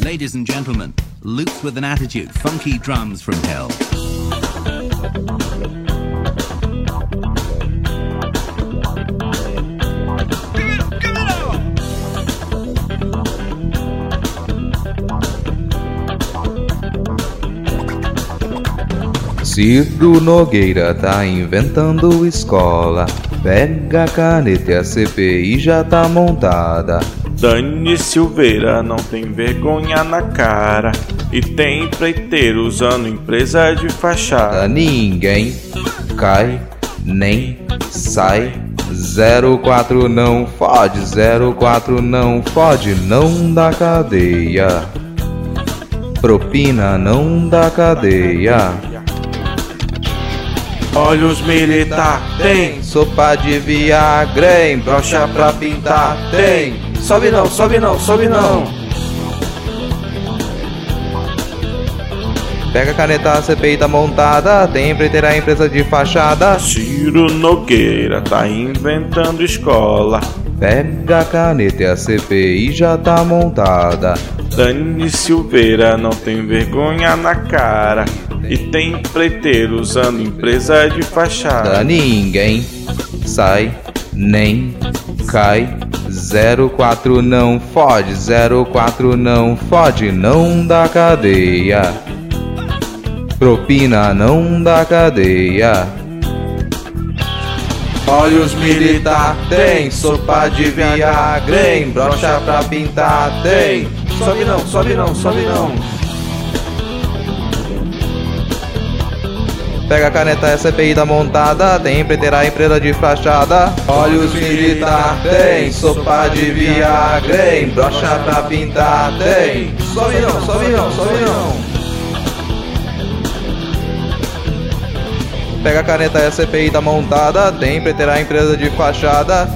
Ladies and gentlemen, Loops with an attitude, funky drums from hell. Ciro Nogueira tá inventando escola. Pega a caneta e a CPI já tá montada. Dani Silveira não tem vergonha na cara. E tem empreiteiro usando empresa de fachada. Ninguém cai nem sai. 04 não fode, 04 não fode, não dá cadeia. Propina não dá cadeia. Olha os militar, tem. Sopa de Viagra, brocha pra pintar, tem. Sobe não, sobe não, sobe não. Pega a caneta, a CPI tá montada, tem empreiteira a empresa de fachada. Ciro Nogueira tá inventando escola. Pega a caneta e a CPI já tá montada. Dani Silveira não tem vergonha na cara. E tem empreiteiro usando empresa de fachada. Ninguém sai nem cai. 04 não fode, 04 não fode, não dá cadeia. Propina não dá cadeia. Olha os militar, tem sopa de Viagra, hein? brocha pra pintar, tem. Sobe não, sobe não, sobe não. Pega a caneta, a CPI tá montada, tem empreiteira empresa de fachada. Olha os militar, tem sopa de Viagra, hein? brocha pra pintar, tem. Sobe não, sobe não, sobe não. Pega a caneta, a CPI tá montada, tem empreiteira empresa de fachada.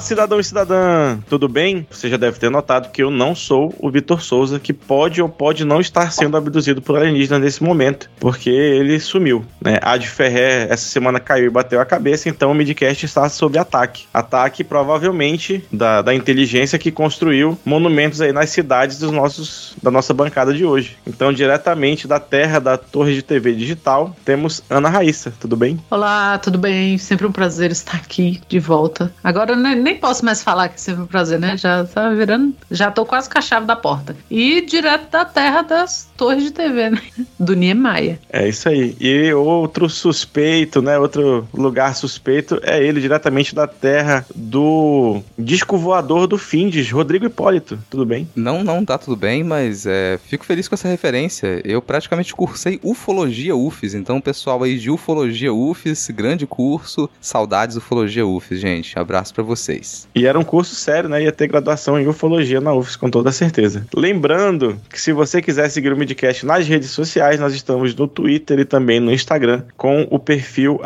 Olá, cidadão e cidadã, tudo bem? Você já deve ter notado que eu não sou o Vitor Souza, que pode ou pode não estar sendo abduzido por alienígenas nesse momento, porque ele sumiu. Né? A de Ferré essa semana caiu e bateu a cabeça, então o Midcast está sob ataque. Ataque provavelmente da, da inteligência que construiu monumentos aí nas cidades dos nossos, da nossa bancada de hoje. Então, diretamente da terra da Torre de TV Digital, temos Ana Raíssa, tudo bem? Olá, tudo bem? Sempre um prazer estar aqui de volta. Agora eu nem, nem posso mais falar que sempre prazer, né? Já tá virando. Já tô quase com a chave da porta. E direto da terra das torres de TV, né? Do Niemeyer. É isso aí. E outro suspeito, né? Outro lugar suspeito é ele, diretamente da terra do disco voador do Findes, Rodrigo Hipólito. Tudo bem? Não, não tá tudo bem, mas é, fico feliz com essa referência. Eu praticamente cursei ufologia UFES, então pessoal aí de ufologia UFES, grande curso, saudades ufologia UFES, gente. Abraço para vocês. E era um curso sério, né? Ia ter graduação em ufologia na UFES, com toda certeza. Lembrando que se você quiser seguir o Midcast nas redes sociais, nós estamos no Twitter e também no Instagram com o perfil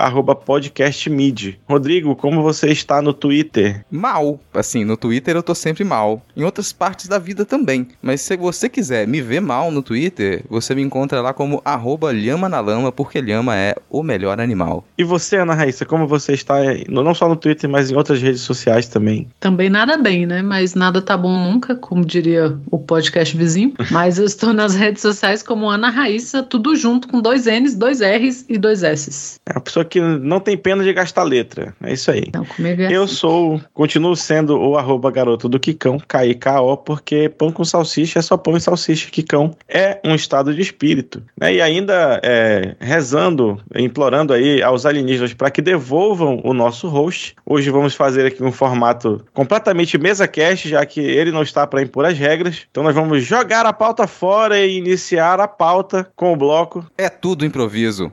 podcastmid. Rodrigo, como você está no Twitter? Mal. Assim, no Twitter eu tô sempre mal. Em outras partes da vida também. Mas se você quiser me ver mal no Twitter, você me encontra lá como arroba lhama na lama, porque lhama é o melhor animal. E você, Ana Raíssa, como você está não só no Twitter, mas em outras redes sociais também? Também nada bem, né? Mas nada tá bom nunca, como diria o podcast vizinho. Mas eu estou nas redes sociais como Ana Raíssa, tudo junto com dois N's, dois R's e dois S's. É uma pessoa que não tem pena de gastar letra. É isso aí. Não, comigo é Eu assim. sou, continuo sendo o arroba garoto do Kikão, K-I-K-O, porque pão com salsicha é só pão e salsicha. Kikão é um estado de espírito. Né? E ainda é, rezando, implorando aí aos alienígenas para que devolvam o nosso host. Hoje vamos fazer aqui um formato completamente mesa cast, já que ele não está para impor as regras. Então nós vamos jogar a pauta fora e iniciar a pauta com o bloco. É tudo improviso.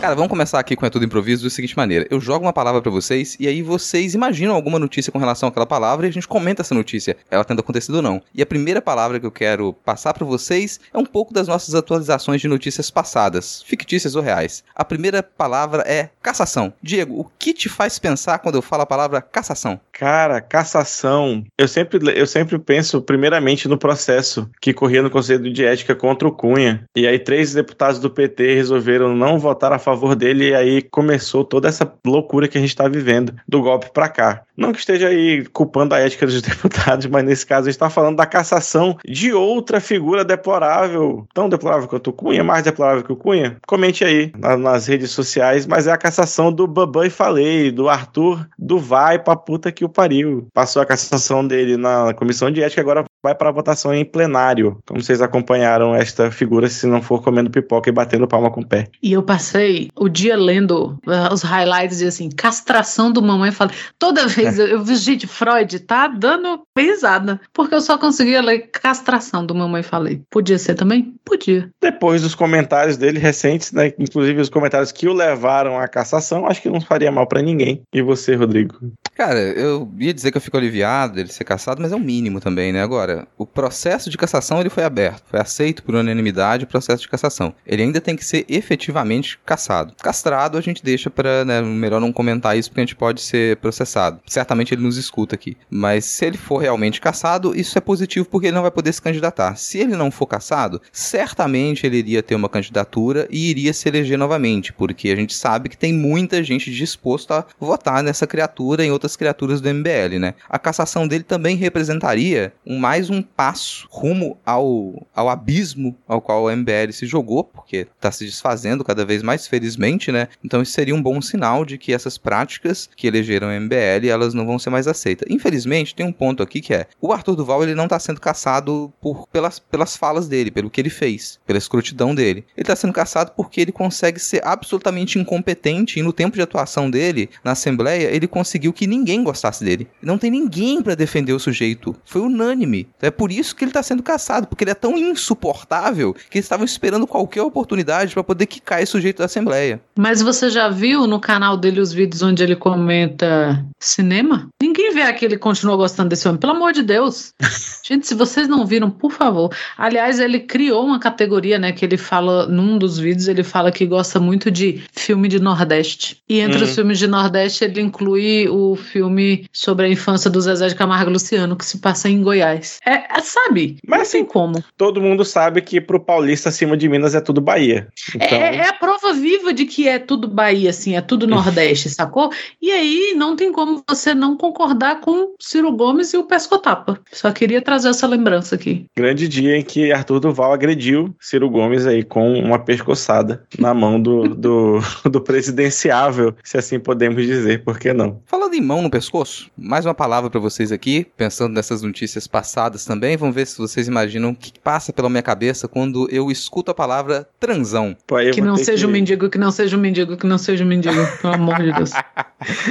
Cara, vamos começar aqui com É Tudo Improviso da seguinte maneira. Eu jogo uma palavra pra vocês e aí vocês imaginam alguma notícia com relação àquela palavra e a gente comenta essa notícia, ela tendo acontecido ou não. E a primeira palavra que eu quero passar pra vocês é um pouco das nossas atualizações de notícias passadas, fictícias ou reais. A primeira palavra é cassação. Diego, o que te faz pensar quando eu falo a palavra cassação? Cara, cassação. Eu sempre, eu sempre penso primeiramente no processo que corria no Conselho de Ética contra o Cunha. E aí três deputados do PT resolveram não votar a favor dele e aí começou toda essa loucura que a gente está vivendo do golpe para cá. Não que esteja aí culpando a ética dos deputados, mas nesse caso a gente está falando da cassação de outra figura deplorável, tão deplorável quanto o Cunha, mais deplorável que o Cunha. Comente aí nas redes sociais, mas é a cassação do Babã e Falei, do Arthur, do vai pra puta que o pariu. Passou a cassação dele na comissão de ética, agora vai para votação em plenário. Como vocês acompanharam esta figura, se não for comendo pipoca e batendo palma com o pé. E eu passei o dia lendo uh, os highlights e assim, castração do mamãe. Falei, toda vez eu, vi, gente, Freud tá dando risada, porque eu só conseguia ler castração do mamãe. Falei, podia ser também? Podia. Depois dos comentários dele recentes, né, inclusive os comentários que o levaram à cassação, acho que não faria mal para ninguém. E você, Rodrigo? Cara, eu ia dizer que eu fico aliviado dele ser caçado, mas é o mínimo também, né? Agora, o processo de cassação ele foi aberto, foi aceito por unanimidade o processo de cassação. Ele ainda tem que ser efetivamente caçado. Castrado a gente deixa para, né, melhor não comentar isso porque a gente pode ser processado. Certamente ele nos escuta aqui. Mas se ele for realmente caçado, isso é positivo porque ele não vai poder se candidatar. Se ele não for caçado, certamente ele iria ter uma candidatura e iria se eleger novamente, porque a gente sabe que tem muita gente disposta a votar nessa criatura em outras outras criaturas do MBL, né? A cassação dele também representaria um, mais um passo rumo ao, ao abismo ao qual o MBL se jogou, porque está se desfazendo cada vez mais, felizmente, né? Então isso seria um bom sinal de que essas práticas que elegeram o MBL, elas não vão ser mais aceitas. Infelizmente, tem um ponto aqui que é, o Arthur Duval, ele não está sendo caçado por, pelas, pelas falas dele, pelo que ele fez, pela escrutidão dele. Ele está sendo caçado porque ele consegue ser absolutamente incompetente e no tempo de atuação dele, na Assembleia, ele conseguiu que ninguém gostasse dele. Não tem ninguém para defender o sujeito. Foi unânime. É por isso que ele tá sendo caçado, porque ele é tão insuportável que eles estavam esperando qualquer oportunidade para poder quicar esse sujeito da Assembleia. Mas você já viu no canal dele os vídeos onde ele comenta cinema? Ninguém vê que ele continua gostando desse homem, pelo amor de Deus. Gente, se vocês não viram, por favor. Aliás, ele criou uma categoria, né, que ele fala num dos vídeos, ele fala que gosta muito de filme de Nordeste. E entre hum. os filmes de Nordeste, ele inclui o filme sobre a infância do Zezé de Camargo Luciano, que se passa em Goiás. É, é sabe? Mas assim, como. Todo mundo sabe que pro paulista acima de Minas é tudo Bahia. Então... É, é, a prova viva de que é tudo Bahia, assim, é tudo Nordeste, sacou? E aí não tem como você não concordar com Ciro Gomes e o Pescotapa. Só queria trazer essa lembrança aqui. Grande dia em que Arthur Duval agrediu Ciro Gomes aí com uma pescoçada na mão do, do, do presidenciável, se assim podemos dizer, por que não? Falando em mão no pescoço? Mais uma palavra para vocês aqui, pensando nessas notícias passadas também. Vamos ver se vocês imaginam o que passa pela minha cabeça quando eu escuto a palavra transão. Pô, que não seja que... um mendigo, que não seja um mendigo, que não seja um mendigo, pelo amor de Deus.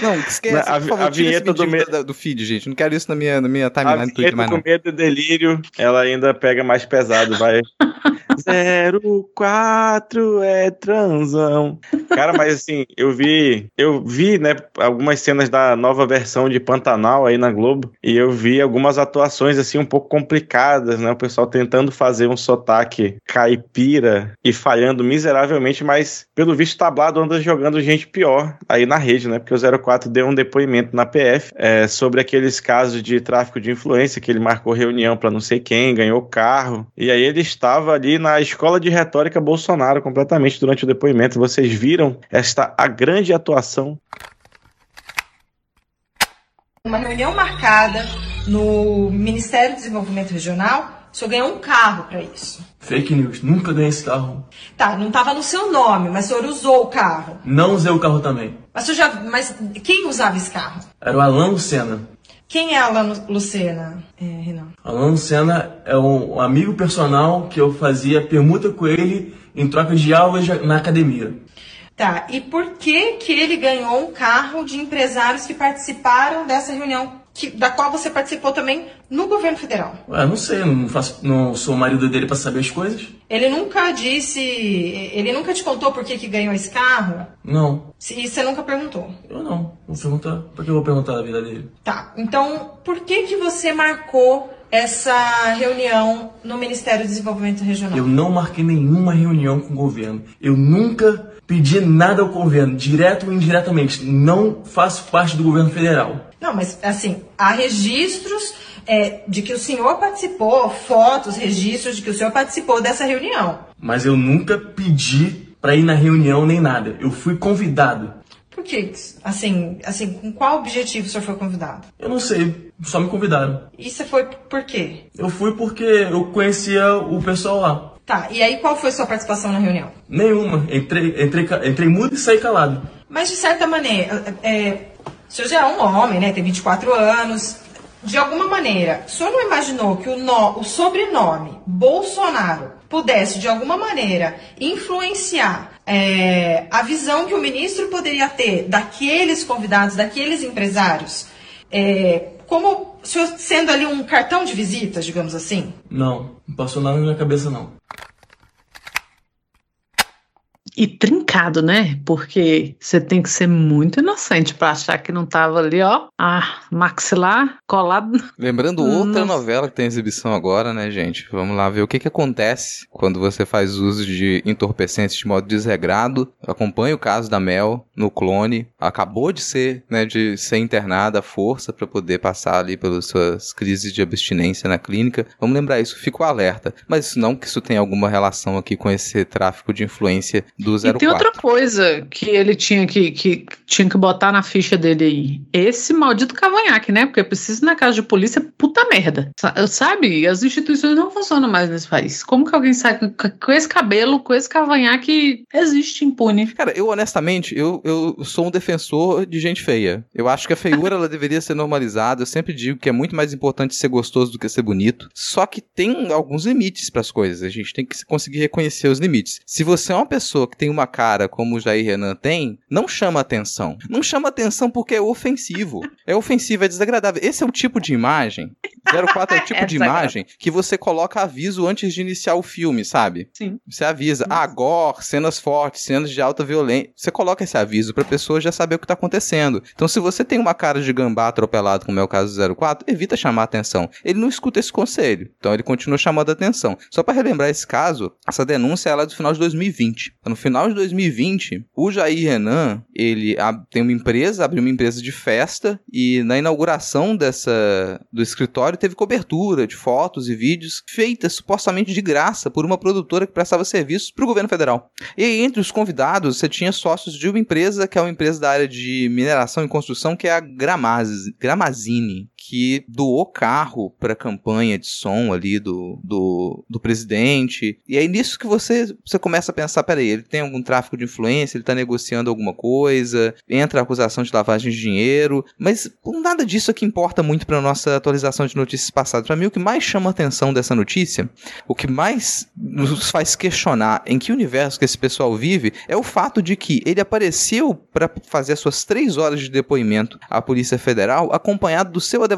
Não, esquece, a, por favor, a vinheta do, me... do, feed, gente. Não quero isso na minha, na minha timeline do Twitter mais não. medo e delírio, ela ainda pega mais pesado, vai. 04 é transão. Cara, mas assim, eu vi, eu vi, né, algumas cenas da nova versão de Pantanal aí na Globo e eu vi algumas atuações assim um pouco complicadas, né? O pessoal tentando fazer um sotaque caipira e falhando miseravelmente, mas pelo visto tablado anda jogando gente pior aí na rede, né? Porque o 04 deu um depoimento na PF é, sobre aqueles casos de tráfico de influência que ele marcou reunião para não sei quem, ganhou carro e aí ele estava ali na escola de retórica Bolsonaro completamente durante o depoimento. Vocês viram esta a grande atuação uma reunião marcada no Ministério do Desenvolvimento Regional, o senhor ganhou um carro para isso. Fake news, nunca ganhei esse carro. Tá, não estava no seu nome, mas o senhor usou o carro. Não usei o carro também. Mas, senhor já, mas quem usava esse carro? Era o Alan Lucena. Quem é Alan Lucena, é, Renan? Alan Lucena é um amigo personal que eu fazia permuta com ele em troca de aulas na academia. Tá, e por que que ele ganhou um carro de empresários que participaram dessa reunião que, da qual você participou também no governo federal? Ué, não sei, não, faço, não sou o marido dele para saber as coisas. Ele nunca disse. Ele nunca te contou por que, que ganhou esse carro? Não. E você nunca perguntou? Eu não. Vou perguntar. Por que eu vou perguntar da vida dele? Tá. Então, por que, que você marcou essa reunião no Ministério do Desenvolvimento Regional? Eu não marquei nenhuma reunião com o governo. Eu nunca pedi nada ao governo, direto ou indiretamente. Não faço parte do governo federal. Não, mas assim, há registros é, de que o senhor participou, fotos, registros de que o senhor participou dessa reunião. Mas eu nunca pedi para ir na reunião nem nada. Eu fui convidado. Por que? Assim, assim, com qual objetivo o senhor foi convidado? Eu não sei, só me convidaram. E você foi por quê? Eu fui porque eu conhecia o pessoal lá. Tá, e aí qual foi sua participação na reunião? Nenhuma. Entrei, entrei, entrei mudo e saí calado. Mas de certa maneira, é, o senhor já é um homem, né? Tem 24 anos. De alguma maneira, o senhor não imaginou que o, no, o sobrenome Bolsonaro pudesse, de alguma maneira, influenciar é, a visão que o ministro poderia ter daqueles convidados, daqueles empresários, é, como sendo ali um cartão de visitas, digamos assim? Não, não passou nada na minha cabeça, não. E trincado, né? Porque você tem que ser muito inocente para achar que não tava ali, ó, a maxilar colado. Lembrando outra novela que tem exibição agora, né, gente? Vamos lá ver o que que acontece quando você faz uso de entorpecentes de modo desregrado. Acompanha o caso da Mel no clone. Acabou de ser, né, de ser internada à força para poder passar ali pelas suas crises de abstinência na clínica. Vamos lembrar isso, fico alerta. Mas não que isso tenha alguma relação aqui com esse tráfico de influência do 04. E tem outra coisa que ele tinha que, que tinha que botar na ficha dele aí. Esse maldito cavanhaque, né? Porque precisa na casa de polícia, puta merda. Sabe? As instituições não funcionam mais nesse país. Como que alguém sai com, com esse cabelo, com esse cavanhaque existe impune? Cara, eu honestamente, eu, eu sou um defensor de gente feia. Eu acho que a feiura ela deveria ser normalizada. Eu sempre digo que é muito mais importante ser gostoso do que ser bonito. Só que tem alguns limites para as coisas. A gente tem que conseguir reconhecer os limites. Se você é uma pessoa que tem uma cara como o Jair Renan tem, não chama atenção. Não chama atenção porque é ofensivo. É ofensivo, é desagradável. Esse é o tipo de imagem. 04 é o tipo É de imagem que você coloca aviso antes de iniciar o filme, sabe? Sim. Você avisa, ah, gore, cenas fortes, cenas de alta violência. Você coloca esse aviso pra pessoa já saber o que tá acontecendo. Então, se você tem uma cara de gambá atropelado, como é o caso do 04, evita chamar atenção. Ele não escuta esse conselho. Então, ele continua chamando atenção. Só pra relembrar esse caso, essa denúncia ela é do final de 2020. Então, no final de 2020, o Jair Renan, ele tem uma empresa, abriu uma empresa de festa e na inauguração dessa do escritório teve cobertura de fotos e vídeos feitas supostamente de graça por uma produtora que prestava serviços para o governo federal. E entre os convidados, você tinha sócios de uma empresa que é uma empresa da área de mineração e construção, que é a Gramaz, Gramazine, que doou carro para a campanha de som ali do, do, do presidente. E aí, nisso que você, você começa a pensar: peraí, ele tem algum tráfico de influência, ele está negociando alguma coisa, entra a acusação de lavagem de dinheiro, mas nada disso aqui importa muito para nossa atualização de notícias passadas. Para mim, o que mais chama a atenção dessa notícia, o que mais nos faz questionar em que universo que esse pessoal vive, é o fato de que ele apareceu para fazer as suas três horas de depoimento à Polícia Federal, acompanhado do seu advogado,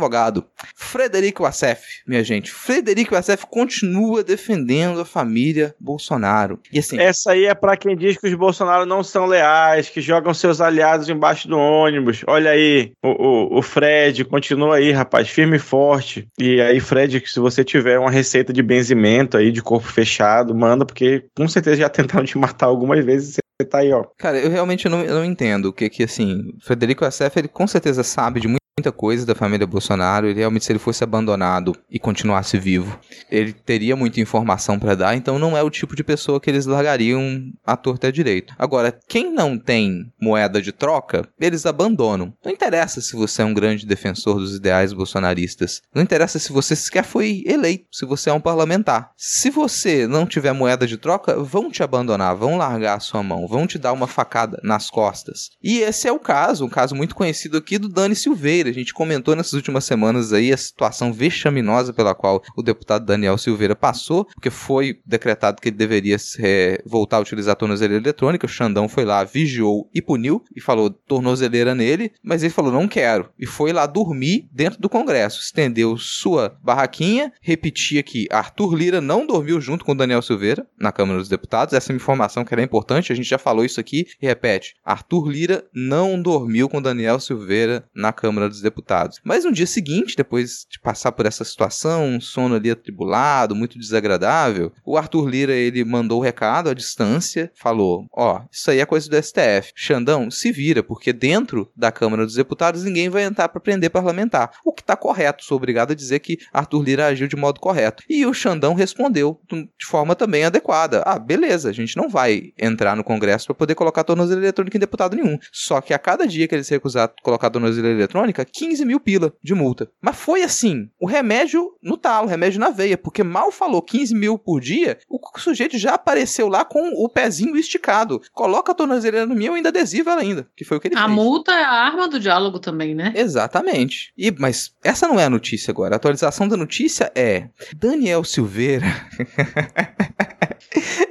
Frederico Assef, minha gente. Frederico Assef continua defendendo a família Bolsonaro. E assim, Essa aí é pra quem diz que os Bolsonaro não são leais, que jogam seus aliados embaixo do ônibus. Olha aí, o, o, o Fred continua aí, rapaz, firme e forte. E aí, Fred, se você tiver uma receita de benzimento aí, de corpo fechado, manda, porque com certeza já tentaram te matar algumas vezes. Você tá aí, ó. Cara, eu realmente não, eu não entendo o que que, assim, Frederico Assef, ele com certeza sabe de muita coisa da família Bolsonaro, ele realmente, se ele fosse abandonado e continuasse vivo, ele teria muita informação pra dar, então não é o tipo de pessoa que eles largariam à torta e à direito. Agora, quem não tem moeda de troca, eles abandonam. Não interessa se você é um grande defensor dos ideais bolsonaristas, não interessa se você sequer foi eleito, se você é um parlamentar. Se você não tiver moeda de troca, vão te abandonar, vão largar a sua mão, vão te dar uma facada nas costas. E esse é o caso, um caso muito conhecido aqui do Dani Silveira, A gente comentou nessas últimas semanas aí a situação vexaminosa pela qual o deputado Daniel Silveira passou, porque foi decretado que ele deveria é, voltar a utilizar a tornozeleira eletrônica. O Xandão foi lá, vigiou e puniu e falou tornozeleira nele, mas ele falou não quero e foi lá dormir dentro do Congresso. Estendeu sua barraquinha, repetia que Arthur Lira não dormiu junto com Daniel Silveira na Câmara dos Deputados. Essa é uma informação que era importante, a gente já falou isso aqui e repete. Arthur Lira não dormiu com Daniel Silveira na Câmara dos Deputados. Mas no dia seguinte, depois de passar por essa situação, um sono ali atribulado, muito desagradável, o Arthur Lira ele mandou o recado à distância, falou: "Ó, oh, isso aí é coisa do STF. Xandão, se vira, porque dentro da Câmara dos Deputados ninguém vai entrar para prender parlamentar". O que está correto, sou obrigado a dizer que Arthur Lira agiu de modo correto. E o Xandão respondeu de forma também adequada. Ah, beleza, a gente não vai entrar no Congresso para poder colocar tornozeleira eletrônica em deputado nenhum. Só que a cada dia que ele se recusar a colocar tornozeleira eletrônica, 15 mil pila de multa. Mas foi assim, o remédio no talo, o remédio na veia, porque mal falou 15 mil por dia, o sujeito já apareceu lá com o pezinho esticado. Coloca a tornozeleira no meu ainda adesiva ela ainda, que foi o que ele a fez. A multa é a arma do diálogo também, né? Exatamente. E, mas essa não é a notícia agora. A atualização da notícia é Daniel Silveira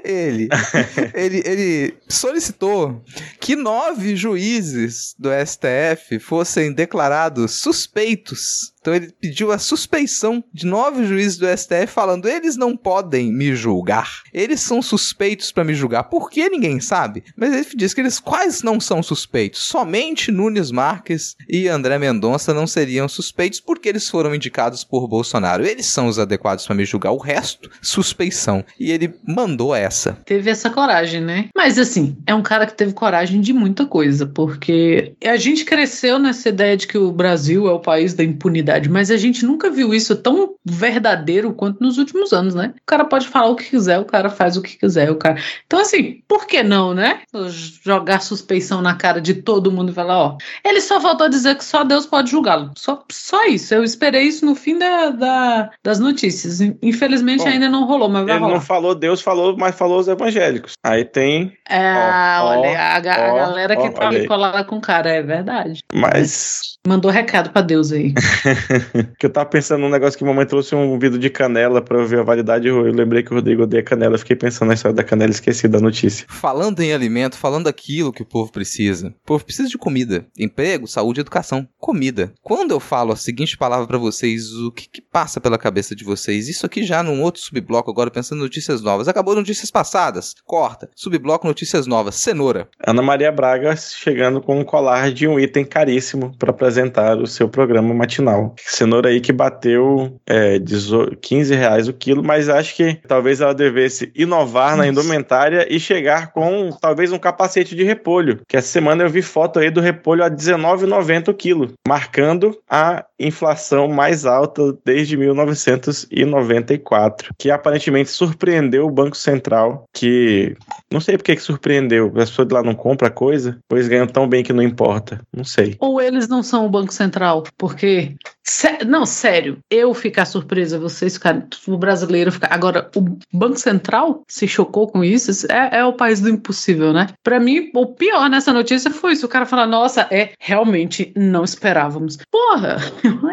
ele, ele, ele solicitou que nove juízes do STF fossem declarados suspeitos então ele pediu a suspeição de nove juízes do STF, falando: eles não podem me julgar. Eles são suspeitos para me julgar. Por que ninguém sabe? Mas ele diz que eles quase não são suspeitos. Somente Nunes Marques e André Mendonça não seriam suspeitos porque eles foram indicados por Bolsonaro. Eles são os adequados para me julgar. O resto, suspeição. E ele mandou essa. Teve essa coragem, né? Mas assim, é um cara que teve coragem de muita coisa, porque a gente cresceu nessa ideia de que o Brasil é o país da impunidade verdade, mas a gente nunca viu isso tão verdadeiro quanto nos últimos anos, né? O cara pode falar o que quiser, o cara faz o que quiser, o cara. Então, assim, por que não, né? Jogar suspeição na cara de todo mundo e falar, ó. Ele só faltou a dizer que só Deus pode julgá-lo. Só, só isso. Eu esperei isso no fim da, da das notícias. Infelizmente Bom, ainda não rolou, mas vai ele rolar. não falou Deus, falou, mas falou os evangélicos. Aí tem. É, ó, olha, ó, a, a, galera que tá colada com o cara, é verdade. Mas. Mandou recado pra Deus aí. que eu tava pensando num negócio que mamãe trouxe um vidro de canela pra eu ver a validade. Eu lembrei que o Rodrigo odeia canela. Eu fiquei pensando na história da canela e esqueci da notícia. Falando em alimento, falando daquilo que o povo precisa. O povo precisa de comida. Emprego, saúde e educação. Comida. Quando eu falo a seguinte palavra para vocês, o que, que, passa pela cabeça de vocês? Isso aqui já num outro subbloco, agora pensando em notícias novas. Acabou notícias passadas. Corta. Subbloco notícias novas. Cenoura. Ana Maria Braga chegando com um colar de um item caríssimo para apresentar o seu programa matinal. Cenoura aí que bateu é, 15 reais o quilo, mas acho que talvez ela devesse inovar na indumentária e chegar com talvez um capacete de repolho. Que essa semana eu vi foto aí do repolho a 19,90 o quilo, marcando a inflação mais alta desde 1994, que aparentemente surpreendeu o Banco Central, que não sei por que surpreendeu, as pessoas de lá não compram coisa, pois ganham tão bem que não importa, não sei. Ou eles não são o Banco Central, porque não, sério, eu ficar surpresa, vocês ficarem, o brasileiro ficar. Agora, o Banco Central se chocou com isso, é, é o país do impossível, né? Para mim, o pior nessa notícia foi isso: o cara falar, nossa, é, realmente não esperávamos. Porra,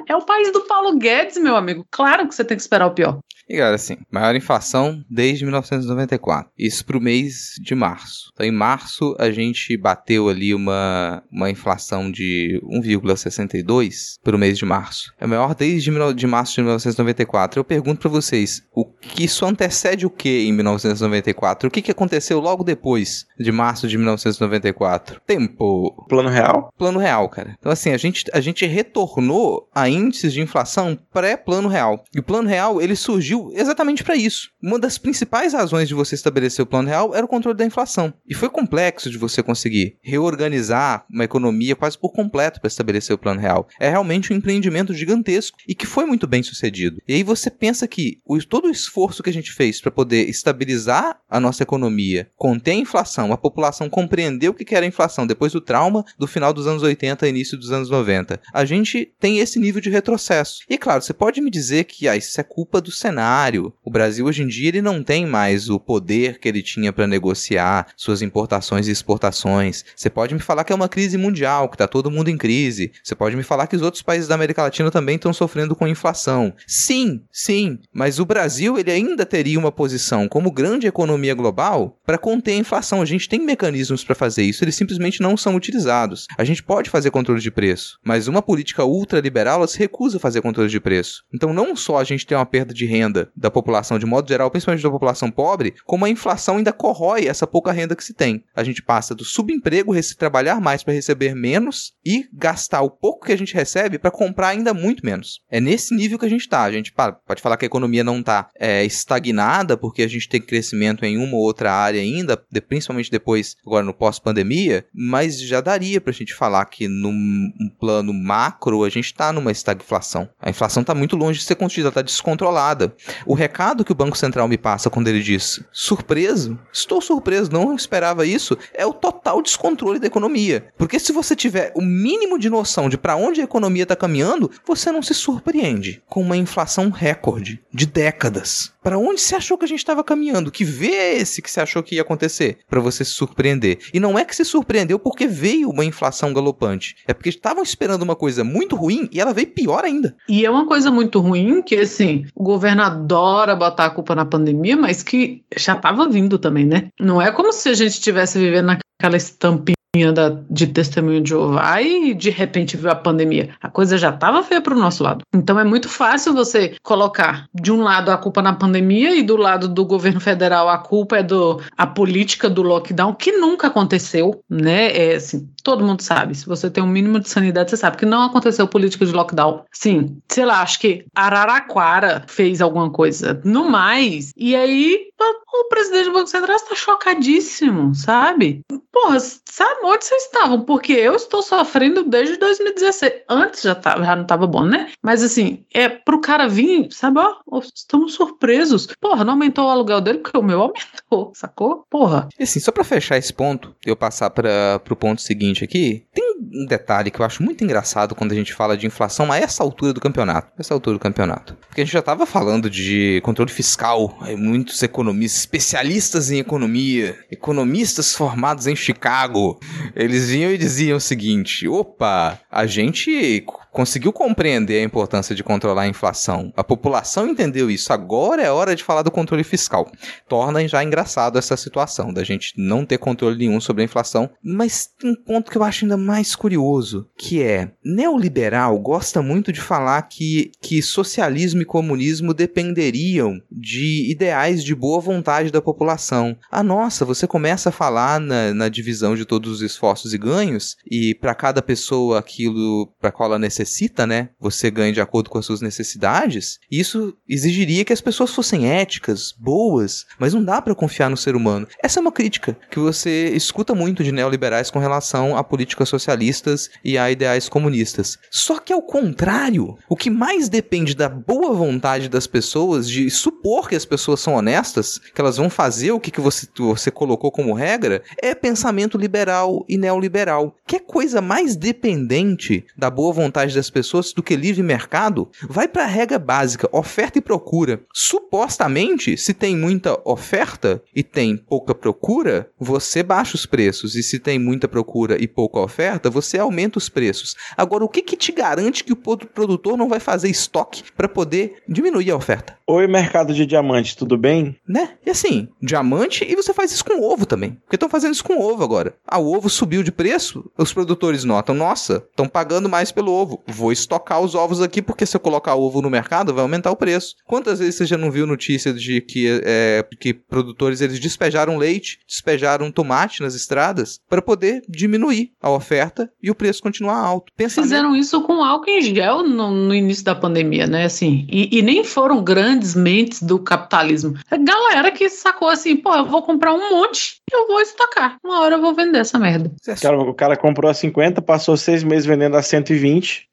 é o país do Paulo Guedes, meu amigo. Claro que você tem que esperar o pior. E galera, assim, maior inflação desde 1994. Isso pro mês de março. Então, em março, a gente bateu ali uma, uma inflação de 1,62 pro mês de março. É maior desde de março de 1994. Eu pergunto para vocês, o que isso antecede o que em 1994? O que, que aconteceu logo depois de março de 1994? Tempo. Plano real? Plano real, cara. Então, assim, a gente, a gente retornou a índices de inflação pré-plano real. E o plano real, ele surgiu surgiu exatamente para isso. Uma das principais razões de você estabelecer o plano real era o controle da inflação. E foi complexo de você conseguir reorganizar uma economia quase por completo para estabelecer o plano real. É realmente um empreendimento gigantesco e que foi muito bem sucedido. E aí você pensa que o, todo o esforço que a gente fez para poder estabilizar a nossa economia, conter a inflação, a população compreender o que era a inflação depois do trauma do final dos anos 80 e início dos anos 90, a gente tem esse nível de retrocesso. E claro, você pode me dizer que ah, isso é culpa do cenário cenário, O Brasil hoje em dia ele não tem mais o poder que ele tinha para negociar suas importações e exportações. Você pode me falar que é uma crise mundial, que tá todo mundo em crise. Você pode me falar que os outros países da América Latina também estão sofrendo com inflação. Sim, sim, mas o Brasil ele ainda teria uma posição como grande economia global para conter a inflação. A gente tem mecanismos para fazer isso, eles simplesmente não são utilizados. A gente pode fazer controle de preço, mas uma política ultraliberal ela se recusa a fazer controle de preço. Então não só a gente tem uma perda de renda da população de modo geral, principalmente da população pobre, como a inflação ainda corrói essa pouca renda que se tem. A gente passa do subemprego, trabalhar mais para receber menos e gastar o pouco que a gente recebe para comprar ainda muito menos. É nesse nível que a gente está. A gente pode falar que a economia não está é, estagnada porque a gente tem crescimento em uma ou outra área ainda, principalmente depois, agora no pós-pandemia, mas já daria para a gente falar que num plano macro a gente está numa estagflação. A inflação está muito longe de ser contida, está descontrolada. O recado que o Banco Central me passa quando ele diz surpreso, estou surpreso, não esperava isso, é o total descontrole da economia. Porque se você tiver o mínimo de noção de para onde a economia está caminhando, você não se surpreende com uma inflação recorde de décadas. Para onde você achou que a gente estava caminhando? Que vê é esse que você achou que ia acontecer? Para você se surpreender. E não é que se surpreendeu porque veio uma inflação galopante. É porque estavam esperando uma coisa muito ruim e ela veio pior ainda. E é uma coisa muito ruim que, assim, o governo adora botar a culpa na pandemia, mas que já estava vindo também, né? Não é como se a gente estivesse vivendo naquela estampinha da, de testemunho de Jeová e de repente veio a pandemia. A coisa já estava feia para o nosso lado. Então é muito fácil você colocar de um lado a culpa na pandemia e do lado do governo federal a culpa é do a política do lockdown que nunca aconteceu, né? É assim, todo mundo sabe. Se você tem um mínimo de sanidade, você sabe que não aconteceu política de lockdown. Sim, sei lá, acho que Araraquara fez alguma coisa. No mais, e aí o presidente do Banco Central está chocadíssimo, sabe? Porra, sabe onde vocês estavam? Porque eu estou sofrendo desde 2016. Antes já, tava, já não estava bom, né? Mas assim, é pro cara vir, sabe? Ó, estamos surpresos. Porra, não aumentou o aluguel dele porque o meu aumentou, sacou? Porra. E assim, só para fechar esse ponto, eu passar para pro ponto seguinte aqui, tem um detalhe que eu acho muito engraçado quando a gente fala de inflação a essa altura do campeonato. Essa altura do campeonato. Porque a gente já estava falando de controle fiscal, muitos economistas, especialistas em economia, economistas formados em Chicago, eles vinham e diziam o seguinte: opa, a gente conseguiu compreender a importância de controlar a inflação. A população entendeu isso. Agora é hora de falar do controle fiscal. Torna já engraçado essa situação da gente não ter controle nenhum sobre a inflação. Mas tem um ponto que eu acho ainda mais curioso, que é neoliberal gosta muito de falar que, que socialismo e comunismo dependeriam de ideais de boa vontade da população. Ah, nossa, você começa a falar na, na divisão de todos os esforços e ganhos e para cada pessoa aquilo para qual ela necessita necessita, né? Você ganha de acordo com as suas necessidades. Isso exigiria que as pessoas fossem éticas, boas, mas não dá para confiar no ser humano. Essa é uma crítica que você escuta muito de neoliberais com relação a políticas socialistas e a ideais comunistas. Só que ao contrário, o que mais depende da boa vontade das pessoas, de supor que as pessoas são honestas, que elas vão fazer o que, que você, você colocou como regra, é pensamento liberal e neoliberal. Que é coisa mais dependente da boa vontade das pessoas do que livre mercado, vai para a regra básica, oferta e procura. Supostamente, se tem muita oferta e tem pouca procura, você baixa os preços. E se tem muita procura e pouca oferta, você aumenta os preços. Agora, o que, que te garante que o produtor não vai fazer estoque para poder diminuir a oferta? Oi, mercado de diamante, tudo bem? Né? E assim, diamante, e você faz isso com ovo também. Porque estão fazendo isso com ovo agora. Ah, o ovo subiu de preço, os produtores notam, nossa, estão pagando mais pelo ovo vou estocar os ovos aqui, porque se eu colocar ovo no mercado, vai aumentar o preço. Quantas vezes você já não viu notícia de que, é, que produtores eles despejaram leite, despejaram tomate nas estradas para poder diminuir a oferta e o preço continuar alto? Pensamento... Fizeram isso com álcool em gel no, no início da pandemia, né? Assim, e, e, nem foram grandes mentes do capitalismo. A galera que sacou assim, pô, eu vou comprar um monte e eu vou estocar. Uma hora eu vou vender essa merda. Cara, o cara comprou a 50, passou seis meses vendendo a 120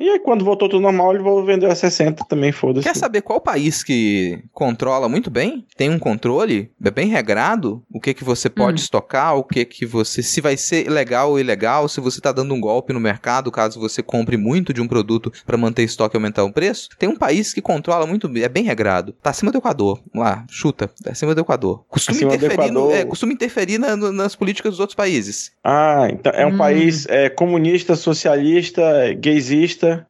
E aí, quando voltou tudo normal, ele vendeu a 60 também, foda-se. Quer saber qual país que controla muito bem? Tem um controle, é bem regrado, o que que você pode Hum. estocar, o que que você, se vai ser legal ou ilegal, se você tá dando um golpe no mercado, caso você compre muito de um produto para manter estoque e aumentar o preço. Tem um país que controla muito bem, é bem regrado. Tá acima do Equador. Vamos lá, chuta, tá acima do Equador. Costuma Acima interferir, no- Equador. é, costuma interferir na- no- nas políticas dos outros países. Ah, então é um Hum. país é, comunista, socialista, é,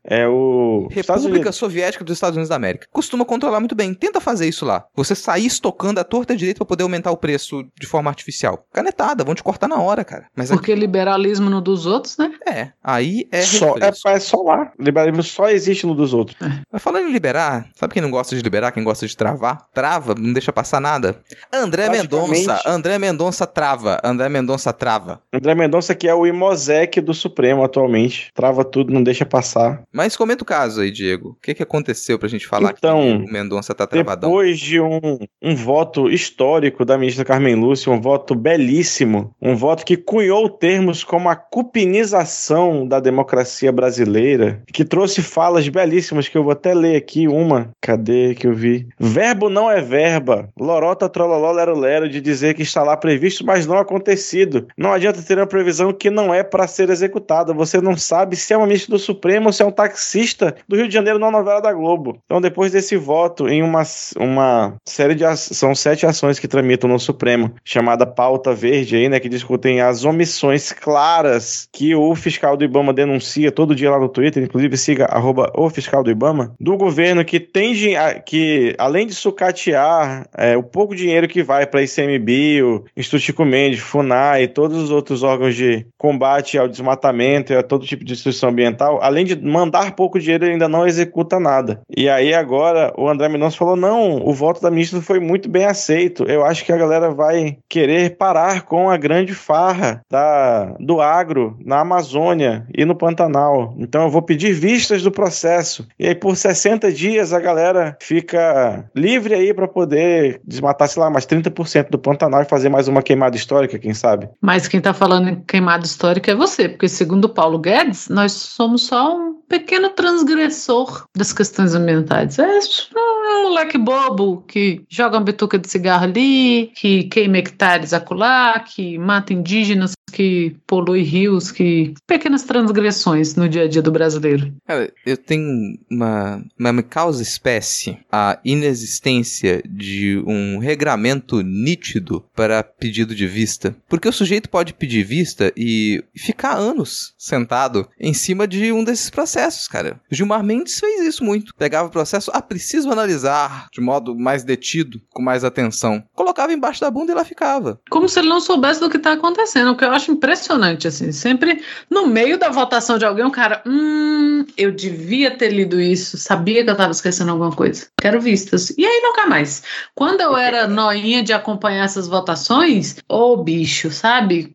É o. República. Soviética dos Estados Unidos da América. Costuma controlar muito bem. Tenta fazer isso lá. Você sair estocando a torta direito pra poder aumentar o preço de forma artificial. Canetada, vão te cortar na hora, cara. Mas aqui, Porque liberalismo no dos outros, né? é, aí é Só, é, é só lá. Liberalismo só existe no dos outros. Mas falando em liberar, sabe quem não gosta de liberar, quem gosta de travar? Trava, não deixa passar nada. André. Mendonça, André Mendonça trava, André Mendonça trava. André Mendonça, que é o Imosec do Supremo atualmente. Trava tudo, não deixa passar. Mas comenta o caso aí, Diego. O que, que aconteceu pra gente falar Então, que o Mendonça tá travadão? Depois de um, um voto histórico da ministra Carmen Lúcia, um voto belíssimo, um voto que cunhou termos como a cupinização da democracia brasileira, que trouxe falas belíssimas que eu vou até ler aqui uma. Cadê que eu vi? Verbo não é verba. Lorota trololó lero lero de dizer que está lá previsto, mas não acontecido. Não adianta ter uma previsão que não é para ser executada. Você não sabe se é uma ministra do Supremo ou se é um taxista do Rio de Janeiro na novela da Globo. Então, depois desse voto em uma, uma série de são sete ações que tramitam no Supremo, chamada pauta verde aí, né, que discutem as omissões claras que o fiscal do IBAMA denuncia todo dia lá no Twitter, inclusive siga arroba o fiscal do IBAMA, do governo que tem a- que além de sucatear é, o pouco dinheiro que vai para ICMBio, Instituto Chico Mendes, FUNAI, todos os outros órgãos de combate ao desmatamento e a todo tipo de destruição ambiental, além de mandar pouco dinheiro, ele ainda não executa nada. E aí agora o André Mendonça falou: não, o voto da ministra foi muito bem aceito. Eu acho que a galera vai querer parar com a grande farra da, do agro na Amazônia e no Pantanal. Então eu vou pedir vistas do processo. E aí por 60 dias a galera fica livre aí para poder desmatar, sei lá, mais 30% do Pantanal e fazer mais uma queimada histórica, quem sabe? Mas quem tá falando em queimada histórica é você, porque segundo Paulo Guedes, nós somos só um pequeno transgressor das questões ambientais. É um moleque bobo que joga uma bituca de cigarro ali, que queima hectares acolá, que mata indígenas, que polui rios, que pequenas transgressões no dia a dia do brasileiro. Cara, eu tenho uma, uma causa espécie a inexistência de um regramento nítido para pedido de vista. Porque o sujeito pode pedir vista e ficar anos sentado em cima de um desses processos, cara. Gilmar Mendes fez isso muito. Pegava o processo, ah, preciso analisar de modo mais detido, com mais atenção. Colocava embaixo da bunda e lá ficava. Como se ele não soubesse do que está acontecendo, o que eu acho impressionante, assim. Sempre no meio da votação de alguém, o cara, hum, eu devia ter lido isso, sabia que eu estava esquecendo alguma coisa. Quero vistas. E aí nunca mais. Quando eu era noinha de acompanhar essas votações, ô bicho, sabe?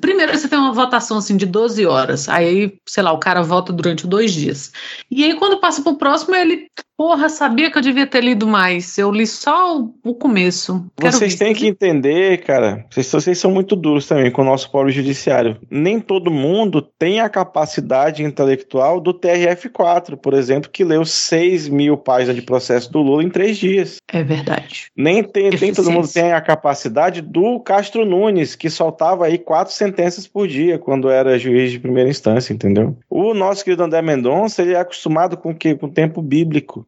Primeiro você tem uma votação assim de 12 horas, aí, sei lá, o cara vota durante dois dias. E aí quando passa pro próximo, ele, porra, sabia que eu devia ter lido mais. Eu li só o, começo. Quero Vocês têm vistas. que entender, cara, vocês, vocês são muito duros também com o nosso Poder Judiciário. Nem todo mundo tem a capacidade intelectual do TRF4, por exemplo, que leu 6 mil páginas de processo do Lula em três dias. É verdade. Nem, tem, nem todo mundo tem a capacidade do Castro Nunes, que soltava aí quatro sentenças por dia quando era juiz de primeira instância, entendeu? O nosso querido André Mendonça, ele é acostumado com o quê? Com o tempo bíblico.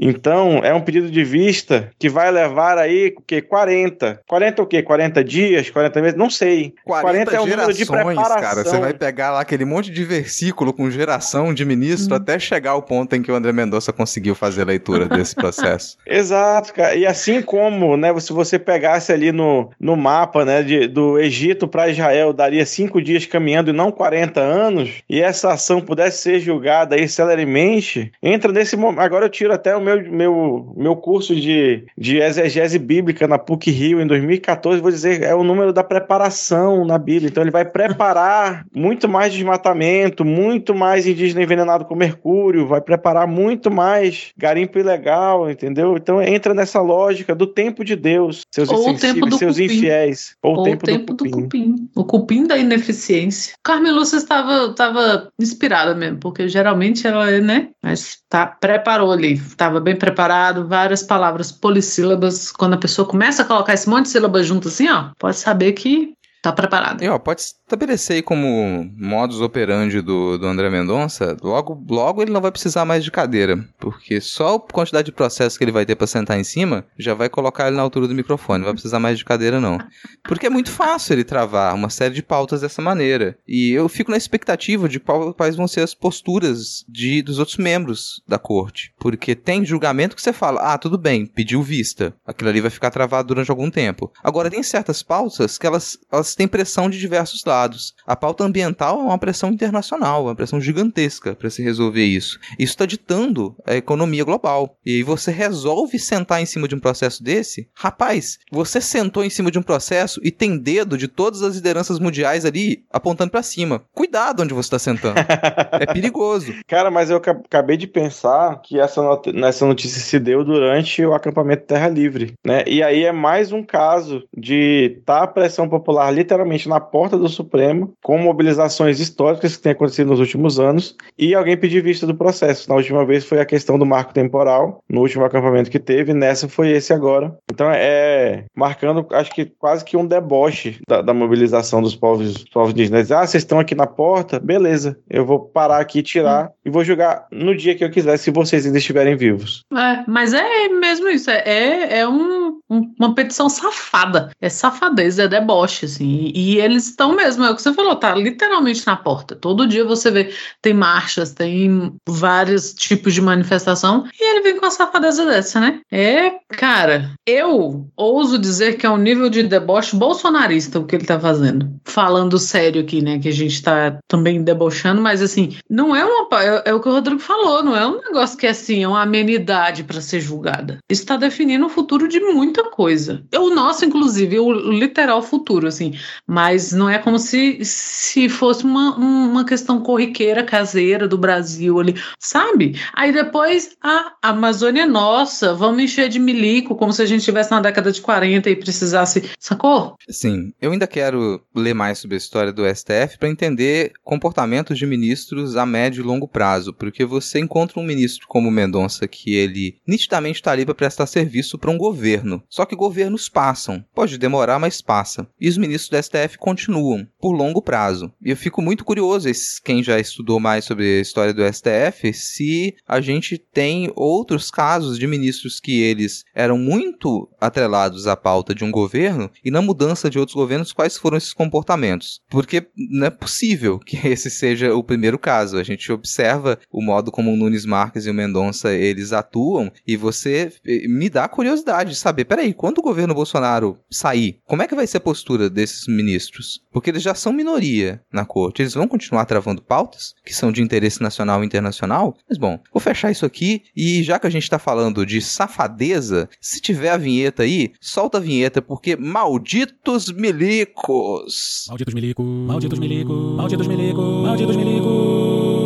Então, é um pedido de vista que vai levar aí o quê? 40. 40 o quê? 40 dias? 40 meses? Não sei. 40, é o número de preparação. cara. Você vai pegar lá aquele monte de versículo com geração de ministro até chegar ao ponto em que o André Mendonça conseguiu fazer a leitura desse processo. Exato, cara. E assim como, né, se você pegasse ali no, no mapa, né, de, do Egito para Israel, daria cinco dias caminhando e não 40 anos, e essa ação pudesse ser julgada aí celeremente, entra nesse momento. Agora eu tiro até o meu meu, meu, meu curso de, de exegese bíblica na PUC Rio em 2014, vou dizer, é o número da preparação na Bíblia. Então ele vai preparar muito mais desmatamento, muito mais indígena envenenado com mercúrio, vai preparar muito mais garimpo ilegal, entendeu? Então entra nessa lógica do tempo de Deus, seus Ou o tempo do seus cupim. infiéis. Ou, Ou o tempo, do, cupim. cupim. O cupim da ineficiência. Carmen Lúcia estava, estava inspirada mesmo, porque geralmente ela é, né? Mas tá, preparou ali, estava bem preparado, várias palavras polissílabas. Quando a pessoa começa a colocar esse monte de sílabas junto assim, ó, pode saber que tá preparado. E ó, pode estabelecer como modus operandi do, do André Mendonça, logo, logo ele não vai precisar mais de cadeira, porque só a quantidade de processo que ele vai ter pra sentar em cima já vai colocar ele na altura do microfone, não vai precisar mais de cadeira não. Porque é muito fácil ele travar uma série de pautas dessa maneira. E eu fico na expectativa de qual- quais vão ser as posturas de, dos outros membros da corte, porque tem julgamento que você fala, ah, tudo bem, pediu vista, aquilo ali vai ficar travado durante algum tempo. Agora tem certas pautas que elas, elas têm pressão de diversos lados. A pauta ambiental é uma pressão internacional, uma pressão gigantesca para se resolver isso. Isso está ditando a economia global. E aí você resolve sentar em cima de um processo desse? Rapaz, você sentou em cima de um processo e tem dedo de todas as lideranças mundiais ali apontando para cima. Cuidado onde você está sentando. é perigoso. Cara, mas eu aca- acabei de pensar que essa, not essa notícia se deu durante o acampamento Terra Livre, né? E aí é mais um caso de estar a pressão popular literalmente na porta do Supremo, com mobilizações históricas que têm acontecido nos últimos anos, e alguém pedir vista do processo. Na última vez foi a questão do marco temporal, no último acampamento que teve, nessa foi esse agora. Então é marcando, acho que quase que um deboche da, da mobilização dos povos, dos povos indígenas. Ah, vocês estão aqui na porta? Beleza, eu vou parar aqui, tirar e vou jogar no dia que eu quiser, se vocês ainda estiverem vivos. É, mas é mesmo isso, é, é, é um- um- uma petição safada, é safadez, é deboche, assim, e, e eles estão mesmo, é o que você falou, tá literalmente na porta, todo dia você vê, tem marchas, tem vários tipos de manifestação, e ele vem com a safadeza dessa, né? É, cara, eu ouso dizer que é um nível de deboche bolsonarista o que ele tá fazendo, falando sério aqui, né, que a gente tá também debochando, mas assim, não é uma, é, é o que o Rodrigo falou, não é um negócio que é assim, é uma amenidade para ser julgada. Isso está definindo o futuro de muita coisa. O nosso, inclusive, o literal futuro, assim. Mas não é como se, se fosse uma, uma questão corriqueira, caseira do Brasil ali, sabe? Aí depois a Amazônia é nossa, vamos encher de milico, como se a gente estivesse na década de 40 e precisasse, sacou? Sim, eu ainda quero ler mais sobre a história do STF para entender comportamentos de ministros a médio e longo prazo, porque você encontra um ministro como Mendonça que ele nitidamente está ali para prestar serviço para um governo. Só que governos passam, pode demorar, mas passa. E os ministros do STF continuam por longo prazo. E eu fico muito curioso, quem já estudou mais sobre a história do STF, se a gente tem outros casos de ministros que eles eram muito atrelados à pauta de um governo e na mudança de outros governos, quais foram esses comportamentos? Porque não é possível que esse seja o primeiro caso. A gente observa o modo como o Nunes Marques e o Mendonça eles atuam e você eh, me dá curiosidade de saber, peraí, quando o governo Bolsonaro sair, como é que vai ser a postura desses ministros? Porque eles já são minoria na corte, eles vão continuar travando pautas que são de interesse nacional e internacional? Mas bom, vou fechar isso aqui e já que a gente tá falando de safadeza, se tiver a vinheta aí, solta a vinheta porque malditos milicos. Malditos milicos, malditos milicos, malditos milicos, malditos milicos.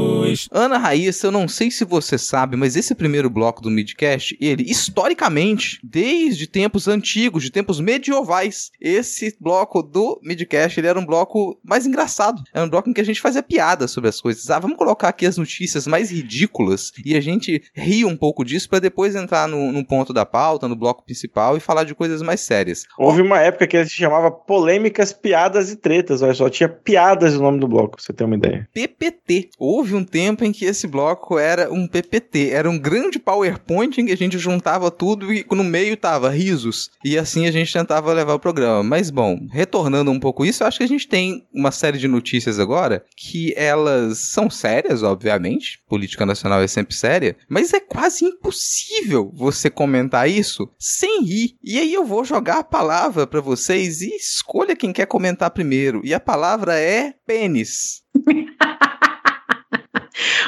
Ana Raíssa, eu não sei se você sabe, mas esse primeiro bloco do Midcast, ele, historicamente, desde tempos antigos, de tempos medievais, esse bloco do Midcast, ele era um bloco mais engraçado. Era um bloco em que a gente fazia piada sobre as coisas. Ah, vamos colocar aqui as notícias mais ridículas e a gente ri um pouco disso para depois entrar no, no ponto da pauta, no bloco principal e falar de coisas mais sérias. Houve uma época que ele se chamava Polêmicas, Piadas e Tretas, olha só, tinha piadas no nome do bloco, pra você ter uma ideia. PPT. Houve um tempo em que esse bloco era um PPT, era um grande PowerPoint em que a gente juntava tudo e no meio tava risos. E assim a gente tentava levar o programa. Mas bom, retornando um pouco isso, acho que a gente tem uma série de notícias agora que elas são sérias, obviamente. Política nacional é sempre séria, mas é quase impossível você comentar isso sem rir. E aí eu vou jogar a palavra para vocês e escolha quem quer comentar primeiro. E a palavra é pênis.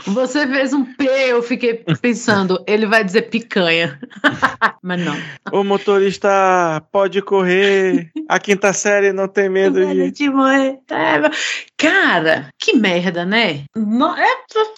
Você fez um P, eu fiquei pensando, ele vai dizer picanha. Mas não. O motorista pode correr. A quinta série não tem medo de. de morrer. É, Cara, que merda, né? Não, é,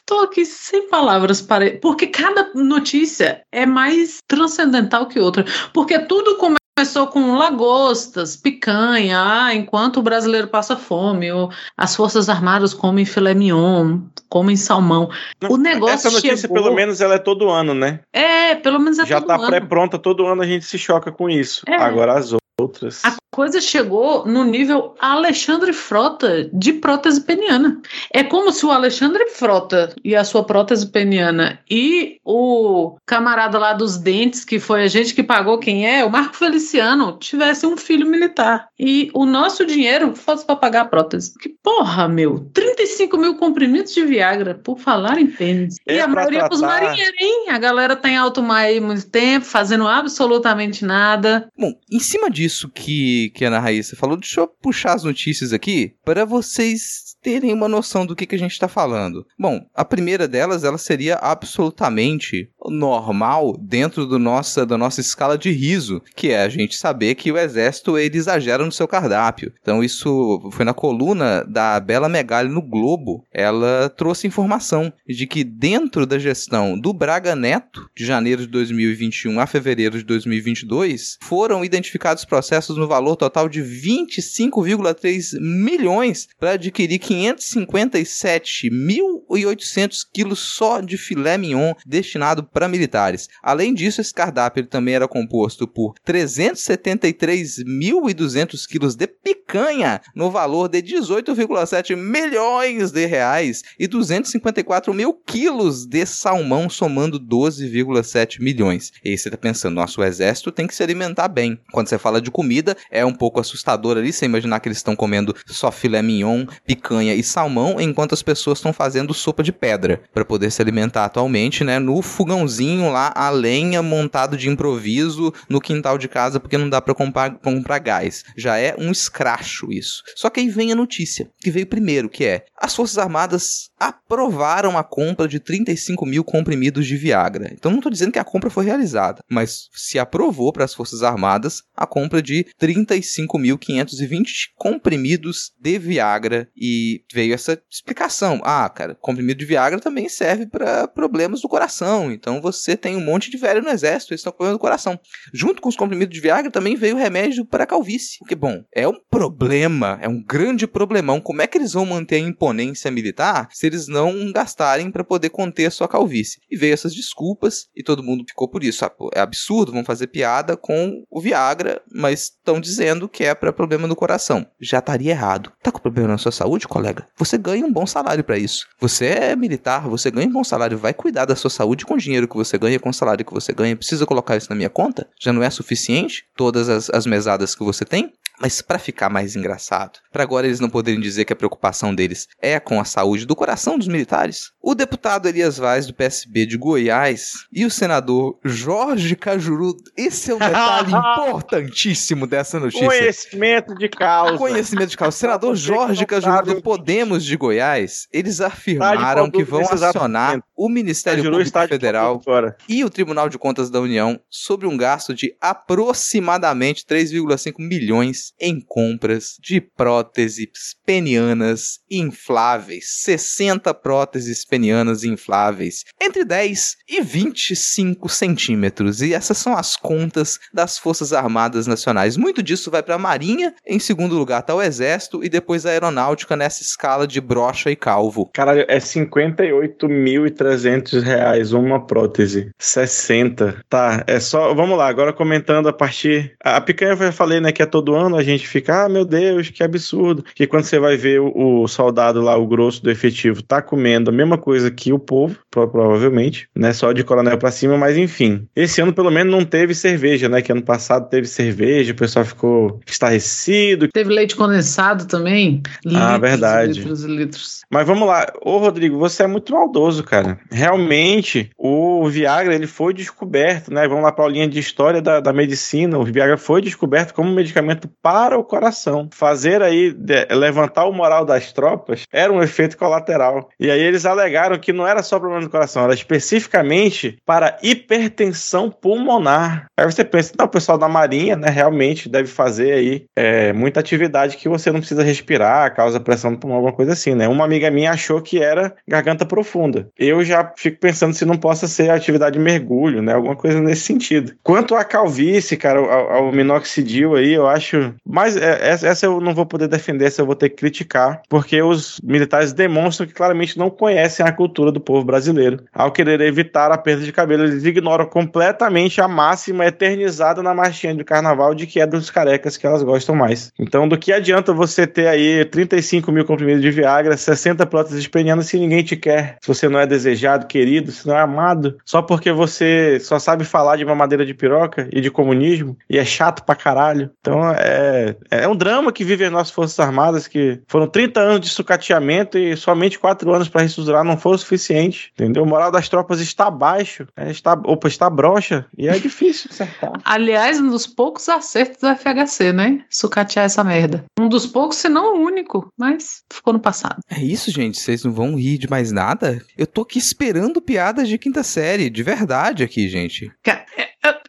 tô aqui sem palavras para. Porque cada notícia é mais transcendental que outra. Porque tudo começou com lagostas, picanha, ah, enquanto o brasileiro passa fome, ou as Forças Armadas comem filé mignon, comem salmão. O negócio Essa notícia, chegou- pelo menos, ela é todo ano, né? É, pelo menos é Já todo tá ano. pré-pronta, todo ano a gente se choca com isso. É. Agora as outras. A coisa chegou no nível Alexandre Frota de prótese peniana. É como se o Alexandre Frota e a sua prótese peniana e o camarada lá dos dentes, que foi a gente que pagou quem é, o Marco Feliciano, tivessem um filho militar. E o nosso dinheiro fosse para pagar a prótese. Que porra, meu! 35 mil comprimidos de Viagra, por falar em pênis. e É a pra maioria pros tratar- marinheiros, hein? A galera tá em alto mar aí muito tempo, fazendo absolutamente nada. Bom, em cima disso que, que a Ana Raíssa falou, deixa eu puxar as notícias aqui para vocês terem uma noção do que, que a gente está falando. Bom, a primeira delas, ela seria absolutamente normal dentro do nossa, da nossa escala de riso, que é a gente saber que o exército ele exagera no seu cardápio. Então isso foi na coluna da Bela Megali no Globo. Ela trouxe informação de que dentro da gestão do Braga Neto, de janeiro de 2021 a fevereiro de 2022, foram identificados processos no valor total de 25,3 milhões para adquirir 557.800 quilos só de filé mignon destinado para militares. Além disso, esse cardápio também era composto por 373.200 quilos de picanha no valor de 18,7 milhões de reais e 254 mil quilos de salmão somando 12,7 milhões. E aí você tá pensando, nosso exército tem que se alimentar bem. Quando você fala de comida, é um pouco assustador ali, você imaginar que eles estão comendo só filé mignon, picanha e salmão, enquanto as pessoas estão fazendo sopa de pedra para poder se alimentar atualmente, né, no fogãozinho lá, a lenha montado de improviso no quintal de casa porque não dá para comprar, comprar gás. Já é um escracho isso. Só que aí vem a notícia, que veio primeiro, que é as Forças Armadas aprovaram a compra de 35 mil comprimidos de Viagra. Então não estou dizendo que a compra foi realizada, mas se aprovou para as Forças Armadas a compra de 35.520 comprimidos de Viagra e veio essa explicação. Ah, cara, comprimido de Viagra também serve para problemas do coração. Então você tem um monte de velho no exército, eles estão com problema do coração. Junto com os comprimidos de Viagra também veio o remédio para calvície. Porque, bom, é um problema, é um grande problemão. Como é que eles vão manter a imponência militar se eles não gastarem para poder conter a sua calvície? E veio essas desculpas e todo mundo ficou por isso. Ah, é absurdo, vão fazer piada com o Viagra, mas estão dizendo que é para problema no coração. Já estaria errado. Tá com problema na sua saúde, colega? Você ganha um bom salário para isso. Você é militar, você ganha um bom salário, vai cuidar da sua saúde com o dinheiro que você ganha, com o salário que você ganha. Precisa colocar isso na minha conta? Já não é suficiente? Todas as, as mesadas que você tem? Mas para ficar mais engraçado, para agora eles não poderem dizer que a preocupação deles é com a saúde do coração dos militares, o deputado Elias Vaz do PSB de Goiás e o senador Jorge Cajuru, esse é um detalhe importantíssimo dessa notícia. Conhecimento de causa. Conhecimento de causa. O senador Você Jorge Cajuru do Podemos de Goiás, eles de afirmaram que vão acionar o Ministério Público Federal e o Tribunal de Contas da União sobre um gasto de aproximadamente 3,5 milhões em compras de próteses penianas infláveis. 60 próteses penianas infláveis, entre 10 e 25 centímetros. E essas são as contas das Forças Armadas Nacionais. Muito disso vai para a Marinha, em segundo lugar está o Exército e depois a Aeronáutica nessa escala de brocha e calvo. Caralho, é 58.300 reais uma prótese. 60. Tá, é só. Vamos lá, agora comentando a partir. A, picanha eu já falei, né? Que é todo ano a gente fica, ah, meu Deus, que absurdo. Que quando você vai ver o soldado lá, o grosso do efetivo, tá comendo a mesma coisa que o povo, pro- provavelmente, né? Só de coronel pra cima, mas enfim. Esse ano, pelo menos, não teve cerveja, né? Que ano passado teve cerveja, o pessoal ficou estarrecido. Teve leite condensado também. Ah, Litros e verdade. Litros litros. Mas vamos lá, ô Rodrigo, você é muito maldoso, cara. Realmente, o Viagra ele foi descoberto, né? Vamos lá para a linha de história da, da medicina. O Viagra foi descoberto como medicamento para o coração. Fazer aí, de- levantar o moral das tropas era um efeito colateral. E aí eles alegaram que não era só problema do coração, era especificamente para hipertensão pulmonar. Aí você pensa, não, o pessoal da Marinha, né, realmente deve fazer aí é, muita atividade que você não precisa respirar, causa pressão no pulmão, alguma coisa assim, né? Uma amiga minha achou que era garganta profunda. Eu já fico pensando se não possa ser atividade de mergulho, né? Alguma coisa nesse sentido. Quanto à calvície, cara, ao, ao minoxidil aí, eu acho. Mas é, essa, essa eu não vou poder defender, essa eu vou ter que criticar, porque os militares demonstram que claramente não conhecem a cultura do povo brasileiro. Ao querer evitar a perda de cabelo, eles ignoram completamente a máxima eternizada na marchinha de carnaval de que é dos carecas que elas gostam mais. Então, do que adianta você ter aí 35 mil comprimidos de Viagra, 60 próteses penianas se ninguém te quer? Se você não é desejado, querido, se não é amado, só porque você só sabe falar de mamadeira de piroca e de comunismo e é chato pra caralho. Então, é, é um drama que vivem as nossas Forças Armadas, que foram 30 anos de sucateamento e somente 4 anos pra ressuscitar não foi o suficiente, entendeu? O moral das tropas está baixo, né? está, opa, está broxa e é difícil acertar. Aliás, um dos poucos acertos do FHC, né? Sucatear essa merda. Um dos poucos, se não o único, mas ficou no passado. É isso, gente. Vocês não vão rir de mais nada? Eu tô aqui esperando piadas de quinta série, de verdade aqui, gente. Ca-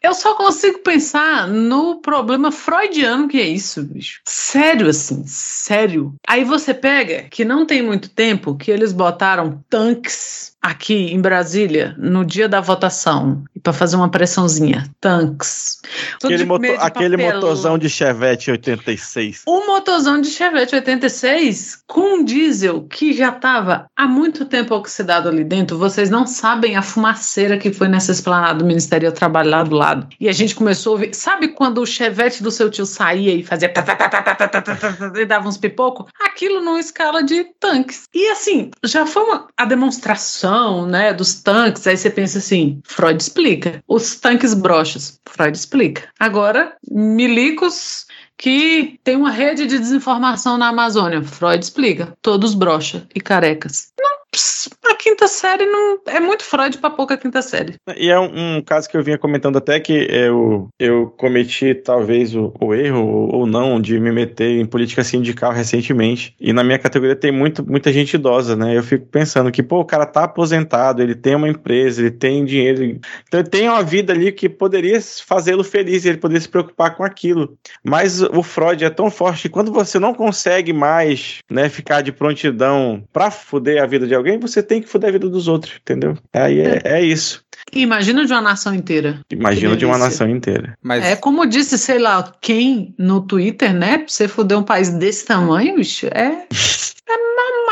eu- só consigo pensar no problema freudiano que é isso, bicho. Sério, assim, sério. Aí você pega que não tem muito tempo que eles botaram tanques aqui em Brasília no dia da votação e para fazer uma pressãozinha. Tanques. Aquele, motor- aquele motorzão de Chevette 86. O motorzão de Chevette 86 com um diesel que já estava há muito tempo oxidado ali dentro, vocês não sabem a fumaceira que foi nessa esplanada do Ministério do Trabalho lá do lado. E a gente começou a ouvir. Sabe quando o Chevette do seu tio saía e fazia. tá, tá, tá, tá, tá, tá, tá, tá, tá, tá, e dava uns pipocos? Aquilo numa escala de tanques. E assim, já foi uma, a demonstração né, dos tanques. Aí você pensa assim: Freud explica. Os tanques broxas. Freud explica. Agora, milicos que tem uma rede de desinformação na Amazônia. Freud explica. Todos brocha e carecas. Não, a quinta série não é muito Freud pra pouca quinta série. E é um, um caso que eu vinha comentando até que eu, eu cometi talvez o, o erro ou, não de me meter em política sindical recentemente. E na minha categoria tem muito, muita gente idosa, né? Eu fico pensando que, pô, o cara tá aposentado, ele tem uma empresa, ele tem dinheiro. Então ele tem uma vida ali que poderia fazê-lo feliz, ele poderia se preocupar com aquilo. Mas o Freud é tão forte que quando você não consegue mais, né, ficar de prontidão pra fuder a vida de alguém, você tem que fuder a vida dos outros, entendeu? Aí é, é isso. Imagina de uma nação inteira. Imagina de uma nação inteira. Mas É como disse, sei lá, quem no Twitter, né? Pra você fuder um país desse tamanho, bicho, é, é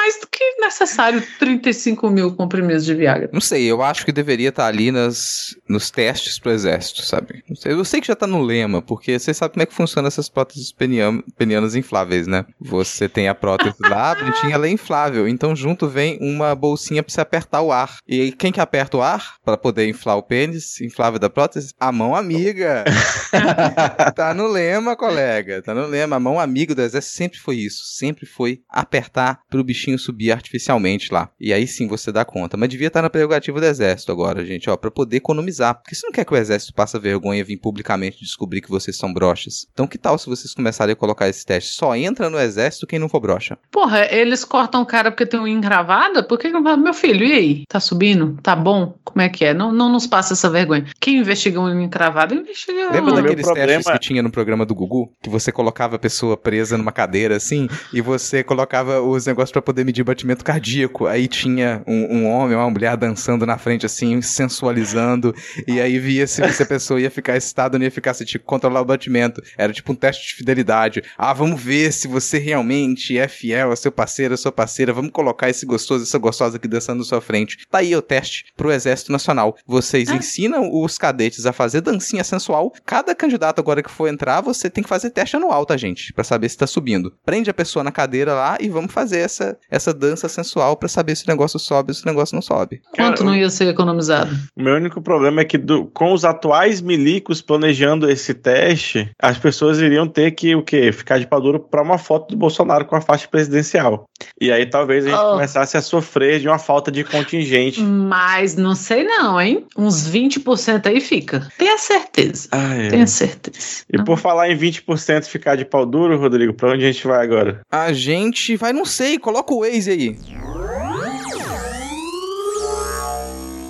mais do que necessário 35 mil comprimidos de Viagra. Não sei, eu acho que deveria estar ali nas, nos testes pro exército, sabe? Não sei, eu sei que já tá no lema, porque você sabe como é que funciona essas próteses peniam- penianas infláveis, né? Você tem a prótese lá, bonitinha, ela é inflável. Então junto vem uma bolsinha pra você apertar o ar. E quem que aperta o ar pra poder inflar o pênis inflável da prótese? A mão amiga. tá no lema, colega. Tá no lema. A mão amiga do exército sempre foi isso. Sempre foi apertar pro bichinho subir artificialmente lá. E aí sim você dá conta. Mas devia estar na prerrogativa do exército agora, gente, ó, pra poder economizar. Porque você não quer que o exército passe vergonha e vir publicamente descobrir que vocês são broxas. Então que tal se vocês começarem a colocar esse teste? Só entra no exército quem não for broxa. Porra, eles cortam o cara porque tem um engravada? Por que não fala, meu filho, e aí? Tá subindo? Tá bom? Como é que é? Não, não nos passa essa vergonha. Quem investiga um encravado, investiga. Lembra o meu daqueles problema- testes que tinha no programa do Gugu? Que você colocava a pessoa presa numa cadeira assim, e você colocava os negócios pra poder medir batimento cardíaco. Aí tinha um, um homem ou uma mulher dançando na frente assim, sensualizando, e aí via se, se a pessoa ia ficar excitada ou não ia ficar, se tipo, controlar o batimento. Era tipo um teste de fidelidade. Ah, vamos ver se você realmente é fiel a seu parceiro, a sua parceira. Vamos colocar esse gostoso, essa gostosa aqui dançando na sua frente. Tá aí o teste pro Exército Nacional. Vocês ensinam os cadetes a fazer dancinha sensual. Cada candidato agora que for entrar, você tem que fazer teste anual, tá, gente? Pra saber se tá subindo. Prende a pessoa na cadeira lá e vamos fazer essa, essa dança sensual pra saber se o negócio sobe ou se o negócio não sobe. Quanto não ia ser economizado? O meu único problema é que do- com os atuais milicos planejando esse teste, as pessoas iriam ter que o quê? Ficar de pau duro pra uma foto do Bolsonaro com a faixa presidencial. E aí talvez a gente Oh. começasse a sofrer de uma falta de contingente. Mas não sei não, hein? Uns 20% aí fica. Tenha certeza. Ah, é. Tenha certeza. E por falar em 20% ficar de pau duro, Rodrigo, pra onde a gente vai agora? A gente vai, não sei, coloca o Waze aí.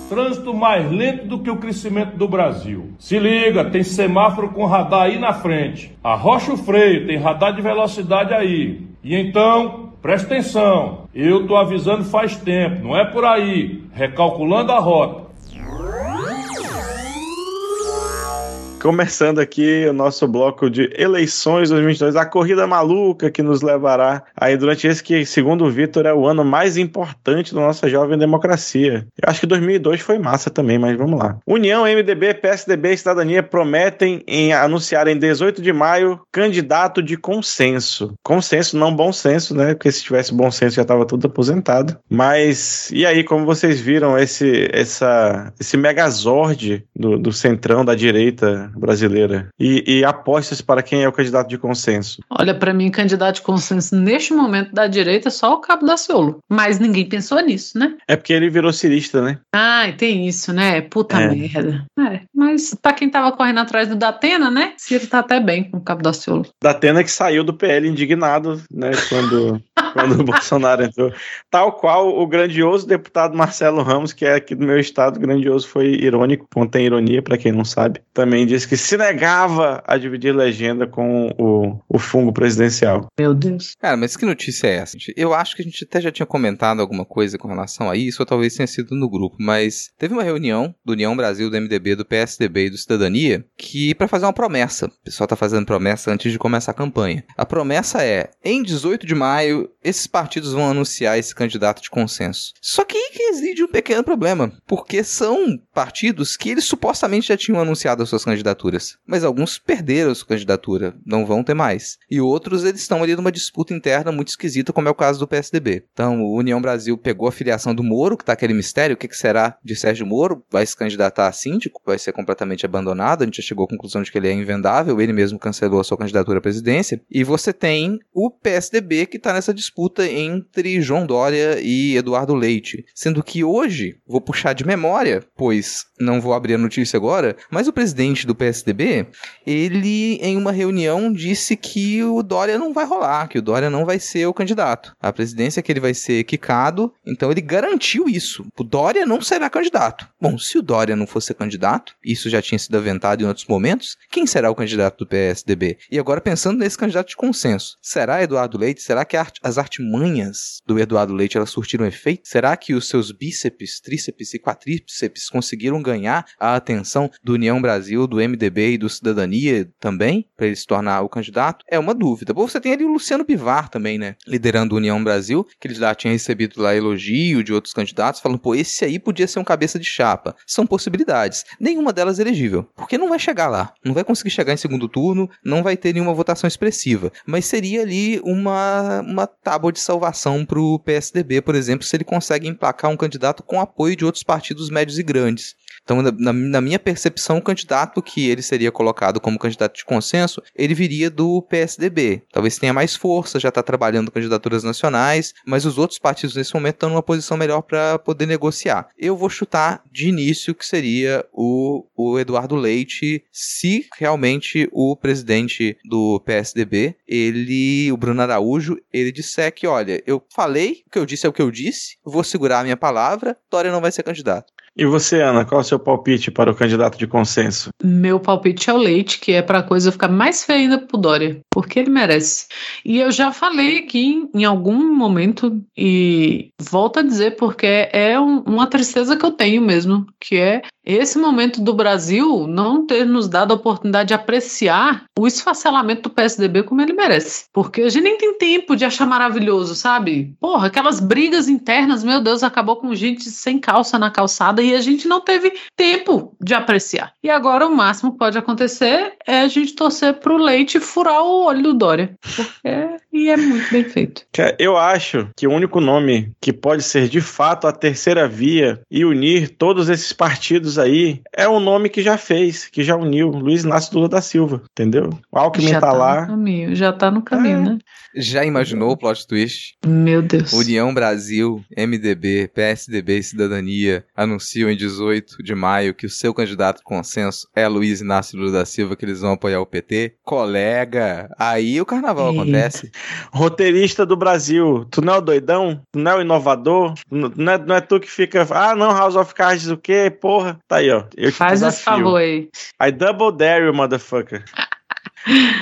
Trânsito mais lento do que o crescimento do Brasil. Se liga, tem semáforo com radar aí na frente. Arrocha o freio, tem radar de velocidade aí. E então, presta atenção. Eu tô avisando faz tempo, não é por aí. Recalculando a rota. Começando aqui o nosso bloco de eleições 2022, a corrida maluca que nos levará aí durante esse que, segundo o Vitor, é o ano mais importante da nossa jovem democracia. Eu acho que 2002 foi massa também, mas vamos lá. União, MDB, PSDB e Cidadania prometem em anunciar em 18 de maio candidato de consenso. Consenso, não bom senso, né? Porque se tivesse bom senso já estava tudo aposentado. Mas e aí, como vocês viram esse essa esse megazord do, do centrão da direita brasileira e, e apostas para quem é o candidato de consenso? Olha, pra mim, candidato de consenso neste momento da direita é só o Cabo da Ciolo. Mas ninguém pensou nisso, né? É porque ele virou cirista, né? Ah, tem isso, né? Puta É. merda. É, mas pra quem tava correndo atrás do Datena, né? Ciro tá até bem com o Cabo da Ciolo. Da Atena que saiu do PL indignado, né? Quando, quando o Bolsonaro entrou. Tal qual o grandioso deputado Marcelo Ramos, que é aqui do meu estado, grandioso foi irônico, contém ironia, para quem não sabe. Também disse que se negava a dividir legenda com o, o fungo presidencial. Meu Deus. Cara, mas que notícia é essa? Eu acho que a gente até já tinha comentado alguma coisa com relação a isso, ou talvez tenha sido no grupo, mas teve uma reunião do União Brasil, do MDB, do PSDB e do Cidadania, que para fazer uma promessa. O pessoal tá fazendo promessa antes de começar a campanha. A promessa é, em 18 de maio, esses partidos vão anunciar esse candidato de consenso. Só que aí que reside um pequeno problema, porque são partidos que eles supostamente já tinham anunciado as suas candidaturas, mas alguns perderam sua candidatura, não vão ter mais. E outros eles estão ali numa disputa interna muito esquisita, como é o caso do PSDB. Então, o União Brasil pegou a filiação do Moro, que tá aquele mistério, o que, que será de Sérgio Moro? Vai se candidatar a síndico? Vai ser completamente abandonado? A gente já chegou à conclusão de que ele é invendável, ele mesmo cancelou a sua candidatura à presidência. E você tem o PSDB que tá nessa disputa entre João Dória e Eduardo Leite. Sendo que hoje, vou puxar de memória, pois não vou abrir a notícia agora, mas o presidente do PSDB, ele em uma reunião disse que o Dória não vai rolar, que o Dória não vai ser o candidato. A presidência que ele vai ser quicado, então ele garantiu isso. O Dória não será candidato. Bom, se o Dória não fosse candidato, isso já tinha sido aventado em outros momentos, quem será o candidato do PSDB? E agora pensando nesse candidato de consenso, será Eduardo Leite? Será que as artimanhas do Eduardo Leite elas surtiram efeito? Será que os seus bíceps, tríceps e quadríceps conseguiram ganhar a atenção do União Brasil, do MDB e do Cidadania também, para ele se tornar o candidato? É uma dúvida. Bom, você tem ali o Luciano Bivar também, né? Liderando o União Brasil, que ele já tinha recebido lá elogio de outros candidatos, falando, pô, esse aí podia ser um cabeça de chapa. São possibilidades. Nenhuma delas é elegível. Porque não vai chegar lá. Não vai conseguir chegar em segundo turno, não vai ter nenhuma votação expressiva. Mas seria ali uma, uma tábua de salvação pro PSDB, por exemplo, se ele consegue emplacar um candidato com apoio de outros partidos médios e grandes. Então, na, na- minha percepção, o candidato que ele seria colocado como candidato de consenso, ele viria do PSDB. Talvez tenha mais força, já está trabalhando candidaturas nacionais, mas os outros partidos nesse momento estão numa posição melhor para poder negociar. Eu vou chutar de início que seria o, o Eduardo Leite, se realmente o presidente do PSDB, ele, o Bruno Araújo, ele disser que, olha, eu falei, o que eu disse é o que eu disse, vou segurar a minha palavra, Dória não vai ser candidato. E você, Ana, qual é o seu palpite para o candidato de consenso? Meu palpite é o Leite, que é pra coisa ficar mais feia ainda pro Dória, porque ele merece. E eu já falei aqui em algum momento, e volto a dizer, porque é um- uma tristeza que eu tenho mesmo, que é esse momento do Brasil não ter nos dado a oportunidade de apreciar o esfacelamento do PSDB como ele merece. Porque a gente nem tem tempo de achar maravilhoso, sabe? Porra, aquelas brigas internas, meu Deus, acabou com gente sem calça na calçada e a gente não teve tempo de apreciar. E agora o máximo que pode acontecer é a gente torcer pro leite furar o olho do Dória. Porque, e é muito bem feito. Eu acho que o único nome que pode ser de fato a terceira via e unir todos esses partidos aí é um nome que já fez, que já uniu, Luiz Inácio Lula da Silva, entendeu? O Alckmin já tá, no lá. caminho, já tá no caminho, É. né? Já imaginou o plot twist? Meu Deus. União Brasil, MDB, PSDB e Cidadania anunciam em 18 de maio que o seu candidato de consenso é Luiz Inácio Lula da Silva, que eles vão apoiar o PT. Colega, aí o carnaval Eita. acontece. Roteirista do Brasil, tu não é o doidão? Tu não é o inovador? Tu Não é, não é tu que fica, ah não, House of Cards o quê? Porra, tá aí ó. Faz esse favor aí. I double dare you, motherfucker.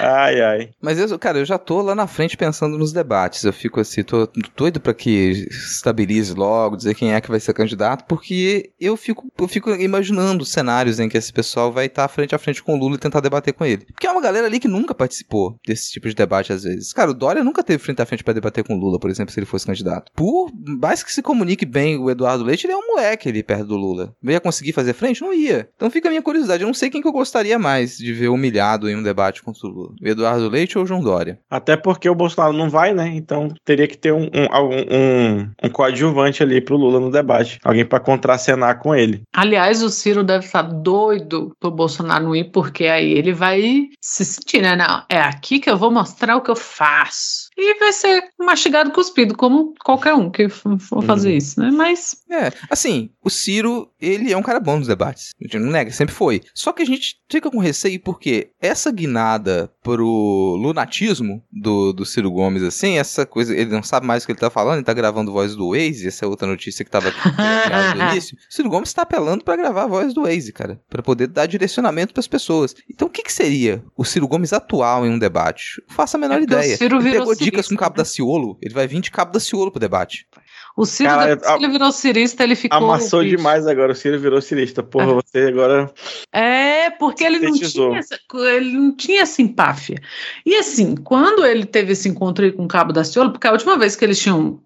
Ai, ai. Mas eu, cara, eu já tô lá na frente pensando nos debates. Eu fico assim, tô doido pra que estabilize logo, dizer quem é que vai ser candidato, porque eu fico, eu fico imaginando cenários em que esse pessoal vai estar frente a frente com o Lula e tentar debater com ele. Porque é uma galera ali que nunca participou desse tipo de debate às vezes. Cara, o Dória nunca teve frente a frente pra debater com o Lula, por exemplo, se ele fosse candidato. Por mais que se comunique bem o Eduardo Leite, ele é um moleque ali perto do Lula. Não ia conseguir fazer frente? Não ia. Então fica a minha curiosidade. Eu não sei quem que eu gostaria mais de ver humilhado em um debate contra o Eduardo Leite ou o João Dória? Até porque o Bolsonaro não vai, né? Então teria que ter um, um, um, um coadjuvante ali pro Lula no debate. Alguém pra contracenar com ele. Aliás, o Ciro deve estar doido pro Bolsonaro não ir, porque aí ele vai se sentir, né? Não, é aqui que eu vou mostrar o que eu faço. E vai ser mastigado, cuspido, como qualquer um que for fazer Uhum. isso, né? Mas É, assim, o Ciro, ele é um cara bom nos debates. A gente não nega, sempre foi. Só que a gente fica com receio porque essa guinada pro lunatismo do, do Ciro Gomes, assim, essa coisa, ele não sabe mais o que ele tá falando, ele tá gravando voz do Waze, essa é outra notícia que tava aqui no início. O Ciro Gomes tá apelando pra gravar a voz do Waze, cara, Pra poder dar direcionamento pras pessoas. Então o que que seria o Ciro Gomes atual em um debate? Faço a menor É porque o ideia. Ciro virou dicas com o Cabo né? da Ciolo, ele vai vir de Cabo da Ciolo pro debate. O Ciro, Cara, depois que a- ele virou cirista, ele ficou. Amassou bicho. demais agora. O Ciro virou cirista. Porra, você agora. É, porque ele não, tinha essa, ele não tinha essa empáfia. E assim, quando ele teve esse encontro aí com o Cabo da Ciolo, porque a última vez que eles tinham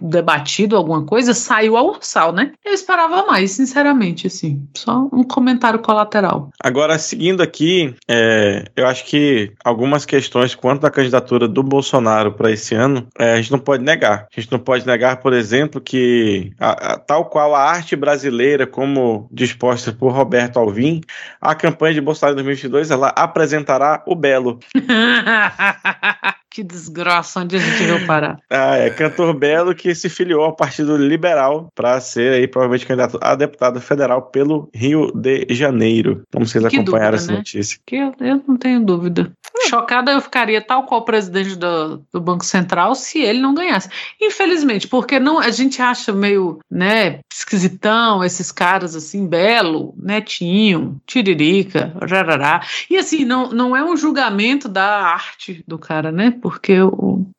debatido alguma coisa, saiu a Ursal, né? Eu esperava mais, sinceramente, assim. Só um comentário colateral. Agora, seguindo aqui, é, eu acho que algumas questões quanto à candidatura do Bolsonaro para esse ano, é, a gente não pode negar. A gente não pode negar, por exemplo, que a- a- tal qual a arte brasileira, como disposta por Roberto Alvim, a campanha de Bolsonaro em 2022 ela apresentará o Belo. que desgraça, onde a gente veio parar. Ah, é cantor Belo que se filiou ao Partido Liberal para ser aí provavelmente candidato a deputado federal pelo Rio de Janeiro. Como vocês Que acompanharam dúvida, essa né? notícia. Que eu, eu não tenho dúvida. Chocada eu ficaria tal qual o presidente do, do Banco Central se ele não ganhasse. Infelizmente, porque não a gente acha meio, né, esquisitão esses caras assim, belo, netinho, tiririca, rarará. E assim, não, não é um julgamento da arte do cara, né? Porque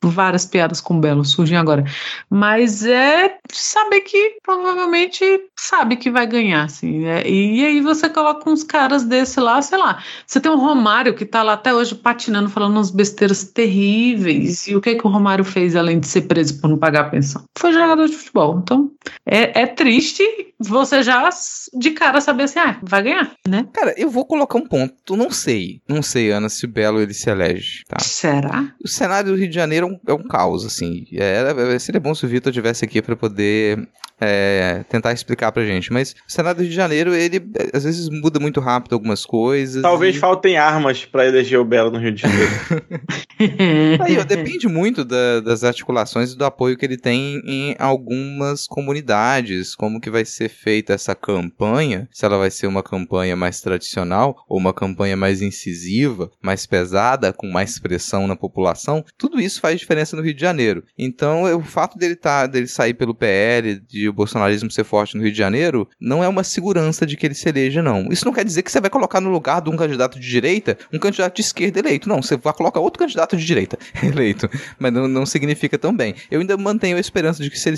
várias piadas com belo surgem agora. Mas é saber que provavelmente sabe que vai ganhar, assim. né? E aí você coloca uns caras desse lá, sei lá. Você tem o Romário que tá lá até hoje patinando, falando umas besteiras terríveis. E o que que o Romário fez além de ser preso por não pagar a pensão? Foi jogador de futebol. Então, é, é triste você já de cara saber assim, ah, vai ganhar, né? Cara, eu vou colocar um ponto. Não sei. Não sei, Ana, se o Belo ele se elege, tá? Será? O cenário do Rio de Janeiro é um, é um caos, assim. É, seria bom se o Vitor estivesse aqui pra poder é, tentar explicar pra gente. Mas o cenário do Rio de Janeiro, ele às vezes muda muito rápido algumas coisas. Talvez e... faltem armas para eleger o Belo no Rio de Janeiro. Aí, ó, depende muito da- das articulações e do apoio que ele tem em algumas comunidades. Como que vai ser feita essa campanha? Se ela vai ser uma campanha mais tradicional ou uma campanha mais incisiva, mais pesada, com mais pressão na população. Tudo isso faz diferença no Rio de Janeiro. Então, é, o fato dele, tá, dele sair pelo PL, de o bolsonarismo ser forte no Rio de Janeiro, não é uma segurança de que ele se eleja, não. Isso não quer dizer que você vai colocar no lugar de um candidato de direita um candidato de esquerda eleito. Não, você vai colocar outro candidato de direita eleito. Mas não, não significa tão bem. Eu ainda mantenho a esperança de que se ele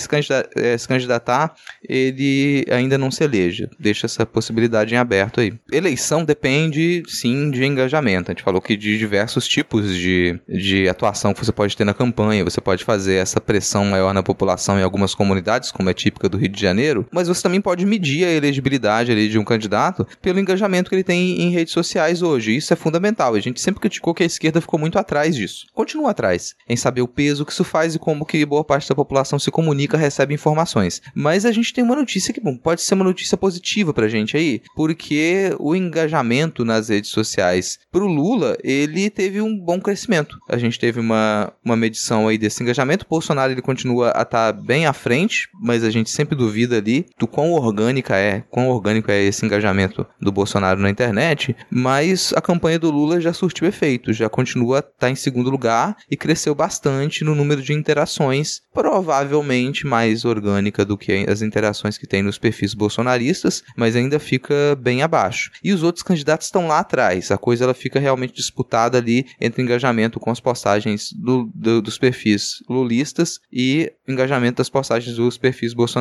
eh, se candidatar, ele ainda não se eleja. Deixa essa possibilidade em aberto aí. Eleição depende, sim, de engajamento. A gente falou que de diversos tipos de, de atuação que você pode ter na campanha. Você pode fazer essa pressão maior na população em algumas comunidades, como é típico do Rio de Janeiro, mas você também pode medir a elegibilidade ali de um candidato pelo engajamento que ele tem em redes sociais hoje. Isso é fundamental. A gente sempre criticou que a esquerda ficou muito atrás disso. Continua atrás em saber o peso que isso faz e como que boa parte da população se comunica, recebe informações. Mas a gente tem uma notícia que bom, pode ser uma notícia positiva pra gente aí, porque o engajamento nas redes sociais pro Lula, ele teve um bom crescimento. A gente teve uma, uma medição aí desse engajamento. O Bolsonaro ele continua a estar tá bem à frente, mas a gente sempre duvida ali do quão orgânica é, quão orgânico é esse engajamento do Bolsonaro na internet, mas a campanha do Lula já surtiu efeito, já continua a tá em segundo lugar e cresceu bastante no número de interações, provavelmente mais orgânica do que as interações que tem nos perfis bolsonaristas, mas ainda fica bem abaixo. E os outros candidatos estão lá atrás, a coisa ela fica realmente disputada ali entre engajamento com as postagens do, do, dos perfis lulistas e engajamento das postagens dos perfis bolsonaristas,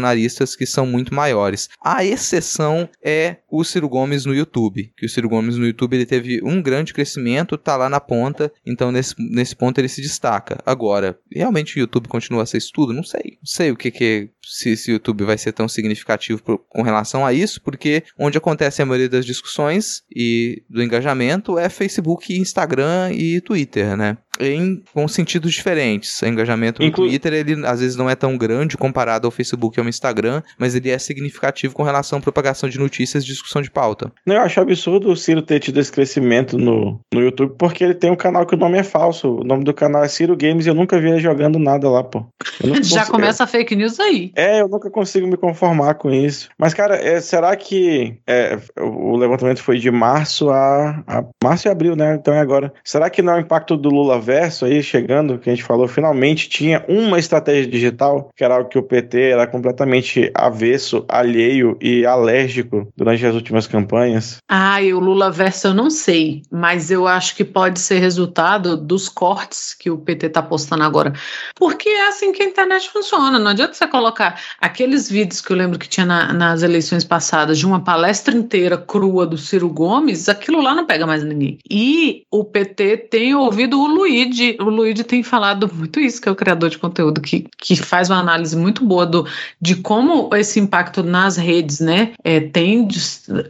que são muito maiores. A exceção é o Ciro Gomes no YouTube, que o Ciro Gomes no YouTube ele teve um grande crescimento, tá lá na ponta, então nesse, nesse ponto ele se destaca. Agora, realmente o YouTube continua a ser estudo? Não sei. Não sei o que, que se esse YouTube vai ser tão significativo pro, com relação a isso, porque onde acontece a maioria das discussões e do engajamento é Facebook, Instagram e Twitter, né? Em, com sentidos diferentes. O engajamento no Inclu Twitter, ele às vezes não é tão grande comparado ao Facebook e ao Instagram, mas ele é significativo com relação à propagação de notícias e discussão de pauta. Eu acho absurdo o Ciro ter tido esse crescimento no, no YouTube, porque ele tem um canal que o nome é falso. O nome do canal é Ciro Games e eu nunca vi ele jogando nada lá, pô. Já começa a fake news aí. É, eu nunca consigo me conformar com isso. Mas, cara, é, será que é, o levantamento foi de março a, a, Março e abril, né? Então é agora. Será que não é o impacto do Lula verso aí chegando, que a gente falou, finalmente tinha uma estratégia digital, que era algo que o PT era completamente avesso, alheio e alérgico durante as últimas campanhas? Ah, e o Lula verso eu não sei, mas eu acho que pode ser resultado dos cortes que o PT tá postando agora. Porque é assim que a internet funciona. Não adianta você colocar aqueles vídeos que eu lembro que tinha na, nas eleições passadas de uma palestra inteira crua do Ciro Gomes, aquilo lá não pega mais ninguém. E o PT tem ouvido o Luigi, o Luigi tem falado muito isso, que é o criador de conteúdo, que, que faz uma análise muito boa do, de como esse impacto nas redes, né, é, tem,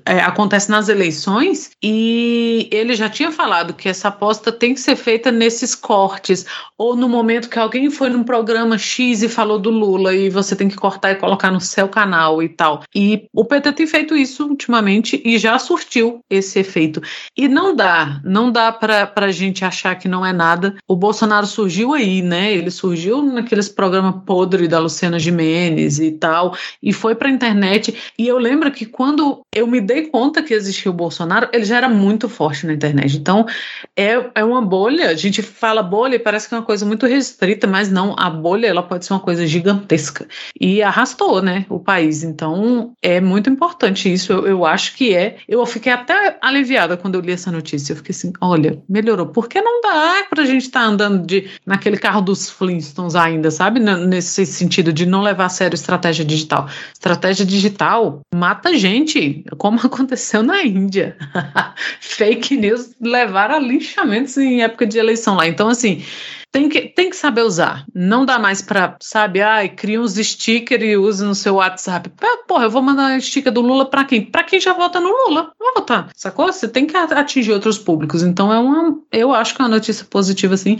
é, acontece nas eleições, e ele já tinha falado que essa aposta tem que ser feita nesses cortes, ou no momento que alguém foi num programa X e falou do Lula, e você tem que cortar e colocar no seu canal e tal. E o PT tem feito isso ultimamente e já surtiu esse efeito. E não dá, não dá para a gente achar que não é nada. O Bolsonaro surgiu aí, né? Ele surgiu naqueles programas podre da Luciana Gimenez e tal, e foi para a internet. E eu lembro que quando eu me dei conta que existia o Bolsonaro, ele já era muito forte na internet. Então, é, é uma bolha. A gente fala bolha e parece que é uma coisa muito restrita, mas não. A bolha ela pode ser uma coisa gigantesca. E arrastou, né, o país. Então, é muito importante isso. Eu, eu acho que é. Eu fiquei até aliviada quando eu li essa notícia. Eu fiquei assim, olha, melhorou. Porque não dá pra gente estar tá andando de, naquele carro dos Flintstones ainda, sabe? Nesse sentido de não levar a sério estratégia digital. Estratégia digital mata gente, como aconteceu na Índia. Fake news levaram a linchamentos em época de eleição lá. Então, assim, tem que, tem que saber usar. Não dá mais pra, sabe, ai, cria uns stickers e usa no seu WhatsApp. Porra, eu vou mandar sticker do Lula pra quem? Pra quem já vota no Lula. Vai votar, sacou? Você tem que atingir outros públicos. Então é uma, eu acho que é uma notícia positiva, assim.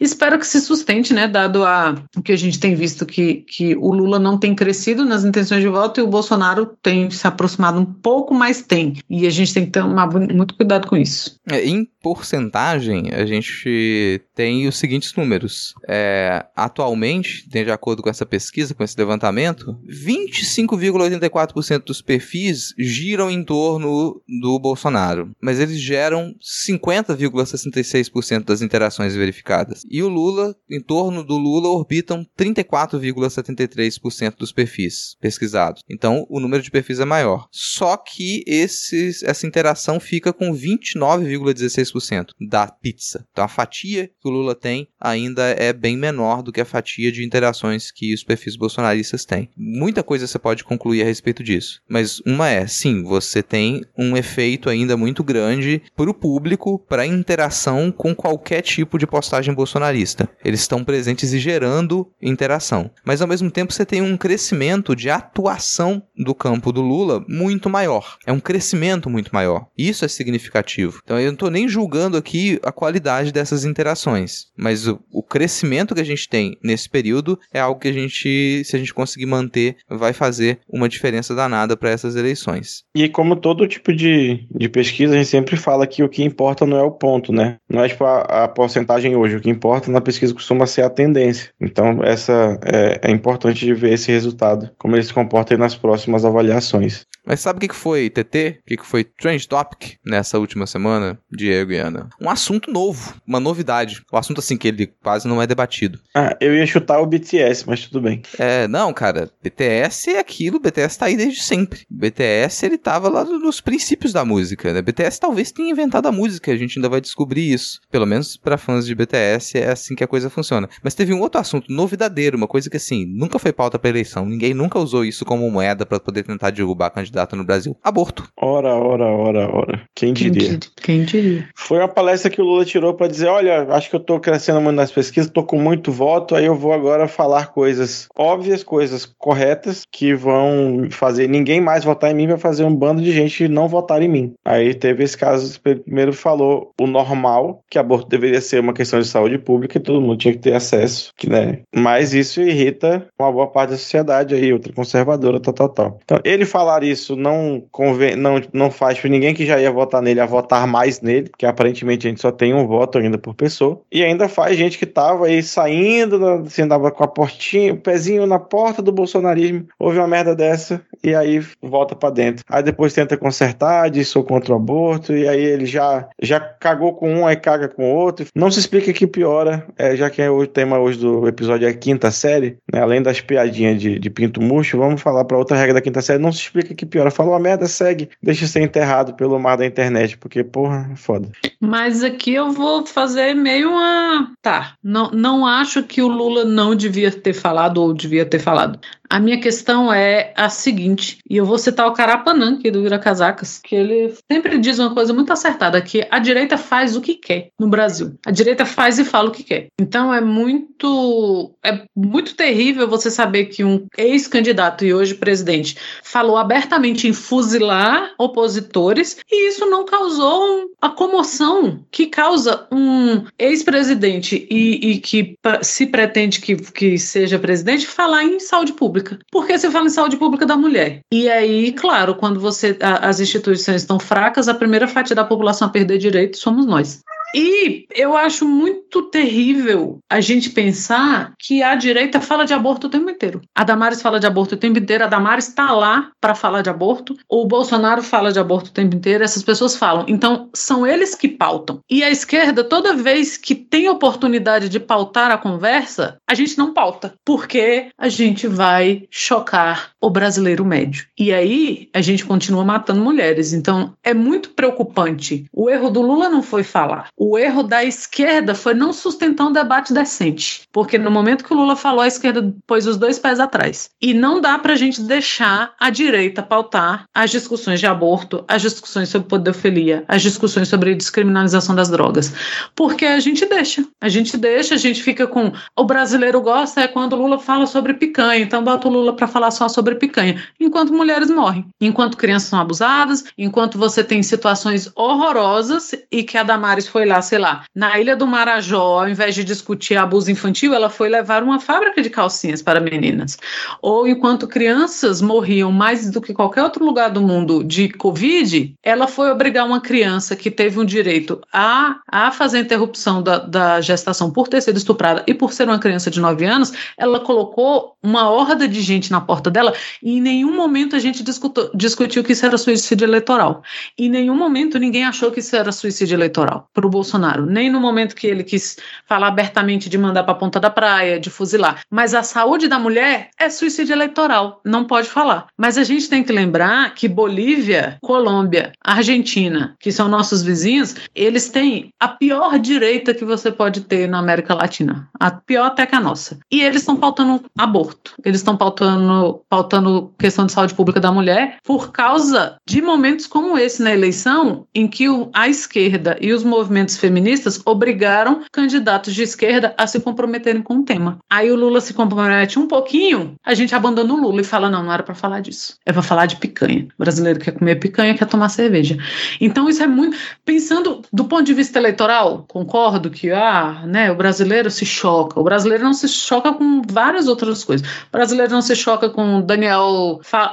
Espero que se sustente, né, dado a, o que a gente tem visto que, que o Lula não tem crescido nas intenções de voto e o Bolsonaro tem se aproximado um pouco, mas tem. E a gente tem que tomar muito cuidado com isso. É, em porcentagem, a gente tem os números. É, atualmente, de acordo com essa pesquisa, com esse levantamento, 25,84% dos perfis giram em torno do Bolsonaro, mas eles geram 50,66% das interações verificadas. E o Lula, em torno do Lula, orbitam 34,73% dos perfis pesquisados. Então, o número de perfis é maior. Só que esses, essa interação fica com 29,16% da pizza. Então, a fatia que o Lula tem ainda é bem menor do que a fatia de interações que os perfis bolsonaristas têm. Muita coisa você pode concluir a respeito disso, mas uma é, sim, você tem um efeito ainda muito grande para o público, para interação com qualquer tipo de postagem bolsonarista. Eles estão presentes e gerando interação. Mas ao mesmo tempo você tem um crescimento de atuação do campo do Lula muito maior. É um crescimento muito maior. Isso é significativo. Então eu não estou nem julgando aqui a qualidade dessas interações, mas o, o crescimento que a gente tem nesse período é algo que a gente, se a gente conseguir manter, vai fazer uma diferença danada para essas eleições. E como todo tipo de, de pesquisa, a gente sempre fala que o que importa não é o ponto, né? Não é tipo a, a porcentagem hoje. O que importa na pesquisa costuma ser a tendência. Então, essa é, é importante de ver esse resultado, como ele se comporta nas próximas avaliações. Mas sabe o que foi TT? O que foi Trend Topic nessa última semana, Diego e Ana? Um assunto novo, uma novidade. O um assunto assim que ele quase não é debatido. Ah, eu ia chutar o BTS, mas tudo bem. É, não, cara, BTS é aquilo, BTS tá aí desde sempre. BTS, ele tava lá nos princípios da música, né? BTS talvez tenha inventado a música, a gente ainda vai descobrir isso. Pelo menos para fãs de BTS é assim que a coisa funciona. Mas teve um outro assunto novidadeiro, uma coisa que assim, nunca foi pauta pra eleição, ninguém nunca usou isso como moeda para poder tentar derrubar a candidato no Brasil. Aborto. Ora, ora, ora, ora. Quem diria? Quem diria? Foi uma palestra que o Lula tirou para dizer: olha, acho que eu tô crescendo muito nas pesquisas, tô com muito voto, aí eu vou agora falar coisas óbvias, coisas corretas, que vão fazer ninguém mais votar em mim, vai fazer um bando de gente não votar em mim. Aí teve esse caso, primeiro falou o normal, que aborto deveria ser uma questão de saúde pública e todo mundo tinha que ter acesso, que, né? Mas isso irrita uma boa parte da sociedade aí, outra conservadora, tal, tal, tal. Então, ele falar isso não, convém, não, não faz para ninguém que já ia votar nele a votar mais nele, porque aparentemente a gente só tem um voto ainda por pessoa, e ainda faz gente que tava aí saindo, assim, andava com a portinha, o pezinho na porta do bolsonarismo, houve uma merda dessa, e aí volta para dentro. Aí depois tenta consertar, diz sou contra o aborto, e aí ele já, já cagou com um, aí caga com outro. Não se explica que piora, é, já que é o tema hoje do episódio é a quinta série, né, além das piadinhas de, de pinto murcho, vamos falar para outra regra da quinta série, não se explica que piora. Falou a merda, segue, deixa ser enterrado pelo mar da internet, porque, porra, é foda. Mas aqui eu vou fazer meio uma. Tá, não, não acho que o Lula não devia ter falado ou devia ter falado. A minha questão é a seguinte, e eu vou citar o Carapanã, aqui do Vira Casacas, que ele sempre diz uma coisa muito acertada, que a direita faz o que quer no Brasil. A direita faz e fala o que quer. Então é muito é muito terrível você saber que um ex-candidato e hoje presidente falou abertamente em fuzilar opositores e isso não causou a comoção que causa um ex-presidente e, e, que se pretende que, que seja presidente falar em saúde pública. Porque se fala em saúde pública da mulher. E aí, claro, quando você a, as instituições estão fracas, a primeira fatia da população a perder direito somos nós. E eu acho muito terrível a gente pensar que a direita fala de aborto o tempo inteiro. A Damares fala de aborto o tempo inteiro, a Damares está lá para falar de aborto, o Bolsonaro fala de aborto o tempo inteiro, essas pessoas falam. Então, são eles que pautam. E a esquerda, toda vez que tem oportunidade de pautar a conversa, a gente não pauta, porque a gente vai chocar o brasileiro médio. E aí, a gente continua matando mulheres. Então, é muito preocupante. O erro do Lula não foi falar. O erro da esquerda foi não sustentar um debate decente. Porque no momento que o Lula falou, a esquerda pôs os dois pés atrás. E não dá para a gente deixar a direita pautar as discussões de aborto, as discussões sobre pedofilia, as discussões sobre descriminalização das drogas. Porque a gente deixa. A gente deixa, a gente fica com. O brasileiro gosta é quando o Lula fala sobre picanha, então bota o Lula para falar só sobre picanha. Enquanto mulheres morrem, enquanto crianças são abusadas, enquanto você tem situações horrorosas e que a Damares foi lá, sei lá, na Ilha do Marajó, ao invés de discutir abuso infantil, ela foi levar uma fábrica de calcinhas para meninas. Ou enquanto crianças morriam mais do que qualquer outro lugar do mundo de Covid, ela foi obrigar uma criança que teve um direito a, a fazer a interrupção da, da gestação por ter sido estuprada e por ser uma criança de 9 anos, ela colocou uma horda de gente na porta dela e em nenhum momento a gente discutou, discutiu que isso era suicídio eleitoral. Em nenhum momento ninguém achou que isso era suicídio eleitoral. Para o Bolsonaro, nem no momento que ele quis falar abertamente de mandar para a ponta da praia, de fuzilar. Mas a saúde da mulher é suicídio eleitoral, não pode falar. Mas a gente tem que lembrar que Bolívia, Colômbia, Argentina, que são nossos vizinhos, eles têm a pior direita que você pode ter na América Latina, a pior até que a nossa. E eles estão pautando aborto, eles estão pautando, pautando questão de saúde pública da mulher por causa de momentos como esse na eleição, em que a esquerda e os movimentos feministas obrigaram candidatos de esquerda a se comprometerem com o tema. Aí o Lula se compromete um pouquinho, a gente abandona o Lula e fala: não, não era para falar disso. É para falar de picanha. O brasileiro quer comer picanha, quer tomar cerveja. Então isso é muito. Pensando do ponto de vista eleitoral, concordo que ah, né, o brasileiro se choca. O brasileiro não se choca com várias outras coisas. O brasileiro não se choca com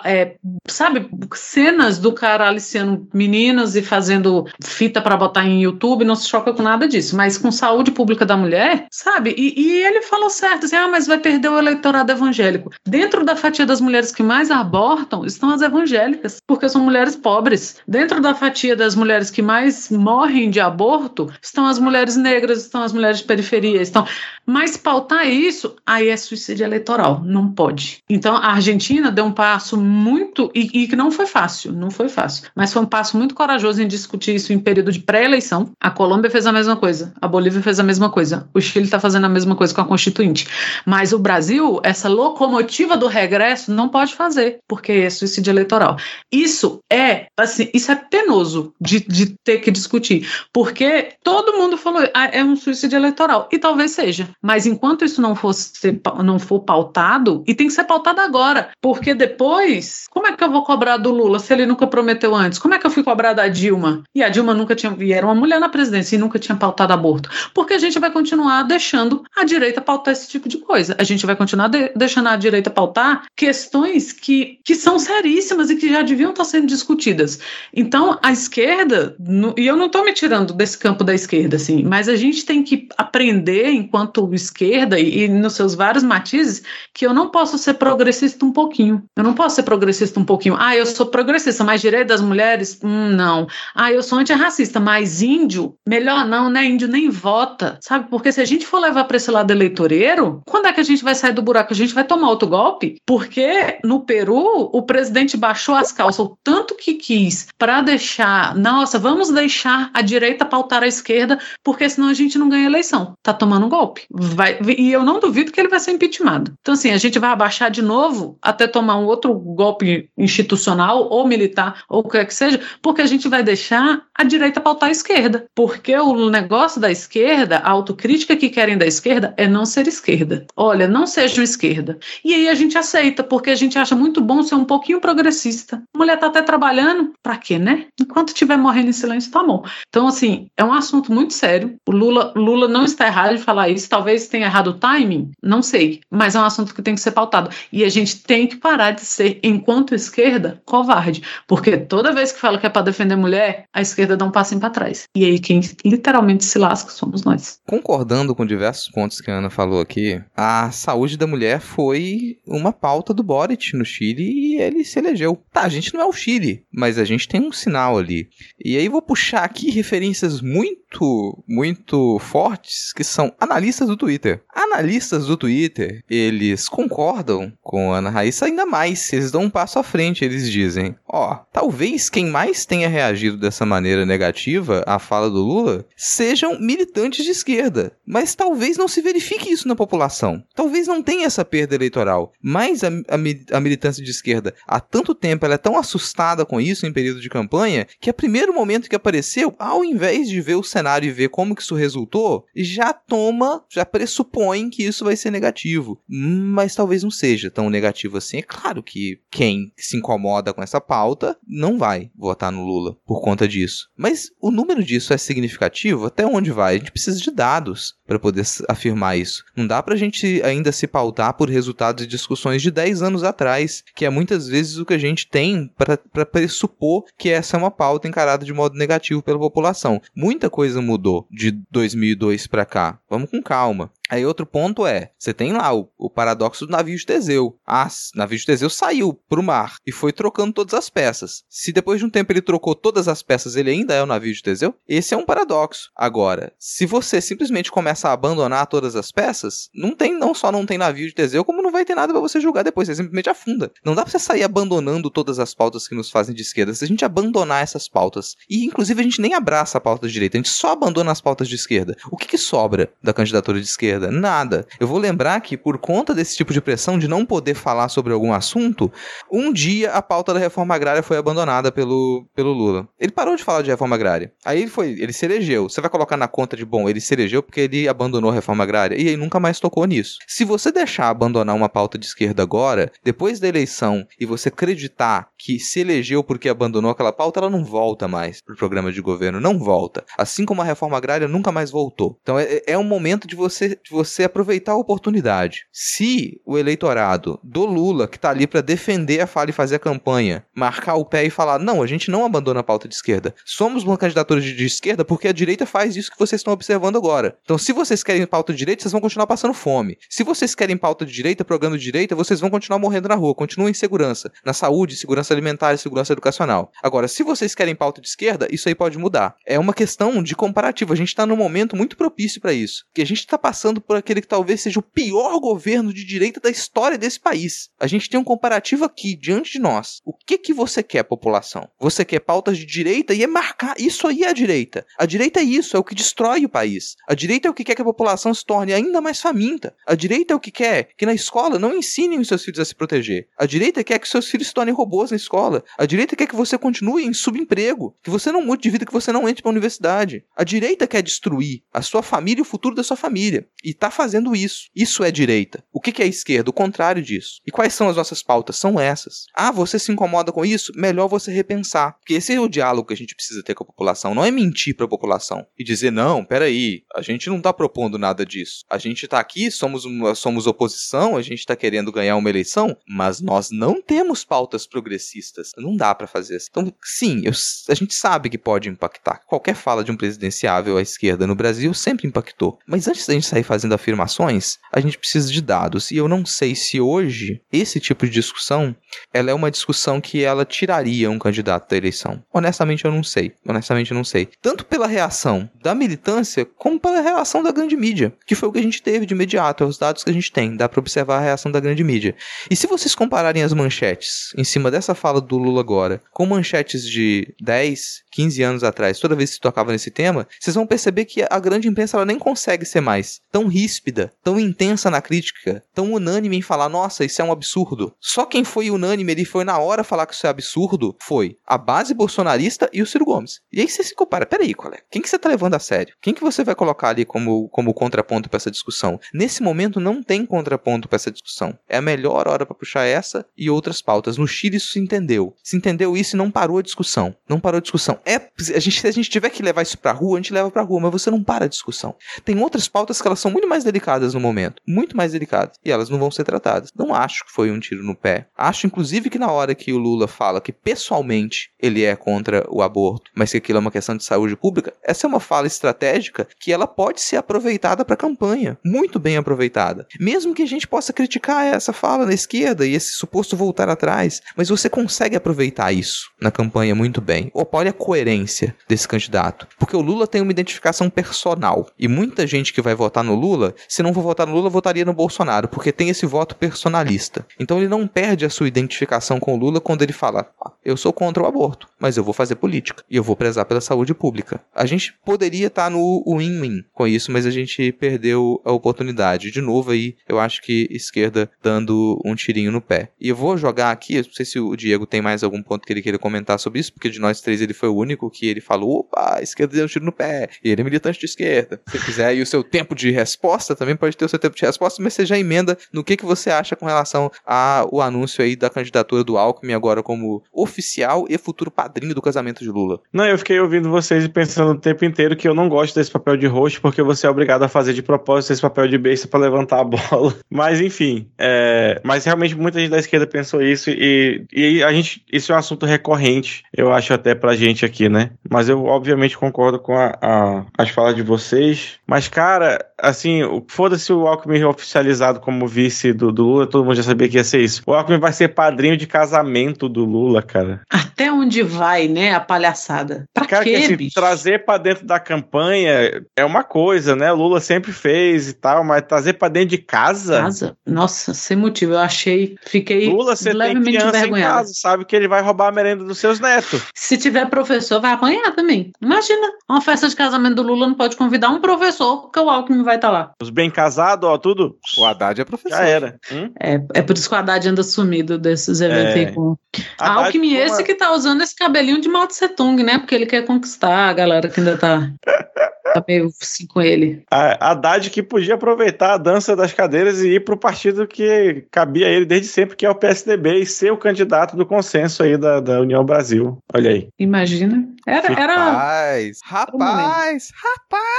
é, sabe, cenas do cara aliciando meninas e fazendo fita para botar em YouTube, não se choca com nada disso. Mas com saúde pública da mulher, sabe? E, e ele falou certo, assim, ah, mas vai perder o eleitorado evangélico. Dentro da fatia das mulheres que mais abortam estão as evangélicas, porque são mulheres pobres. Dentro da fatia das mulheres que mais morrem de aborto estão as mulheres negras, estão as mulheres de periferia, estão. Mas pautar isso, aí é suicídio eleitoral, não pode. Então a Argentina deu um passo muito e, e que não foi fácil, não foi fácil, mas foi um passo muito corajoso em discutir isso em período de pré-eleição. A Colômbia fez a mesma coisa, a Bolívia fez a mesma coisa, o Chile está fazendo a mesma coisa com a Constituinte. Mas o Brasil, essa locomotiva do regresso, não pode fazer, porque é suicídio eleitoral. Isso é, assim, isso é penoso de, de ter que discutir, porque todo mundo falou, ah, é um suicídio eleitoral, e talvez seja. Mas enquanto isso não for, ser, não for pautado, e tem que ser pautado agora, porque depois, como é que eu vou cobrar do Lula se ele nunca prometeu antes? Como é que eu fui cobrar da Dilma? E a Dilma nunca tinha, e era uma mulher na presidência e nunca tinha pautado aborto. Porque a gente vai continuar deixando a direita pautar esse tipo de coisa. A gente vai continuar de, deixando a direita pautar questões que, que são seríssimas e que já deviam estar sendo discutidas. Então, a esquerda, no, e eu não estou me tirando desse campo da esquerda, assim, mas a gente tem que aprender, enquanto esquerda e, e nos seus vários matizes, que eu não posso ser progressista um pouquinho. Eu não posso ser progressista um pouquinho. Ah, eu sou progressista, mas direito das mulheres? Hum, não. Ah, eu sou antirracista, mas índio? Melhor não, né? Índio nem vota, sabe? Porque se a gente for levar para esse lado eleitoreiro, quando é que a gente vai sair do buraco? A gente vai tomar outro golpe? Porque no Peru, o presidente baixou as calças o tanto que quis para deixar, nossa, vamos deixar a direita pautar a esquerda, porque senão a gente não ganha eleição. Tá tomando um golpe. Vai, e eu não duvido que ele vai ser impeachmentado. Então, assim, a gente vai abaixar de novo até tomar um outro golpe institucional ou militar ou o que quer que seja, porque a gente vai deixar a direita pautar a esquerda. Porque o negócio da esquerda, a autocrítica que querem da esquerda é não ser esquerda. Olha, não sejam esquerda. E aí a gente aceita, porque a gente acha muito bom ser um pouquinho progressista. A mulher tá até trabalhando, pra quê, né? Enquanto estiver morrendo em silêncio, tá bom. Então, assim, é um assunto muito sério. O Lula, Lula não está errado de falar isso. Talvez tenha errado o timing, não sei. Mas é um assunto que tem que ser pautado. E a gente tem que parar de ser, enquanto esquerda, covarde. Porque toda vez que fala que é para defender mulher, a esquerda dá um passinho para trás. E aí quem literalmente se lasca somos nós. Concordando com diversos pontos que a Ana falou aqui, a saúde da mulher foi uma pauta do Boric no Chile e ele se elegeu. Tá, a gente não é o Chile, mas a gente tem um sinal ali. E aí vou puxar aqui referências muito, muito fortes que são analistas do Twitter. Analistas do Twitter, eles concordam com Ana Raíssa ainda mais, eles dão um passo à frente, eles dizem, ó, talvez quem mais tenha reagido dessa maneira negativa à fala do Lula sejam militantes de esquerda, mas talvez não se verifique isso na população. Talvez não tenha essa perda eleitoral, mas a, a, a militância de esquerda há tanto tempo ela é tão assustada com isso em período de campanha que a primeiro momento que apareceu, ao invés de ver o cenário e ver como que isso resultou, já toma, já pressupõe que isso vai ser negativo. Mas talvez não seja tão negativo assim. É claro que quem se incomoda com essa pauta não vai votar no Lula por conta disso. Mas o número disso é significativo? Até onde vai? A gente precisa de dados para poder afirmar isso. Não dá para a gente ainda se pautar por resultados de discussões de 10 anos atrás, que é muitas vezes o que a gente tem para pressupor que essa é uma pauta encarada de modo negativo pela população. Muita coisa mudou de 2002 para cá. Vamos com calma. Aí outro ponto é, você tem lá o, o paradoxo do navio de Teseu. Ah, o navio de Teseu saiu pro mar e foi trocando todas as peças. Se depois de um tempo ele trocou todas as peças, ele ainda é o navio de Teseu? Esse é um paradoxo. Agora, se você simplesmente começa a abandonar todas as peças, não tem, não só não tem navio de Teseu, como não vai ter nada para você julgar depois, você simplesmente afunda. Não dá pra você sair abandonando todas as pautas que nos fazem de esquerda. Se a gente abandonar essas pautas, e inclusive a gente nem abraça a pauta de direita, a gente só abandona as pautas de esquerda. O que, que sobra da candidatura de esquerda? Nada. Eu vou lembrar que por conta desse tipo de pressão de não poder falar sobre algum assunto, um dia a pauta da reforma agrária foi abandonada pelo, pelo Lula. Ele parou de falar de reforma agrária. Aí ele foi, ele se elegeu. Você vai colocar na conta de, bom, ele se elegeu porque ele abandonou a reforma agrária e aí nunca mais tocou nisso. Se você deixar abandonar uma pauta de esquerda agora, depois da eleição, e você acreditar que se elegeu porque abandonou aquela pauta, ela não volta mais pro programa de governo, não volta. Assim como a reforma agrária nunca mais voltou. Então é, é um momento de você, de você aproveitar a oportunidade. Se o eleitorado do Lula, que tá ali para defender a fala e fazer a campanha, marcar o pé e falar: não, a gente não abandona a pauta de esquerda. Somos uma candidatura de, de esquerda porque a direita faz isso que vocês estão observando agora. Então, se vocês querem pauta de direita, vocês vão continuar passando fome. Se vocês querem pauta de direita, programa de direita, vocês vão continuar morrendo na rua, continuem em segurança, na saúde, segurança alimentar e segurança educacional. Agora, se vocês querem pauta de esquerda, isso aí pode mudar. É uma questão de comparativo. A gente está num momento muito propício para isso. Que a gente está passando por aquele que talvez seja o pior governo de direita da história desse país. A gente tem um comparativo aqui diante de nós. O que que você quer, população? Você quer pautas de direita e é marcar. Isso aí é a direita. A direita é isso, é o que destrói o país. A direita é o que quer que a população se torne ainda mais faminta. A direita é o que quer que na escola não ensinem os seus filhos a se proteger. A direita quer que seus filhos se tornem robôs na escola. A direita quer que você continue em subemprego, que você não mude de vida, que você não entre para a universidade. A direita quer destruir a sua família e o futuro da sua família. E está fazendo isso. Isso é direita. O que é a esquerda? O contrário disso. E quais são as nossas pautas? São essas. Ah, você se incomoda com isso? Melhor você repensar. Porque esse é o diálogo que a gente precisa ter com a população. Não é mentir para a população e dizer, não, peraí, a gente não está propondo nada disso. A gente está aqui, somos, uma, somos oposição, a gente está querendo ganhar uma eleição, mas nós não temos pautas progressistas. Não dá para fazer isso. Então, sim, eu, a gente sabe que pode impactar. Qualquer fala de um presidenciável à esquerda no Brasil sempre impactou. Mas antes da gente sair fazendo afirmações, a gente precisa de dados. E eu não sei se hoje esse tipo de discussão ela é uma discussão que ela tiraria um candidato da eleição. Honestamente, eu não sei. Honestamente, eu não sei. Tanto pela reação da militância, como pela reação da grande mídia, que foi o que a gente teve de imediato, é os dados que a gente tem. Dá para observar a reação da grande mídia. E se vocês compararem as manchetes em cima dessa fala do Lula agora com manchetes de 10, 15 anos atrás, toda vez que se tocava nesse tema, vocês vão perceber que a grande imprensa ela nem consegue ser mais tão ríspida, tão intensa na crítica, tão unânime em falar, nossa, isso é um absurdo. Só quem foi unânime, ele foi na hora falar que isso é absurdo, foi a base bolsonarista e o Ciro Gomes. E aí você se compara, peraí, colega, quem que você tá levando a sério? Quem que você vai colocar ali como, como contraponto para essa discussão? Nesse momento não tem contraponto para essa discussão. É a melhor hora para puxar essa e outras pautas. No Chile isso se entendeu. Se entendeu isso e não parou a discussão. Não parou a discussão. É, a gente, se a gente tiver que levar isso pra rua, a gente leva pra rua, mas você não para a discussão. Tem outras pautas que elas são muito mais delicadas no momento. Muito mais delicadas. E elas não vão ser tratadas. Não acho que foi um tiro no pé. Acho, inclusive, que na hora que o Lula fala que pessoalmente ele é contra o aborto, mas que aquilo é uma questão de saúde pública, essa é uma fala estratégica que ela pode ser aproveitada para campanha. Muito bem aproveitada. Mesmo que a gente possa criticar essa fala na esquerda e esse suposto voltar atrás, mas você consegue aproveitar isso na campanha muito bem. Olha a coerência desse candidato. Porque o Lula tem uma identificação personal. E muita gente que vai votar no Lula, se não for votar no Lula, votaria no Bolsonaro, porque tem esse voto personalista. Então ele não perde a sua identificação com o Lula quando ele fala: ah, eu sou contra o aborto, mas eu vou fazer política e eu vou prezar pela saúde pública. A gente poderia estar no win-win com isso, mas a gente perdeu a oportunidade. De novo aí, eu acho que esquerda dando um tirinho no pé. E eu vou jogar aqui, não sei se o Diego tem mais algum ponto que ele queira comentar sobre isso, porque de nós três ele foi o único que ele falou: opa, esquerda deu um tiro no pé, e ele é militante de esquerda. Se quiser aí o seu tempo de resposta, também pode ter o seu tempo de resposta, mas você já emenda no que, que você acha com relação ao anúncio aí da candidatura do Alckmin agora como oficial e futuro padrinho do casamento de Lula. Não, eu fiquei ouvindo vocês e pensando o tempo inteiro que eu não gosto desse papel de host porque você é obrigado a fazer de propósito esse papel de besta para levantar a bola. Mas enfim, é... mas realmente muita gente da esquerda pensou isso e, e a gente, isso é um assunto recorrente, eu acho até pra gente aqui, né? Mas eu obviamente concordo com a, a, as falas de vocês. Mas cara, assim, o- foda-se o Alckmin oficializado como vice do, do Lula, todo mundo já sabia que ia ser isso. O Alckmin vai ser padrinho de casamento do Lula, cara. Até onde vai, né, a palhaçada? Pra Cara, quê, que assim, bicho? trazer pra dentro da campanha é uma coisa, né? O Lula sempre fez e tal, mas trazer pra dentro de casa. Casa? Nossa, sem motivo. Eu achei. Fiquei Lula, você tem levemente criança em envergonhada. casa, sabe que ele vai roubar a merenda dos seus netos. Se tiver professor, vai apanhar também. Imagina, uma festa de casamento do Lula não pode convidar um professor, porque o Alckmin vai estar lá. Os bem casados, ó, tudo O Haddad é professor. já era. Hum? É, é por isso que o Haddad anda sumido desses eventos É. aí com. Haddad Alckmin foi esse uma- que tá usando esse cabelinho de Mao Tse Tung, né? Porque ele quer conquistar a galera que ainda tá, tá meio assim com ele. A Haddad que podia aproveitar a dança das cadeiras e ir pro partido que cabia a ele desde sempre, que é o PSDB, e ser o candidato do consenso aí da, da União Brasil. Olha aí. Imagina. Era, era, Rapaz, rapaz, rapaz.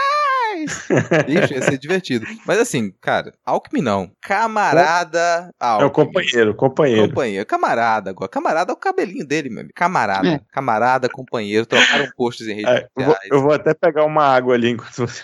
Bicho, ia ser divertido. Mas assim, cara, Alckmin não. Camarada É Alckmin. o companheiro, companheiro. Companheiro. Camarada agora. Camarada é o cabelinho dele, meu amigo. Camarada. É. Camarada, companheiro. Trocaram posts em redes É, eu, vou, sociais. eu vou até pegar uma água ali enquanto você.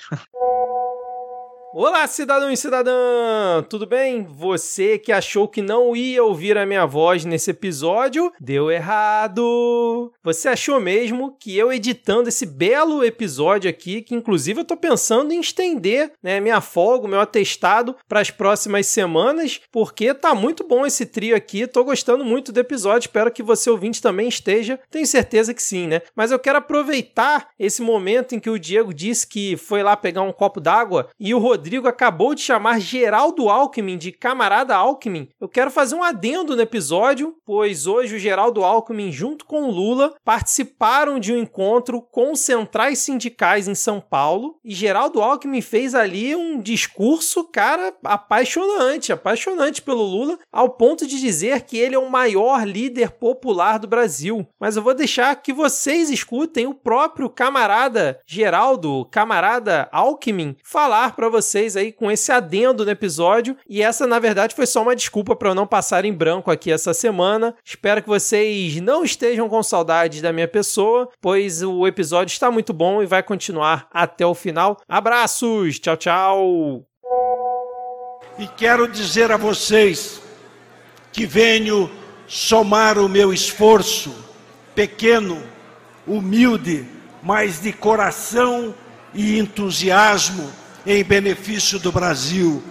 Olá, cidadão e cidadã! Tudo bem? Você que achou que não ia ouvir a minha voz nesse episódio, deu errado! Você achou mesmo que eu editando esse belo episódio aqui, que inclusive eu tô pensando em estender né, minha folga, meu atestado para as próximas semanas, porque tá muito bom esse trio aqui, tô gostando muito do episódio, espero que você ouvinte também esteja, tenho certeza que sim, né? Mas eu quero aproveitar esse momento em que o Diego disse que foi lá pegar um copo d'água e o Rodrigo acabou de chamar Geraldo Alckmin de camarada Alckmin. Eu quero fazer um adendo no episódio, pois hoje o Geraldo Alckmin, junto com o Lula, participaram de um encontro com centrais sindicais em São Paulo e Geraldo Alckmin fez ali um discurso, cara, apaixonante, apaixonante pelo Lula, ao ponto de dizer que ele é o maior líder popular do Brasil. Mas eu vou deixar que vocês escutem o próprio camarada Geraldo, camarada Alckmin, falar para vocês aí com esse adendo no episódio. E essa, na verdade, foi só uma desculpa para eu não passar em branco aqui essa semana. Espero que vocês não estejam com saudades da minha pessoa, pois o episódio está muito bom e vai continuar até o final. Abraços! Tchau, tchau! E quero dizer a vocês que venho somar o meu esforço, pequeno, humilde, mas de coração e entusiasmo em benefício do Brasil.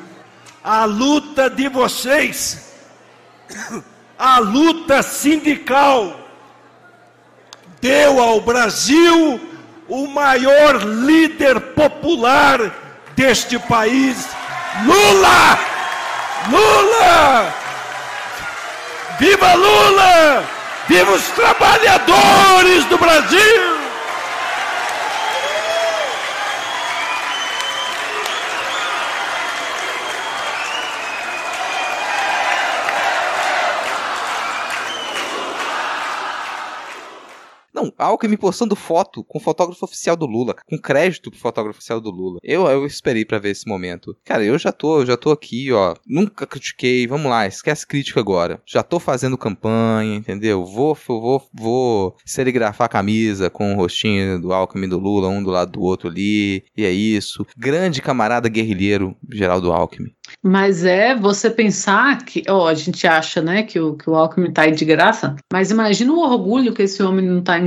A luta de vocês, a luta sindical, deu ao Brasil o maior líder popular deste país, Lula! Lula! Viva Lula! Viva os trabalhadores do Brasil! Não, Alckmin postando foto com o fotógrafo oficial do Lula, com crédito pro fotógrafo oficial do Lula. Eu, eu esperei pra ver esse momento. Cara, eu já tô, eu já tô aqui, ó. Nunca critiquei, vamos lá, esquece crítica agora. Já tô fazendo campanha, entendeu? Vou, vou, vou serigrafar a camisa com o rostinho do Alckmin do Lula, um do lado do outro ali. E é isso. Grande camarada guerrilheiro, Geraldo Alckmin. Mas é você pensar que, ó, a gente acha, né, que o, que o Alckmin tá aí de graça, mas imagina o orgulho que esse homem não tá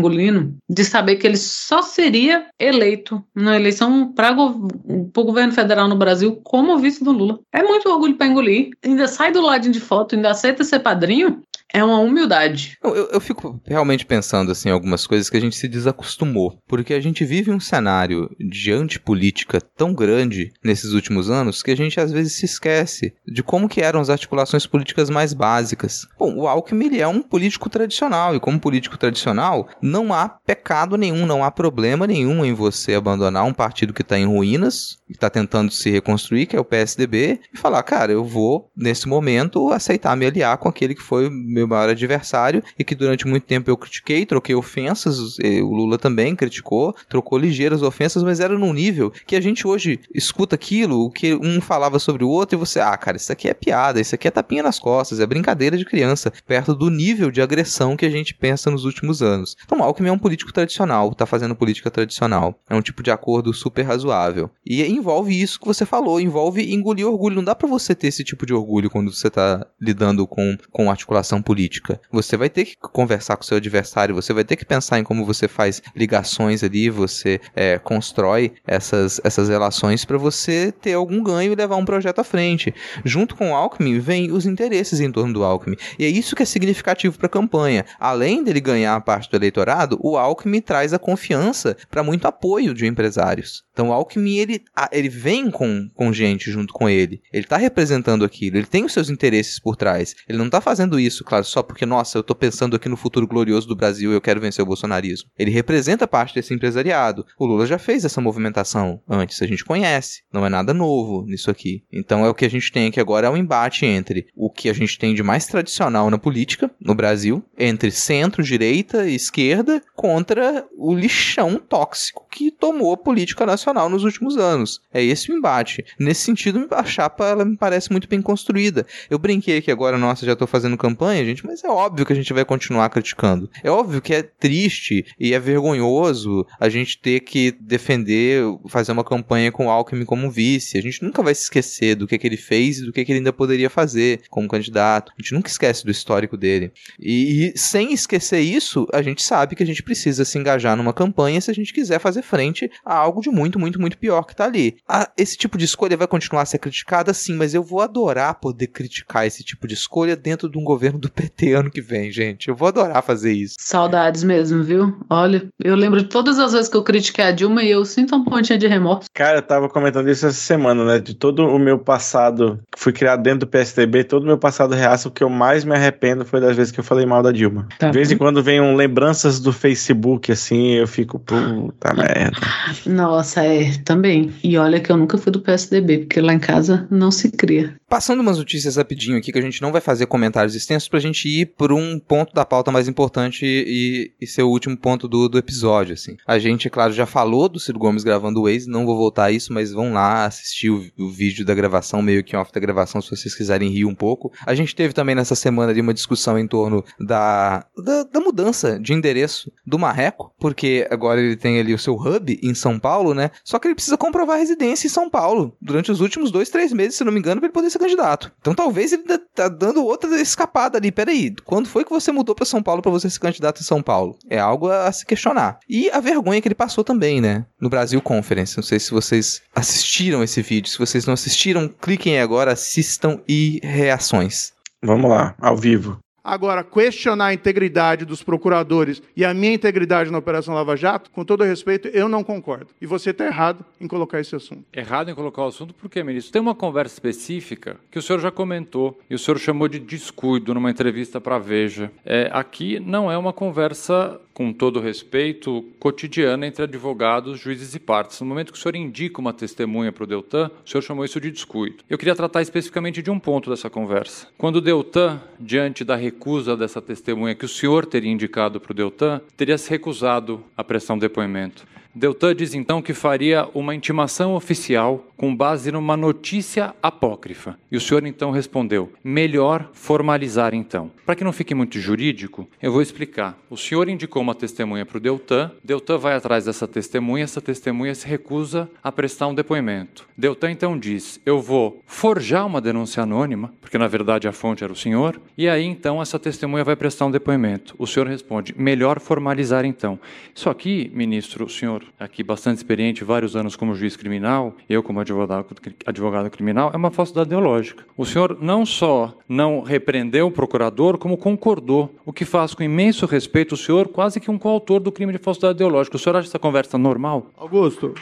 de saber que ele só seria eleito na eleição para o governo federal no Brasil como vice do Lula. É muito orgulho para engolir. Ainda sai do ladinho de foto, ainda aceita ser padrinho. É uma humildade. Eu, eu, eu fico realmente pensando assim, algumas coisas que a gente se desacostumou. Porque a gente vive um cenário de antipolítica tão grande nesses últimos anos que a gente às vezes se esquece de como que eram as articulações políticas mais básicas. Bom, o Alckmin é um político tradicional, e como político tradicional, não há pecado nenhum, não há problema nenhum em você abandonar um partido que está em ruínas, que está tentando se reconstruir, que é o PSDB, e falar, cara, eu vou, nesse momento, aceitar me aliar com aquele que foi meu maior adversário e que durante muito tempo eu critiquei, troquei ofensas, o Lula também criticou, trocou ligeiras ofensas, mas era num nível que a gente hoje escuta aquilo, o que um falava sobre o outro e você, ah, cara, isso aqui é piada, isso aqui é tapinha nas costas, é brincadeira de criança, perto do nível de agressão que a gente pensa nos últimos anos. Então, Alckmin é um político tradicional, tá fazendo política tradicional. É um tipo de acordo super razoável. E envolve isso que você falou, envolve engolir orgulho. Não dá para você ter esse tipo de orgulho quando você tá lidando com, com articulação política. Você vai ter que conversar com seu adversário, você vai ter que pensar em como você faz ligações ali, você é, constrói essas, essas relações para você ter algum ganho e levar um projeto à frente. Junto com o Alckmin, vem os interesses em torno do Alckmin. E é isso que é significativo para a campanha. Além dele ganhar a parte do eleitorado, o Alckmin traz a confiança para muito apoio de empresários. Então o Alckmin, ele, ele vem com, com gente junto com ele. Ele está representando aquilo, ele tem os seus interesses por trás. Ele não está fazendo isso, claro, só porque, nossa, eu estou pensando aqui no futuro glorioso do Brasil e eu quero vencer o bolsonarismo. Ele representa parte desse empresariado. O Lula já fez essa movimentação antes, a gente conhece. Não é nada novo nisso aqui. Então é o que a gente tem aqui agora é um embate entre o que a gente tem de mais tradicional na política no Brasil, entre centro, direita e esquerda, contra o lixão tóxico que tomou a política nacional nos últimos anos. É esse o embate. Nesse sentido, a chapa ela me parece muito bem construída. Eu brinquei que agora, nossa, já estou fazendo campanha, gente, mas é óbvio que a gente vai continuar criticando. É óbvio que é triste e é vergonhoso a gente ter que defender, fazer uma campanha com o Alckmin como vice. A gente nunca vai se esquecer do que, que ele fez e do que, que ele ainda poderia fazer como candidato. A gente nunca esquece do histórico dele. E, e sem esquecer isso, a gente sabe que a gente precisa se engajar numa campanha se a gente quiser fazer frente a algo de muito, muito, muito pior que tá ali. Ah, esse tipo de escolha vai continuar a ser criticada, sim, mas eu vou adorar poder criticar esse tipo de escolha dentro de um governo do PT ano que vem, gente. Eu vou adorar fazer isso. Saudades mesmo, viu? Olha, eu lembro de todas as vezes que eu critiquei a Dilma e eu sinto um pontinho de remorso. Cara, eu tava comentando isso essa semana, né? De todo o meu passado, fui criado dentro do PSDB, todo o meu passado reaço, o que eu mais me arrependo foi das vezes que eu falei mal da Dilma. Tá de vez em quando vem um lembranças do Facebook, assim, eu fico, puta merda. Nossa, é, também. E olha que eu nunca fui do PSDB, porque lá em casa não se cria. Passando umas notícias rapidinho aqui, que a gente não vai fazer comentários extensos, pra gente ir por um ponto da pauta mais importante e, e ser o último ponto do, do episódio, assim. A gente, é claro, já falou do Ciro Gomes gravando o Waze, não vou voltar a isso, mas vão lá assistir o, o vídeo da gravação, meio que off da gravação, se vocês quiserem rir um pouco. A gente teve também nessa semana ali uma discussão em torno da, da, da mudança de endereço do Marreco, porque agora ele tem ali o seu hub em São Paulo, né? Só que ele precisa comprovar residência em São Paulo durante os últimos dois, três meses, se não me engano, pra ele poder ser candidato. Então talvez ele tá dando outra escapada ali. Peraí, quando foi que você mudou pra São Paulo pra você ser candidato em São Paulo? É algo a se questionar. E a vergonha que ele passou também, né? No Brasil Conference. Não sei se vocês assistiram esse vídeo. Se vocês não assistiram, cliquem aí agora, assistam e reações. Vamos lá, ao vivo. Agora, questionar a integridade dos procuradores e a minha integridade na Operação Lava Jato, com todo respeito, eu não concordo. E você está errado em colocar esse assunto. Errado em colocar o assunto porque, ministro, tem uma conversa específica que o senhor já comentou e o senhor chamou de descuido numa entrevista para a Veja. É, aqui não é uma conversa, com todo respeito, cotidiana entre advogados, juízes e partes. No momento que o senhor indica uma testemunha para o Deltan, o senhor chamou isso de descuido. Eu queria tratar especificamente de um ponto dessa conversa. Quando o Deltan, diante da recusa dessa testemunha que o senhor teria indicado para o Deltan, teria se recusado a prestar um depoimento. Deltan diz então que faria uma intimação oficial com base numa notícia apócrifa. E o senhor então respondeu: melhor formalizar então. Para que não fique muito jurídico, eu vou explicar. O senhor indicou uma testemunha para o Deltan, Deltan vai atrás dessa testemunha, essa testemunha se recusa a prestar um depoimento. Deltan então diz: eu vou forjar uma denúncia anônima, porque na verdade a fonte era o senhor, e aí então essa testemunha vai prestar um depoimento. O senhor responde: melhor formalizar então. Isso aqui, ministro, o senhor aqui bastante experiente, vários anos como juiz criminal, eu como advogado, advogado criminal, é uma falsidade ideológica. O senhor não só não repreendeu o procurador, como concordou, o que faz com imenso respeito o senhor, quase que um coautor do crime de falsidade ideológica. O senhor acha essa conversa normal? Augusto.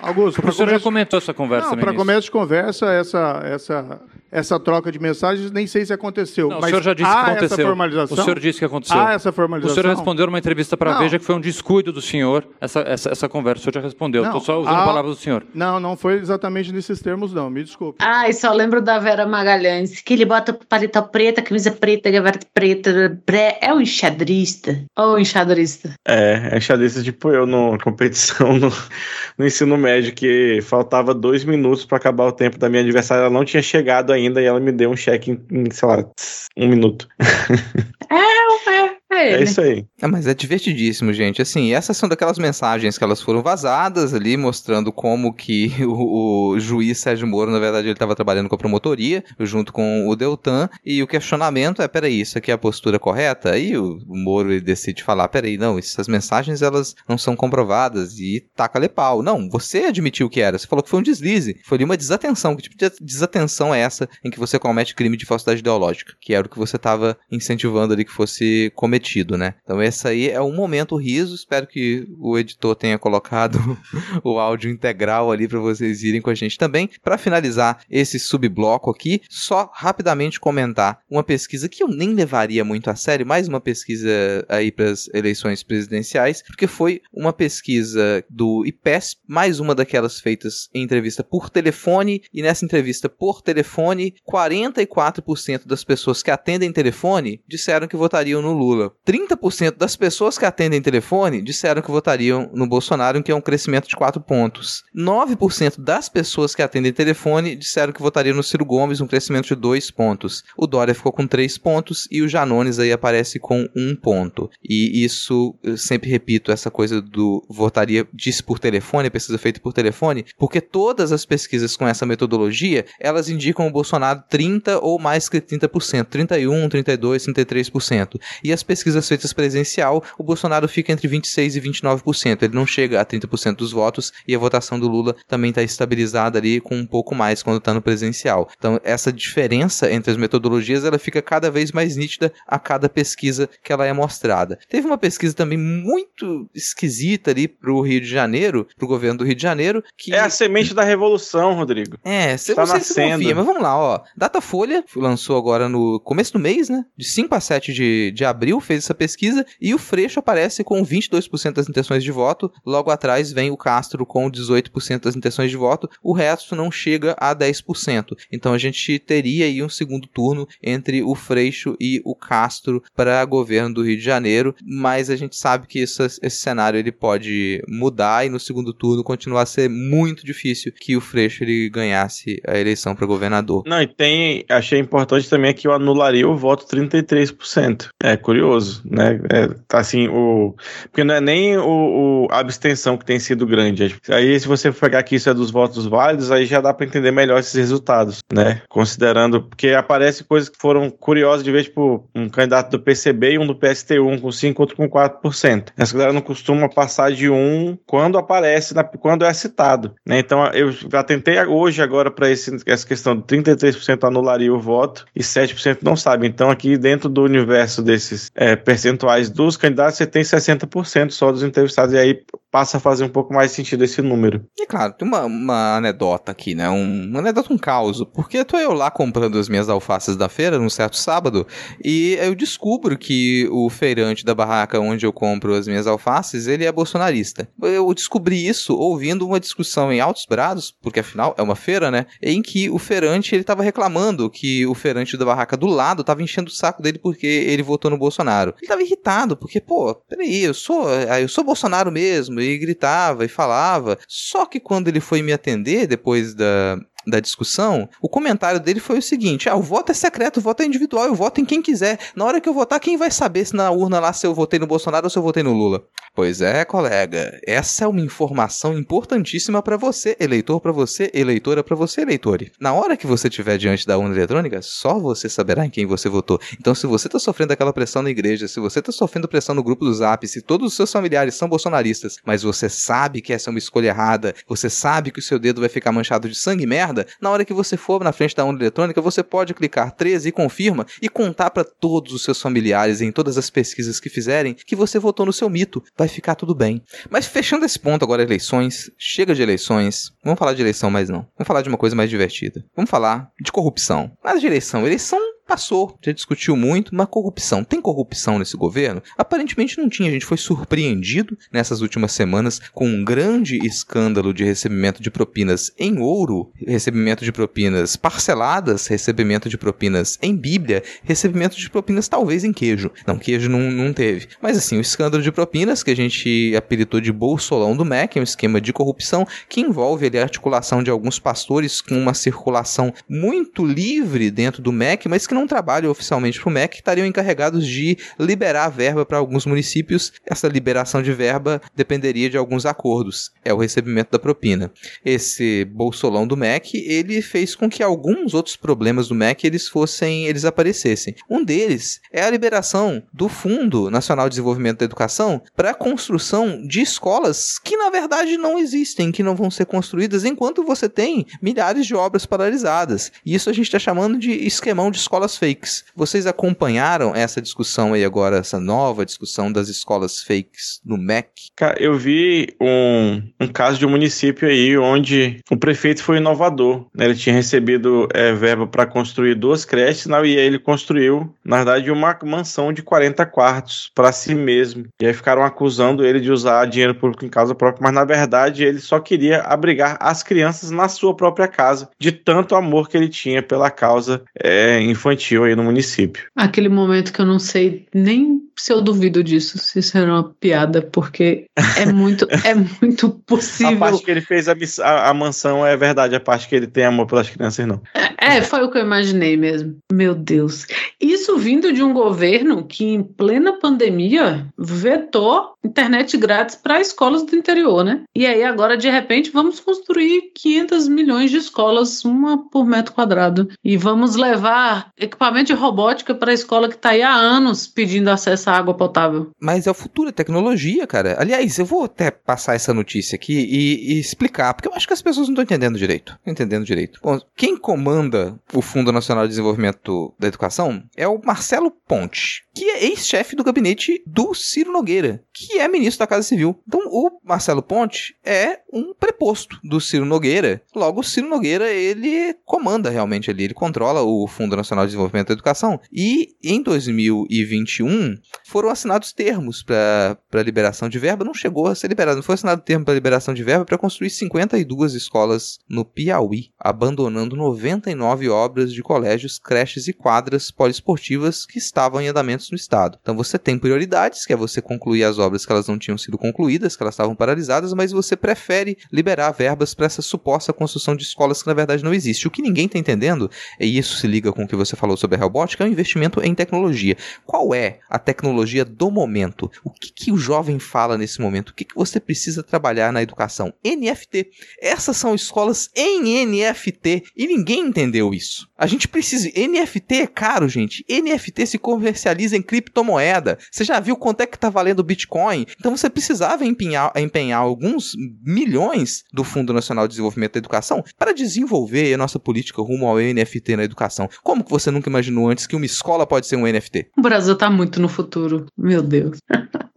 Augusto, o senhor já comentou essa conversa, Não, para começo de conversa, essa, essa essa troca de mensagens, nem sei se aconteceu. Não, o mas senhor já disse há que aconteceu. essa formalização? O senhor disse que aconteceu. Há essa O formalização? senhor respondeu numa entrevista para a. Veja que foi um descuido do senhor essa, essa, essa conversa. O senhor já respondeu. Estou só usando há- palavras do senhor. Não, não foi exatamente nesses termos, não. Me desculpe. Ai, só lembro da Vera Magalhães, que ele bota paletó preta, camisa preta, gravata preta, pré... é um enxadrista. Ou enxadrista. É, é xadrez tipo eu no competição no, no ensino médio, que faltava dois minutos pra acabar o tempo da minha adversária, ela não tinha chegado ainda e ela me deu um cheque em, sei lá, um minuto. É, é, é ele. É isso aí. É, mas é divertidíssimo, gente. Assim, essas são daquelas mensagens que elas foram vazadas ali, mostrando como que o, o juiz Sérgio Moro, na verdade, ele estava trabalhando com a promotoria, junto com o Deltan, e o questionamento é, peraí, isso aqui é a postura correta? Aí o, Moro ele decide falar, peraí, não, essas mensagens, elas não são comprovadas, e taca-lhe pau. Não, você admitiu que era, você falou que foi um deslize, foi ali uma desatenção. Que tipo de desatenção é essa em que você comete crime de falsidade ideológica? Que era o que você estava incentivando ali que fosse cometido, né? Então esse aí é um momento riso, espero que o editor tenha colocado o áudio integral ali para vocês irem com a gente também. Para finalizar esse subbloco aqui, só rapidamente comentar uma pesquisa que eu nem levaria muito a sério, mais uma pesquisa aí para as eleições presidenciais, porque foi uma pesquisa do IPESP, mais uma daquelas feitas em entrevista por telefone, e nessa entrevista por telefone, 44% das pessoas que atendem telefone disseram que votariam no Lula. 30% das pessoas que atendem telefone disseram que votariam no Bolsonaro, que é um crescimento de 4 pontos. 9% das pessoas que atendem telefone disseram que votariam no Ciro Gomes, um crescimento de 2 pontos. O Dória ficou com 3 pontos e o Janones aí aparece com 1 ponto. E isso, eu sempre repito, essa coisa do votaria disse por telefone, pesquisa feita por telefone, porque todas as pesquisas com essa metodologia, elas indicam o Bolsonaro 30 ou mais que 30%, 31, 32, 33%. E as pesquisas feitas presencial, o Bolsonaro fica entre 26 e 29%. Ele não chega a 30% dos votos e a votação do Lula também está estabilizada ali com um pouco mais quando está no presencial. Então, essa diferença entre as metodologias, ela fica cada vez mais nítida a cada pesquisa que ela é mostrada. Teve uma pesquisa também muito esquisita ali para o Rio de Janeiro, para o governo do Rio de Janeiro, que É a semente da revolução, Rodrigo. é, você Tá se nascendo. confia, mas vamos lá, ó. Datafolha lançou agora no começo do mês, né? De 5 a 7 de, de abril, fez essa pesquisa, e o Freixo aparece com 22% das intenções de voto. Logo atrás vem o Castro com 18% das intenções de voto. O resto não chega a 10%. Então a gente teria aí um segundo turno entre o Freixo e o Castro para governo do Rio de Janeiro, mas a gente sabe que essa- esse cenário ele pode mudar e no segundo turno continuar a ser muito difícil que o Freixo ele ganhasse a eleição para governador. Não, e tem. Achei importante também que eu anularia o voto 33%. É curioso, né? É, assim, o. Porque não é nem o, o- a abstenção que tem sido grande. Aí, se você pegar que isso é dos votos válidos, aí já dá pra entender melhor esses resultados, né? Considerando. Porque aparece coisas que foram curiosas de ver, tipo, um candidato do PCB e um do PSTU, um com 5, outro com 4%. Essa galera não costuma passar de um quando aparece, na- quando é citado, né? Então, eu já tentei hoje agora para essa questão de 33% anularia o voto e 7% não sabe. Então, aqui dentro do universo desses é, percentuais dos candidatos, você tem 60% só dos entrevistados, e aí passa a fazer um pouco mais sentido esse número. E claro, tem uma, uma anedota aqui, né? Um, uma anedota, um caos. Porque tô eu lá comprando as minhas alfaces da feira num certo sábado e eu descubro que o feirante da barraca onde eu compro as minhas alfaces, ele é bolsonarista. Eu descobri isso ouvindo uma discussão em altos brados, porque afinal é uma feira, né? Em que o feirante ele tava reclamando que o feirante da barraca do lado tava enchendo o saco dele porque ele votou no Bolsonaro. Ele tava irritado, porque, pô, peraí, eu sou, ah, eu sou Bolsonaro mesmo, e gritava e falava. Só que quando ele foi me atender depois da, da discussão, o comentário dele foi o seguinte: ah, o voto é secreto, o voto é individual, eu voto em quem quiser. Na hora que eu votar, quem vai saber se na urna lá se eu votei no Bolsonaro ou se eu votei no Lula? Pois é, colega, essa é uma informação importantíssima para você, eleitor, para você, eleitora, para você, eleitore. Na hora que você estiver diante da urna eletrônica, só você saberá em quem você votou. Então, se você tá sofrendo aquela pressão na igreja, se você tá sofrendo pressão no grupo do Zap, se todos os seus familiares são bolsonaristas, mas você sabe que essa é uma escolha errada, você sabe que o seu dedo vai ficar manchado de sangue e merda, merda, na hora que você for na frente da urna eletrônica, você pode clicar 13 e confirma e contar para todos os seus familiares em todas as pesquisas que fizerem que você votou no seu mito. Vai ficar tudo bem. Mas fechando esse ponto agora, eleições, chega de eleições. Vamos falar de eleição mais não. Vamos falar de uma coisa mais divertida. Vamos falar de corrupção. Nada de eleição. Eleição passou, já discutiu muito, mas corrupção. Tem corrupção nesse governo? Aparentemente não tinha. A gente foi surpreendido nessas últimas semanas com um grande escândalo de recebimento de propinas em ouro, recebimento de propinas parceladas, recebimento de propinas em Bíblia, recebimento de propinas talvez em queijo. Não, queijo não, não teve. Mas assim, o escândalo de propinas, que a gente apelidou de Bolsolão do MEC, é um esquema de corrupção que envolve ali, a articulação de alguns pastores com uma circulação muito livre dentro do MEC, mas que não trabalham oficialmente para o MEC, estariam encarregados de liberar verba para alguns municípios. Essa liberação de verba dependeria de alguns acordos. É o recebimento da propina. Esse bolsolão do MEC, ele fez com que alguns outros problemas do MEC eles fossem, eles aparecessem. Um deles é a liberação do Fundo Nacional de Desenvolvimento da Educação para a construção de escolas que na verdade não existem, que não vão ser construídas enquanto você tem milhares de obras paralisadas. Isso a gente está chamando de esquemão de escolas fakes. Vocês acompanharam essa discussão aí agora, essa nova discussão das escolas fakes no MEC? Cara, eu vi um, um caso de um município aí onde o prefeito foi inovador. Né? Ele tinha recebido é, verba para construir duas creches né? e aí ele construiu, na verdade, uma mansão de 40 quartos para si mesmo. E aí ficaram acusando ele de usar dinheiro público em casa própria, mas na verdade ele só queria abrigar as crianças na sua própria casa, de tanto amor que ele tinha pela causa é, infantil aí no município. Aquele momento que eu não sei nem se eu duvido disso, se isso era uma piada, porque é muito, é muito possível. A parte que ele fez a, a, a, mansão é verdade, a parte que ele tem amor pelas crianças não. É, foi o que eu imaginei mesmo. Meu Deus. Isso vindo de um governo que, em plena pandemia, vetou internet grátis para escolas do interior, né? E aí, agora, de repente, vamos construir 500 milhões de escolas, uma por metro quadrado. E vamos levar equipamento de robótica para a escola que está aí há anos pedindo acesso à água potável. Mas é o futuro, é tecnologia, cara. Aliás, eu vou até passar essa notícia aqui e, e explicar, porque eu acho que as pessoas não estão entendendo direito. Entendendo direito. Bom, quem comanda o Fundo Nacional de Desenvolvimento da Educação é o Marcelo Ponte, que é ex-chefe do gabinete do Ciro Nogueira, que é ministro da Casa Civil. Então, o Marcelo Ponte é um preposto do Ciro Nogueira. Logo, o Ciro Nogueira, ele comanda realmente ali, ele controla o Fundo Nacional de Desenvolvimento da Educação. E em 2021 foram assinados termos para liberação de verba. Não chegou a ser liberado, não foi assinado termo para liberação de verba para construir 52 escolas no Piauí, abandonando 99 obras de colégios, creches e quadras poliesportivas que estavam em andamentos no estado. Então você tem prioridades, que é você concluir as obras que elas não tinham sido concluídas, que elas estavam paralisadas, mas você prefere liberar verbas para essa suposta construção de escolas que na verdade não existe. O que ninguém está entendendo, e isso se liga com o que você falou sobre a robótica, é um investimento em tecnologia. Qual é a tecnologia do momento? O que, que o jovem fala nesse momento? O que, que você precisa trabalhar na educação? NFT. Essas são escolas em NFT e ninguém entendeu isso. A gente precisa. NFT é caro, gente. NFT se comercializa em criptomoeda. Você já viu quanto é que está valendo o Bitcoin? Então você precisava empenhar, empenhar alguns milhões do Fundo Nacional de Desenvolvimento da Educação para desenvolver a nossa política rumo ao NFT na educação. Como que você nunca imaginou antes que uma escola pode ser um NFT? O Brasil está muito no futuro. Meu Deus.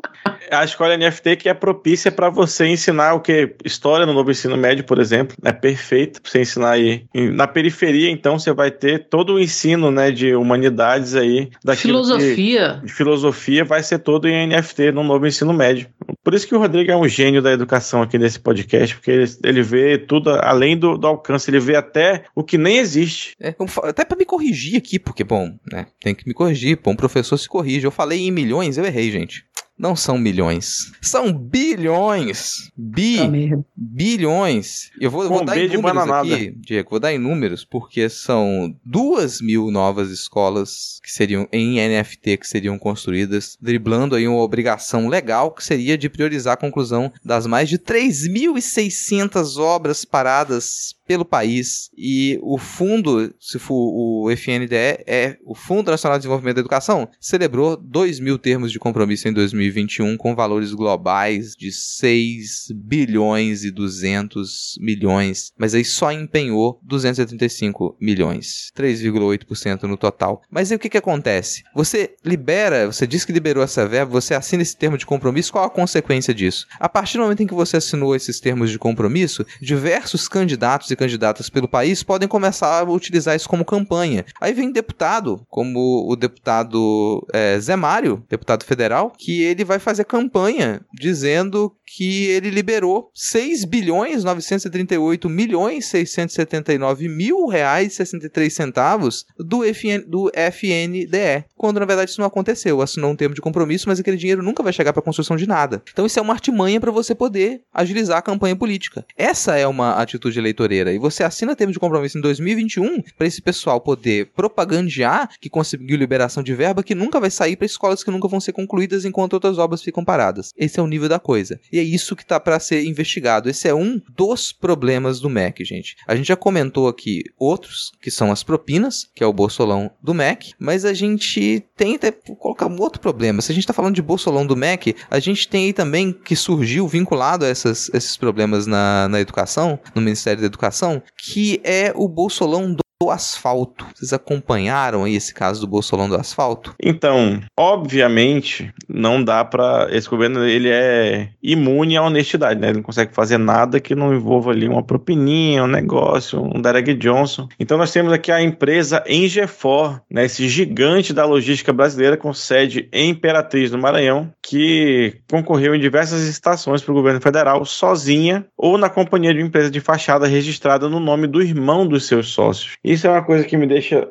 a escola NFT que é propícia para você ensinar o que? História no novo ensino médio, por exemplo. É perfeito para você ensinar aí. Na periferia, então, você vai ter todo o ensino né, de humanidades aí. Filosofia. Que, de filosofia vai ser todo em NFT no novo ensino médio. Por isso que o Rodrigo é um gênio da educação aqui nesse podcast, porque ele, ele vê tudo além do, do, alcance, ele vê até o que nem existe. É, até para me corrigir aqui, porque, bom, né, tem que me corrigir, bom, um professor se corrige. Eu falei em milhões, eu errei, gente não são milhões. São bilhões. Bi. Tá bilhões. Eu vou, vou dar em números aqui, Diego. Vou dar em números, porque são duas mil novas escolas que seriam em NFT que seriam construídas, driblando aí uma obrigação legal que seria de priorizar a conclusão das mais de 3.600 obras paradas pelo país e o fundo, se for o FNDE, é o Fundo Nacional de Desenvolvimento da Educação, celebrou 2 mil termos de compromisso em 2021 com valores globais de 6 bilhões e 200 milhões, mas aí só empenhou 235 milhões, 3,8% no total. Mas aí o que, que acontece? Você libera, você diz que liberou essa verba, você assina esse termo de compromisso, qual a consequência disso? A partir do momento em que você assinou esses termos de compromisso, diversos candidatos e candidatas pelo país podem começar a utilizar isso como campanha. Aí vem deputado, como o deputado é, Zé Mário, deputado federal, que ele vai fazer campanha dizendo que ele liberou 6 bilhões 938 milhões 679 mil reais 63 centavos do, FN, do FNDE, quando na verdade isso não aconteceu. Assinou um termo de compromisso, mas aquele dinheiro nunca vai chegar para a construção de nada. Então isso é uma artimanha para você poder agilizar a campanha política. Essa é uma atitude eleitoreira e você assina termo de compromisso em 2021 para esse pessoal poder propagandear que conseguiu liberação de verba que nunca vai sair para escolas que nunca vão ser concluídas enquanto outras obras ficam paradas. Esse é o nível da coisa. E é isso que está para ser investigado. Esse é um dos problemas do MEC, gente. A gente já comentou aqui outros, que são as propinas, que é o bolsolão do MEC, mas a gente tem até colocar um outro problema. Se a gente está falando de bolsolão do MEC, a gente tem aí também que surgiu vinculado a essas, esses problemas na, na educação, no Ministério da Educação, que é o bolsolão do asfalto. Vocês acompanharam aí esse caso do Bolsonaro do asfalto? Então, obviamente, não dá para esse governo ele é imune à honestidade, né? Ele não consegue fazer nada que não envolva ali uma propininha, um negócio, um Derek Johnson. Então nós temos aqui a empresa Engefor, né? Esse gigante da logística brasileira com sede em Imperatriz, no Maranhão, que concorreu em diversas estações para o governo federal sozinha ou na companhia de uma empresa de fachada registrada no nome do irmão dos seus sócios. E isso é uma coisa que me deixa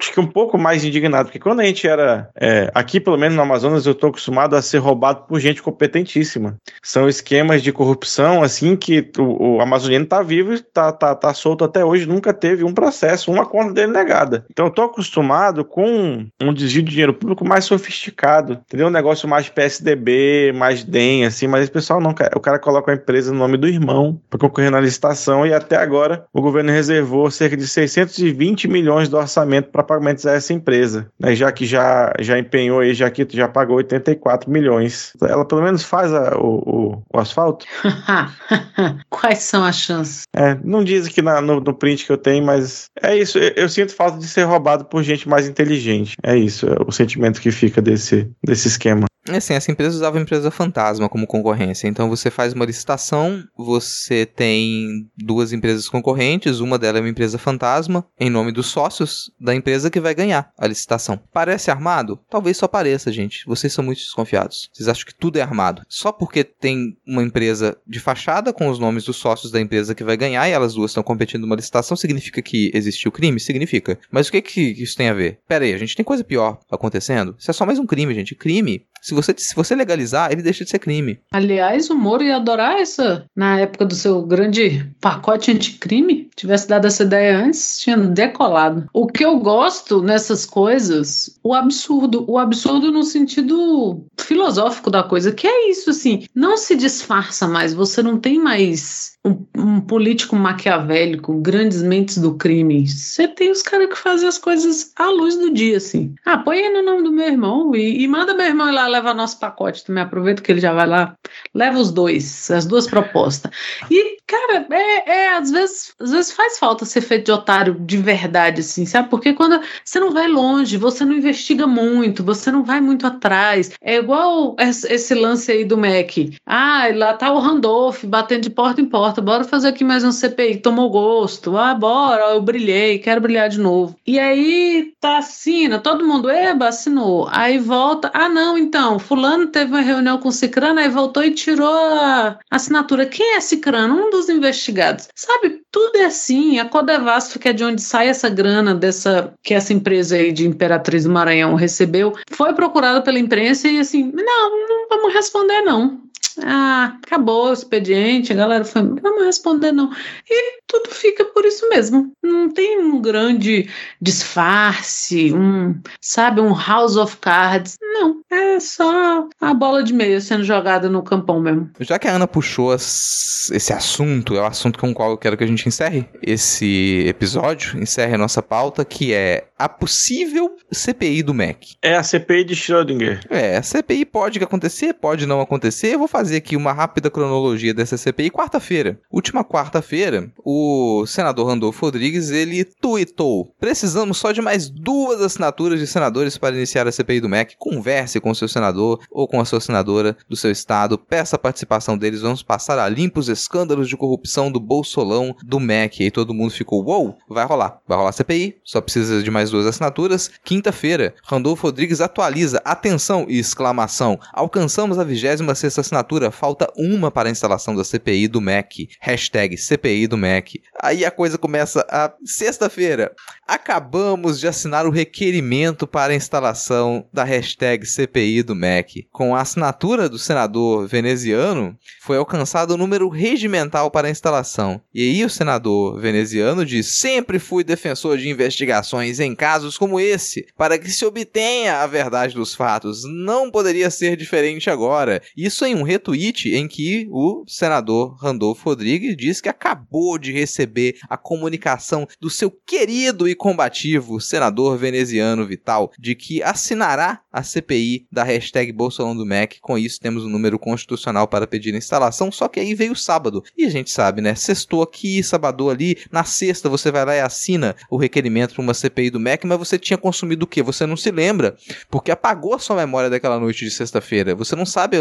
acho que um pouco mais indignado, porque quando a gente era é, aqui, pelo menos no Amazonas, eu estou acostumado a ser roubado por gente competentíssima. São esquemas de corrupção assim que o, o amazoniano está vivo, está tá, tá solto até hoje, nunca teve um processo, uma conta dele negada. Então eu estou acostumado com um desvio de dinheiro público mais sofisticado, entendeu? Um negócio mais PSDB, mais DEM, assim, mas esse pessoal não, o cara coloca a empresa no nome do irmão para concorrer na licitação e até agora o governo reservou cerca de 600 220 milhões do orçamento para pagamentos a essa empresa, né? já que já, já empenhou aí, já que já pagou 84 milhões. Ela pelo menos faz a, o, o, o, asfalto? Quais são as chances? É, não diz aqui na, no, no, print que eu tenho, mas é isso. Eu, eu, sinto falta de ser roubado por gente mais inteligente. É isso, é o sentimento que fica desse, desse esquema. Assim, essa empresa usava a empresa fantasma como concorrência. Então você faz uma licitação, você tem duas empresas concorrentes, uma delas é uma empresa fantasma, em nome dos sócios da empresa que vai ganhar a licitação. Parece armado? Talvez só pareça, gente. Vocês são muito desconfiados. Vocês acham que tudo é armado. Só porque tem uma empresa de fachada com os nomes dos sócios da empresa que vai ganhar e elas duas estão competindo numa licitação, significa que existiu crime? Significa. Mas o que, que isso tem a ver? Pera aí, a gente tem coisa pior acontecendo? Isso é só mais um crime, gente. Crime se você, se você legalizar, ele deixa de ser crime. Aliás, o Moro ia adorar essa. Na época do seu grande pacote anticrime, tivesse dado essa ideia antes, tinha decolado. O que eu gosto nessas coisas, o absurdo. O absurdo no sentido filosófico da coisa, que é isso, assim. Não se disfarça mais, você não tem mais um, um, político maquiavélico, grandes mentes do crime. Você tem os caras que fazem as coisas à luz do dia, assim. Ah, põe aí no nome do meu irmão e, e manda meu irmão ir lá levar nosso pacote também. Aproveita que ele já vai lá, leva os dois, as duas propostas. E, cara, é, é às vezes, às vezes faz falta ser feito de otário de verdade, assim, sabe? Porque quando você não vai longe, você não investiga muito, você não vai muito atrás. É igual esse lance aí do MEC. Ah, lá tá o Randolph batendo de porta em porta bora fazer aqui mais um CPI, tomou gosto, ah, bora, eu brilhei, quero brilhar de novo. E aí tá assina, todo mundo, eba, assinou. Aí volta, ah não, então, fulano teve uma reunião com o Cicrano, aí voltou e tirou a assinatura. Quem é Cicrano? Um dos investigados. Sabe, tudo é assim, a Codevasf, que é de onde sai essa grana dessa, que essa empresa aí de Imperatriz do Maranhão recebeu, foi procurada pela imprensa e assim, não, não vamos responder não. Ah, acabou o expediente, a galera foi, vamos responder não. E tudo fica por isso mesmo. Não tem um grande disfarce, um, sabe, um house of cards. Não, é só a bola de meia sendo jogada no campão mesmo. Já que a Ana puxou as- esse assunto, é o assunto com o qual eu quero que a gente encerre esse episódio, encerre a nossa pauta, que é a possível CPI do MEC. É a CPI de Schrödinger. É, a CPI pode acontecer, pode não acontecer. Eu vou fazer aqui uma rápida cronologia dessa CPI. Quarta-feira, última quarta-feira, o senador Randolfo Rodrigues, ele tuitou. Precisamos só de mais duas assinaturas de senadores para iniciar a CPI do MEC. Converse com o seu senador ou com a sua senadora do seu estado. Peça a participação deles. Vamos passar a limpo os escândalos de corrupção do Bolsolão do MEC. E todo mundo ficou, uou, vai rolar. Vai rolar CPI, só precisa de mais duas assinaturas. Quinta-feira, Randolfo Rodrigues atualiza. Atenção exclamação. Alcançamos a 26 assinatura. Falta uma para a instalação da CPI do MEC. Hashtag CPI do MEC. Aí a coisa começa a... Sexta-feira. Acabamos de assinar o requerimento para a instalação da hashtag CPI do MEC. Com a assinatura do senador veneziano, foi alcançado o número regimental para a instalação. E aí o senador veneziano diz: Sempre fui defensor de investigações em casos como esse, para que se obtenha a verdade dos fatos. Não poderia ser diferente agora. Isso em um retweet em que o senador Randolfo Rodrigues diz que acabou de receber a comunicação do seu querido e combativo senador veneziano Vital de que assinará a CPI da hashtag Bolsolão do MEC. Com isso, temos um número constitucional para pedir a instalação. Só que aí veio sábado. E a gente sabe, né? Sextou aqui, sábado ali. Na sexta, você vai lá e assina o requerimento para uma CPI do MEC, mas você tinha consumido o quê? Você não se lembra, porque apagou a sua memória daquela noite de sexta-feira. Você não sabe.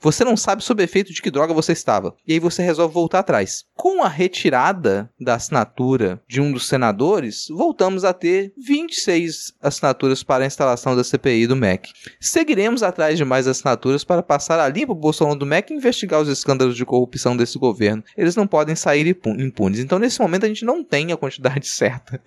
Você não sabe sob efeito de que droga você estava. E aí você resolve voltar atrás. Com a retirada da assinatura de um dos senadores, voltamos a ter 26 assinaturas para a instalação da CPI do MEC. Seguiremos atrás de mais assinaturas para passar a limpo o Bolsonaro do MEC e investigar os escândalos de corrupção desse governo. Eles não podem sair impu- impunes. Então, nesse momento, a gente não tem a quantidade certa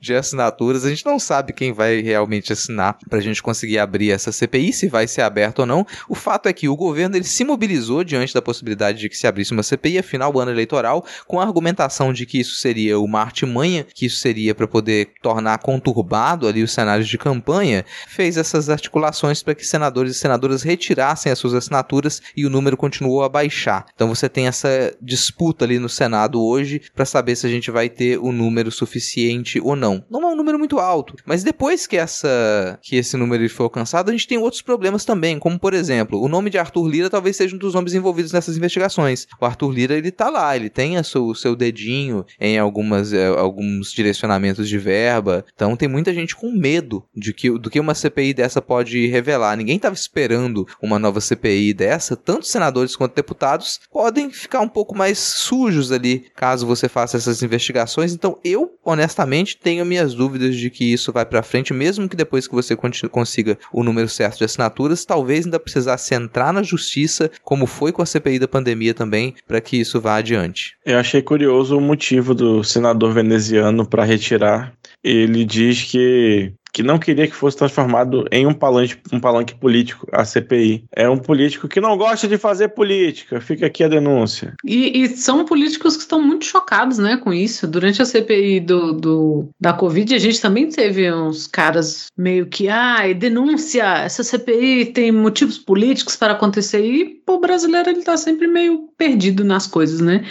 de assinaturas. A gente não sabe quem vai realmente assinar para a gente conseguir abrir essa CPI, se vai ser aberta ou não. O fato é que o governo ele se mobilizou diante da possibilidade de que se abrisse uma CPI, afinal, o ano eleitoral, com a argumentação de que isso seria uma artimanha, que isso seria para poder tornar conturbado ali os cenários de campanha, fez essas articulações para que senadores e senadoras retirassem as suas assinaturas e o número continuou a baixar. Então você tem essa disputa ali no Senado hoje para saber se a gente vai ter o número suficiente ou não. Não é um número muito alto, mas depois que essa que esse número foi alcançado, a gente tem outros problemas também, como por exemplo, o nome de Arthur Lira talvez seja um dos nomes envolvidos nessas investigações. O Arthur Lira ele tá lá, ele tem a seu, o seu dedinho em algumas eh, alguns direcionamentos de verba. Então tem muita gente com medo de que do que uma CPI dessa pode revelar. Ninguém estava esperando uma nova CPI dessa. Tanto senadores quanto deputados podem ficar um pouco mais sujos ali caso você faça essas investigações. Então eu, honestamente, tenho minhas dúvidas de que isso vai para frente, mesmo que depois que você consiga o número certo de assinaturas, talvez ainda precisasse entrar na justiça, como foi com a CPI da pandemia também, para que isso vá adiante. Eu achei curioso o motivo do senador veneziano para retirar. Ele diz que que não queria que fosse transformado em um palanque, um palanque político, a CPI. É um político que não gosta de fazer política. Fica aqui a denúncia. E, e são políticos que estão muito chocados né, com isso. Durante a CPI do, do, da Covid, a gente também teve uns caras meio que, ai, denúncia, essa CPI tem motivos políticos para acontecer. E o brasileiro ele tá sempre meio perdido nas coisas, né?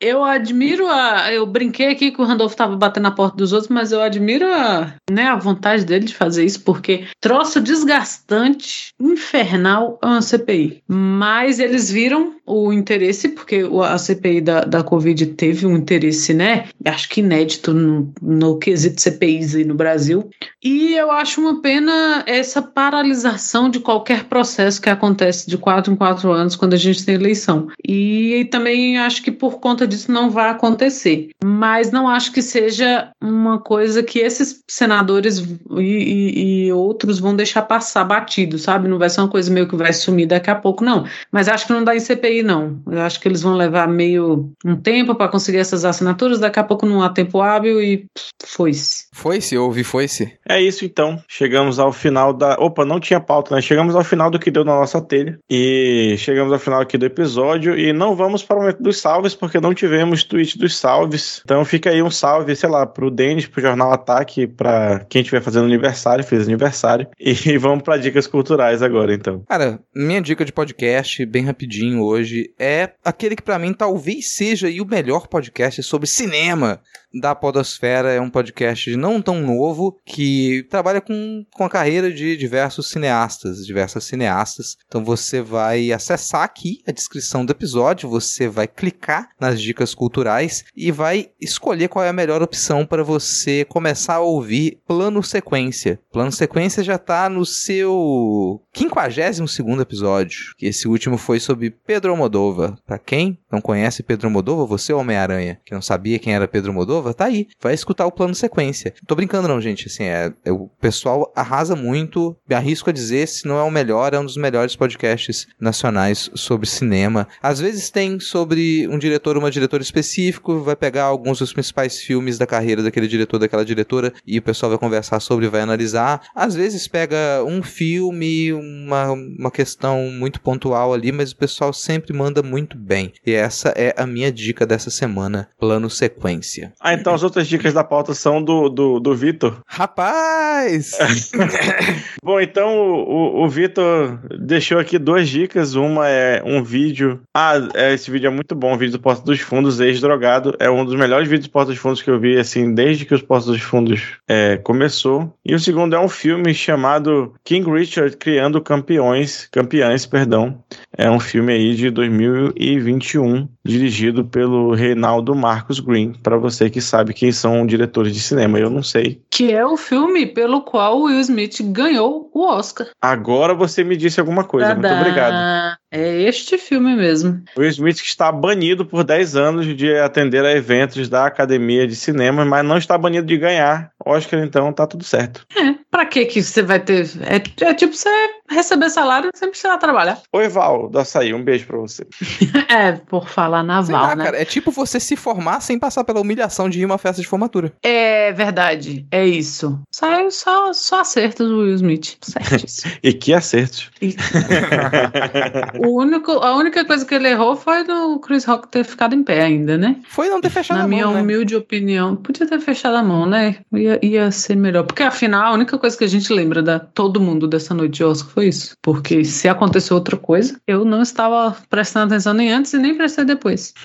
Eu admiro a. Eu brinquei aqui que o Randolfo estava batendo na porta dos outros, mas eu admiro a, né, a vontade dele de fazer isso, porque troço desgastante, infernal é uma CPI. Mas eles viram o interesse, porque a CPI da, da Covid teve um interesse, né? Acho que inédito no, no quesito CPIs aí no Brasil. E eu acho uma pena essa paralisação de qualquer processo que acontece de quatro em quatro anos quando a gente tem eleição. E também acho que por conta disso não vai acontecer. Mas não acho que seja uma coisa que esses senadores e, e- e outros vão deixar passar batido, sabe? Não vai ser uma coisa meio que vai sumir daqui a pouco, não. Mas acho que não dá em CPI aí, não. Eu acho que eles vão levar meio um tempo para conseguir essas assinaturas, daqui a pouco não há tempo hábil e foi-se. Foi-se, ouvi, foi-se. É isso então. Chegamos ao final da. Opa, não tinha pauta, né? Chegamos ao final do que deu na nossa telha. E chegamos ao final aqui do episódio. E não vamos para o momento dos salves, porque não tivemos tweet dos salves. Então fica aí um salve, sei lá, pro Denis, pro Jornal Ataque, para quem estiver fazendo aniversário, fez aniversário. E vamos para dicas culturais agora, então. Cara, minha dica de podcast, bem rapidinho hoje, é aquele que para mim talvez seja o melhor podcast sobre cinema da Podosfera. É um podcast não tão novo que trabalha com, com a carreira de diversos cineastas, diversas cineastas. Então você vai acessar aqui a descrição do episódio, você vai clicar nas dicas culturais e vai escolher qual é a melhor opção para você começar a ouvir Plano Sequência. Plano Sequência já está no seu 52 episódio, que esse último foi sobre Pedro Almodóvar. Para quem não conhece Pedro Almodóvar, você é Homem-Aranha, que não sabia quem era Pedro Almodóvar, tá aí. Vai escutar o plano sequência. Tô brincando não, gente, assim, é, é, o pessoal arrasa muito, me arrisco a dizer, se não é o melhor, é um dos melhores podcasts nacionais sobre cinema. Às vezes tem sobre um diretor uma diretora específico, vai pegar alguns dos principais filmes da carreira daquele diretor, daquela diretora, e o pessoal vai conversar sobre, vai analisar. Às vezes pega um filme, uma, uma questão muito pontual ali, mas o pessoal sempre manda muito bem. E essa é a minha dica dessa semana, plano sequência. Ah, então as outras dicas da pauta são do, do, do Vitor. Rapaz! Bom, então o, o Vitor deixou aqui duas dicas. Uma é um vídeo. Ah, é, esse vídeo é muito bom. O vídeo do Porta dos Fundos, ex-drogado. É um dos melhores vídeos do Porta dos Fundos que eu vi, assim, desde que os Porta dos Fundos é, começou. E o segundo é um filme chamado King Richard Criando Campeões. Campeões, perdão. É um filme aí de 2021, dirigido pelo Reinaldo Marcos Green. Para você que sabe quem são diretores de cinema, eu não sei. Que é o filme pelo qual Will Smith ganhou o Oscar. Agora você me disse alguma coisa. Tadá. Muito obrigado. É este filme mesmo. Will Smith que está banido por 10 anos de atender a eventos da Academia de Cinema, mas não está banido de ganhar Oscar, então tá tudo certo. É, pra que que você vai ter... É, é tipo você receber salário sem precisar trabalhar. Oi, Val, do Açaí, um beijo pra você. é, por falar na Sei Val, lá, né? cara, é tipo você se formar sem passar pela humilhação de ir uma festa de formatura. É verdade, é isso. Saiu só, só acertos do Will Smith. Certíssimo. e que acertos. o único, a única coisa que ele errou foi do Chris Rock ter ficado em pé ainda, né? Foi não ter fechado Na a minha mão, né? humilde opinião, podia ter fechado a mão, né? Ia, ia ser melhor. Porque afinal, a única coisa que a gente lembra da todo mundo dessa noite de Oscar foi isso. Porque se aconteceu outra coisa, eu não estava prestando atenção nem antes e nem prestei depois.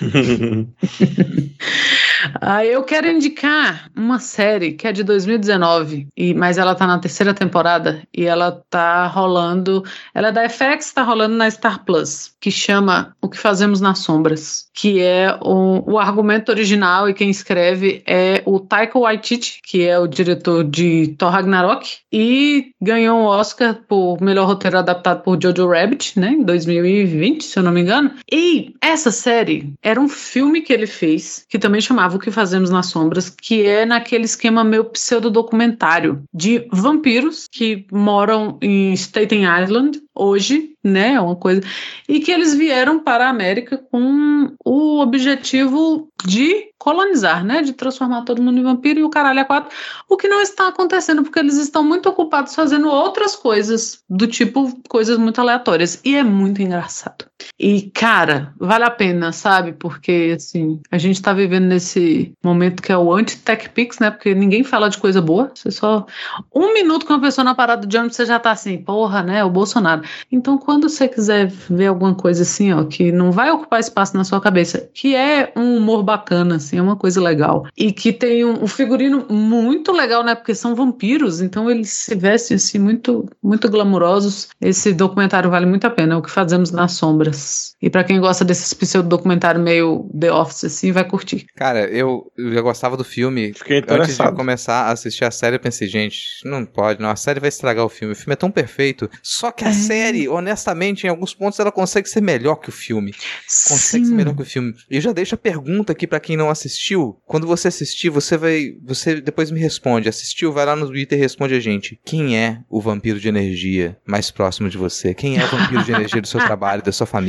Ah, eu quero indicar uma série que é de 2019, e, mas ela tá na terceira temporada e ela tá rolando. Ela é da FX, tá rolando na Star Plus, que chama O que Fazemos nas Sombras, que é o, o argumento original e quem escreve é o Taika Waititi, que é o diretor de Thor Ragnarok, e ganhou um Oscar por melhor roteiro adaptado por Jojo Rabbit, né, em 2020, se eu não me engano. E essa série era um filme que ele fez, que também chamava O que Fazemos nas Sombras, que é naquele esquema meio pseudodocumentário de vampiros que moram em Staten Island hoje, né, uma coisa, e que eles vieram para a América com o objetivo de colonizar, né, de transformar todo mundo em vampiro e o caralho é quatro, o que não está acontecendo porque eles estão muito ocupados fazendo outras coisas, do tipo coisas muito aleatórias, e é muito engraçado. E, cara, vale a pena, sabe? Porque, assim, a gente tá vivendo nesse momento que é o anti-tech pix, né? Porque ninguém fala de coisa boa. Você só. Um minuto com uma pessoa na parada de ônibus, você já tá assim, porra, né? O Bolsonaro. Então, quando você quiser ver alguma coisa assim, ó, que não vai ocupar espaço na sua cabeça, que é um humor bacana, assim, é uma coisa legal. E que tem um, um figurino muito legal, né? Porque são vampiros, então eles se vestem, assim, muito, muito glamurosos. Esse documentário vale muito a pena, é o que fazemos nas sombras. E pra quem gosta desses pseudo-documentário meio The Office, assim, vai curtir. Cara, eu, eu já gostava do filme. Fiquei Antes de começar a assistir a série, eu pensei, gente, não pode, não. A série vai estragar o filme. O filme é tão perfeito. Só que a É. série, honestamente, em alguns pontos, ela consegue ser melhor que o filme. Consegue ser Sim. melhor que o filme. E eu já deixo a pergunta aqui pra quem não assistiu? Quando você assistir, você vai. Você depois me responde. Assistiu? Vai lá no Twitter e responde a gente. Quem é o vampiro de energia mais próximo de você? Quem é o vampiro de energia do seu trabalho, da sua família?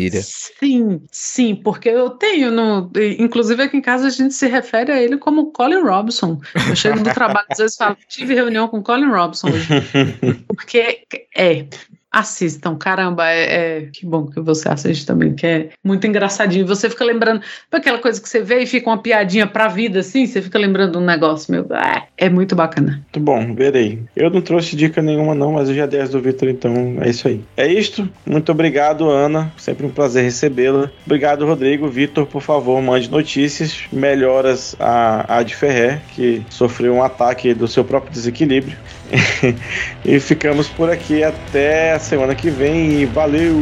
Sim, sim, porque eu tenho no. Inclusive aqui em casa a gente se refere a ele como Colin Robson. Eu chego do trabalho, às vezes falo, tive reunião com Colin Robson hoje. Porque é, assistam, caramba, é, é, que bom que você assiste também, que é muito engraçadinho. Você fica lembrando, aquela coisa que você vê e fica uma piadinha pra vida, assim, você fica lembrando um negócio, meu, é, é muito bacana. Muito bom, verei. Eu não trouxe dica nenhuma não, mas eu já dei as do Vitor, então é isso aí. É isto, muito obrigado, Ana, sempre um prazer recebê-la. Obrigado, Rodrigo. Vitor, por favor, mande notícias, melhoras a, a de Ferrer, que sofreu um ataque do seu próprio desequilíbrio. e ficamos por aqui até a semana que vem. Valeu!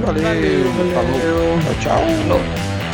Valeu! Falou. Tchau, tchau.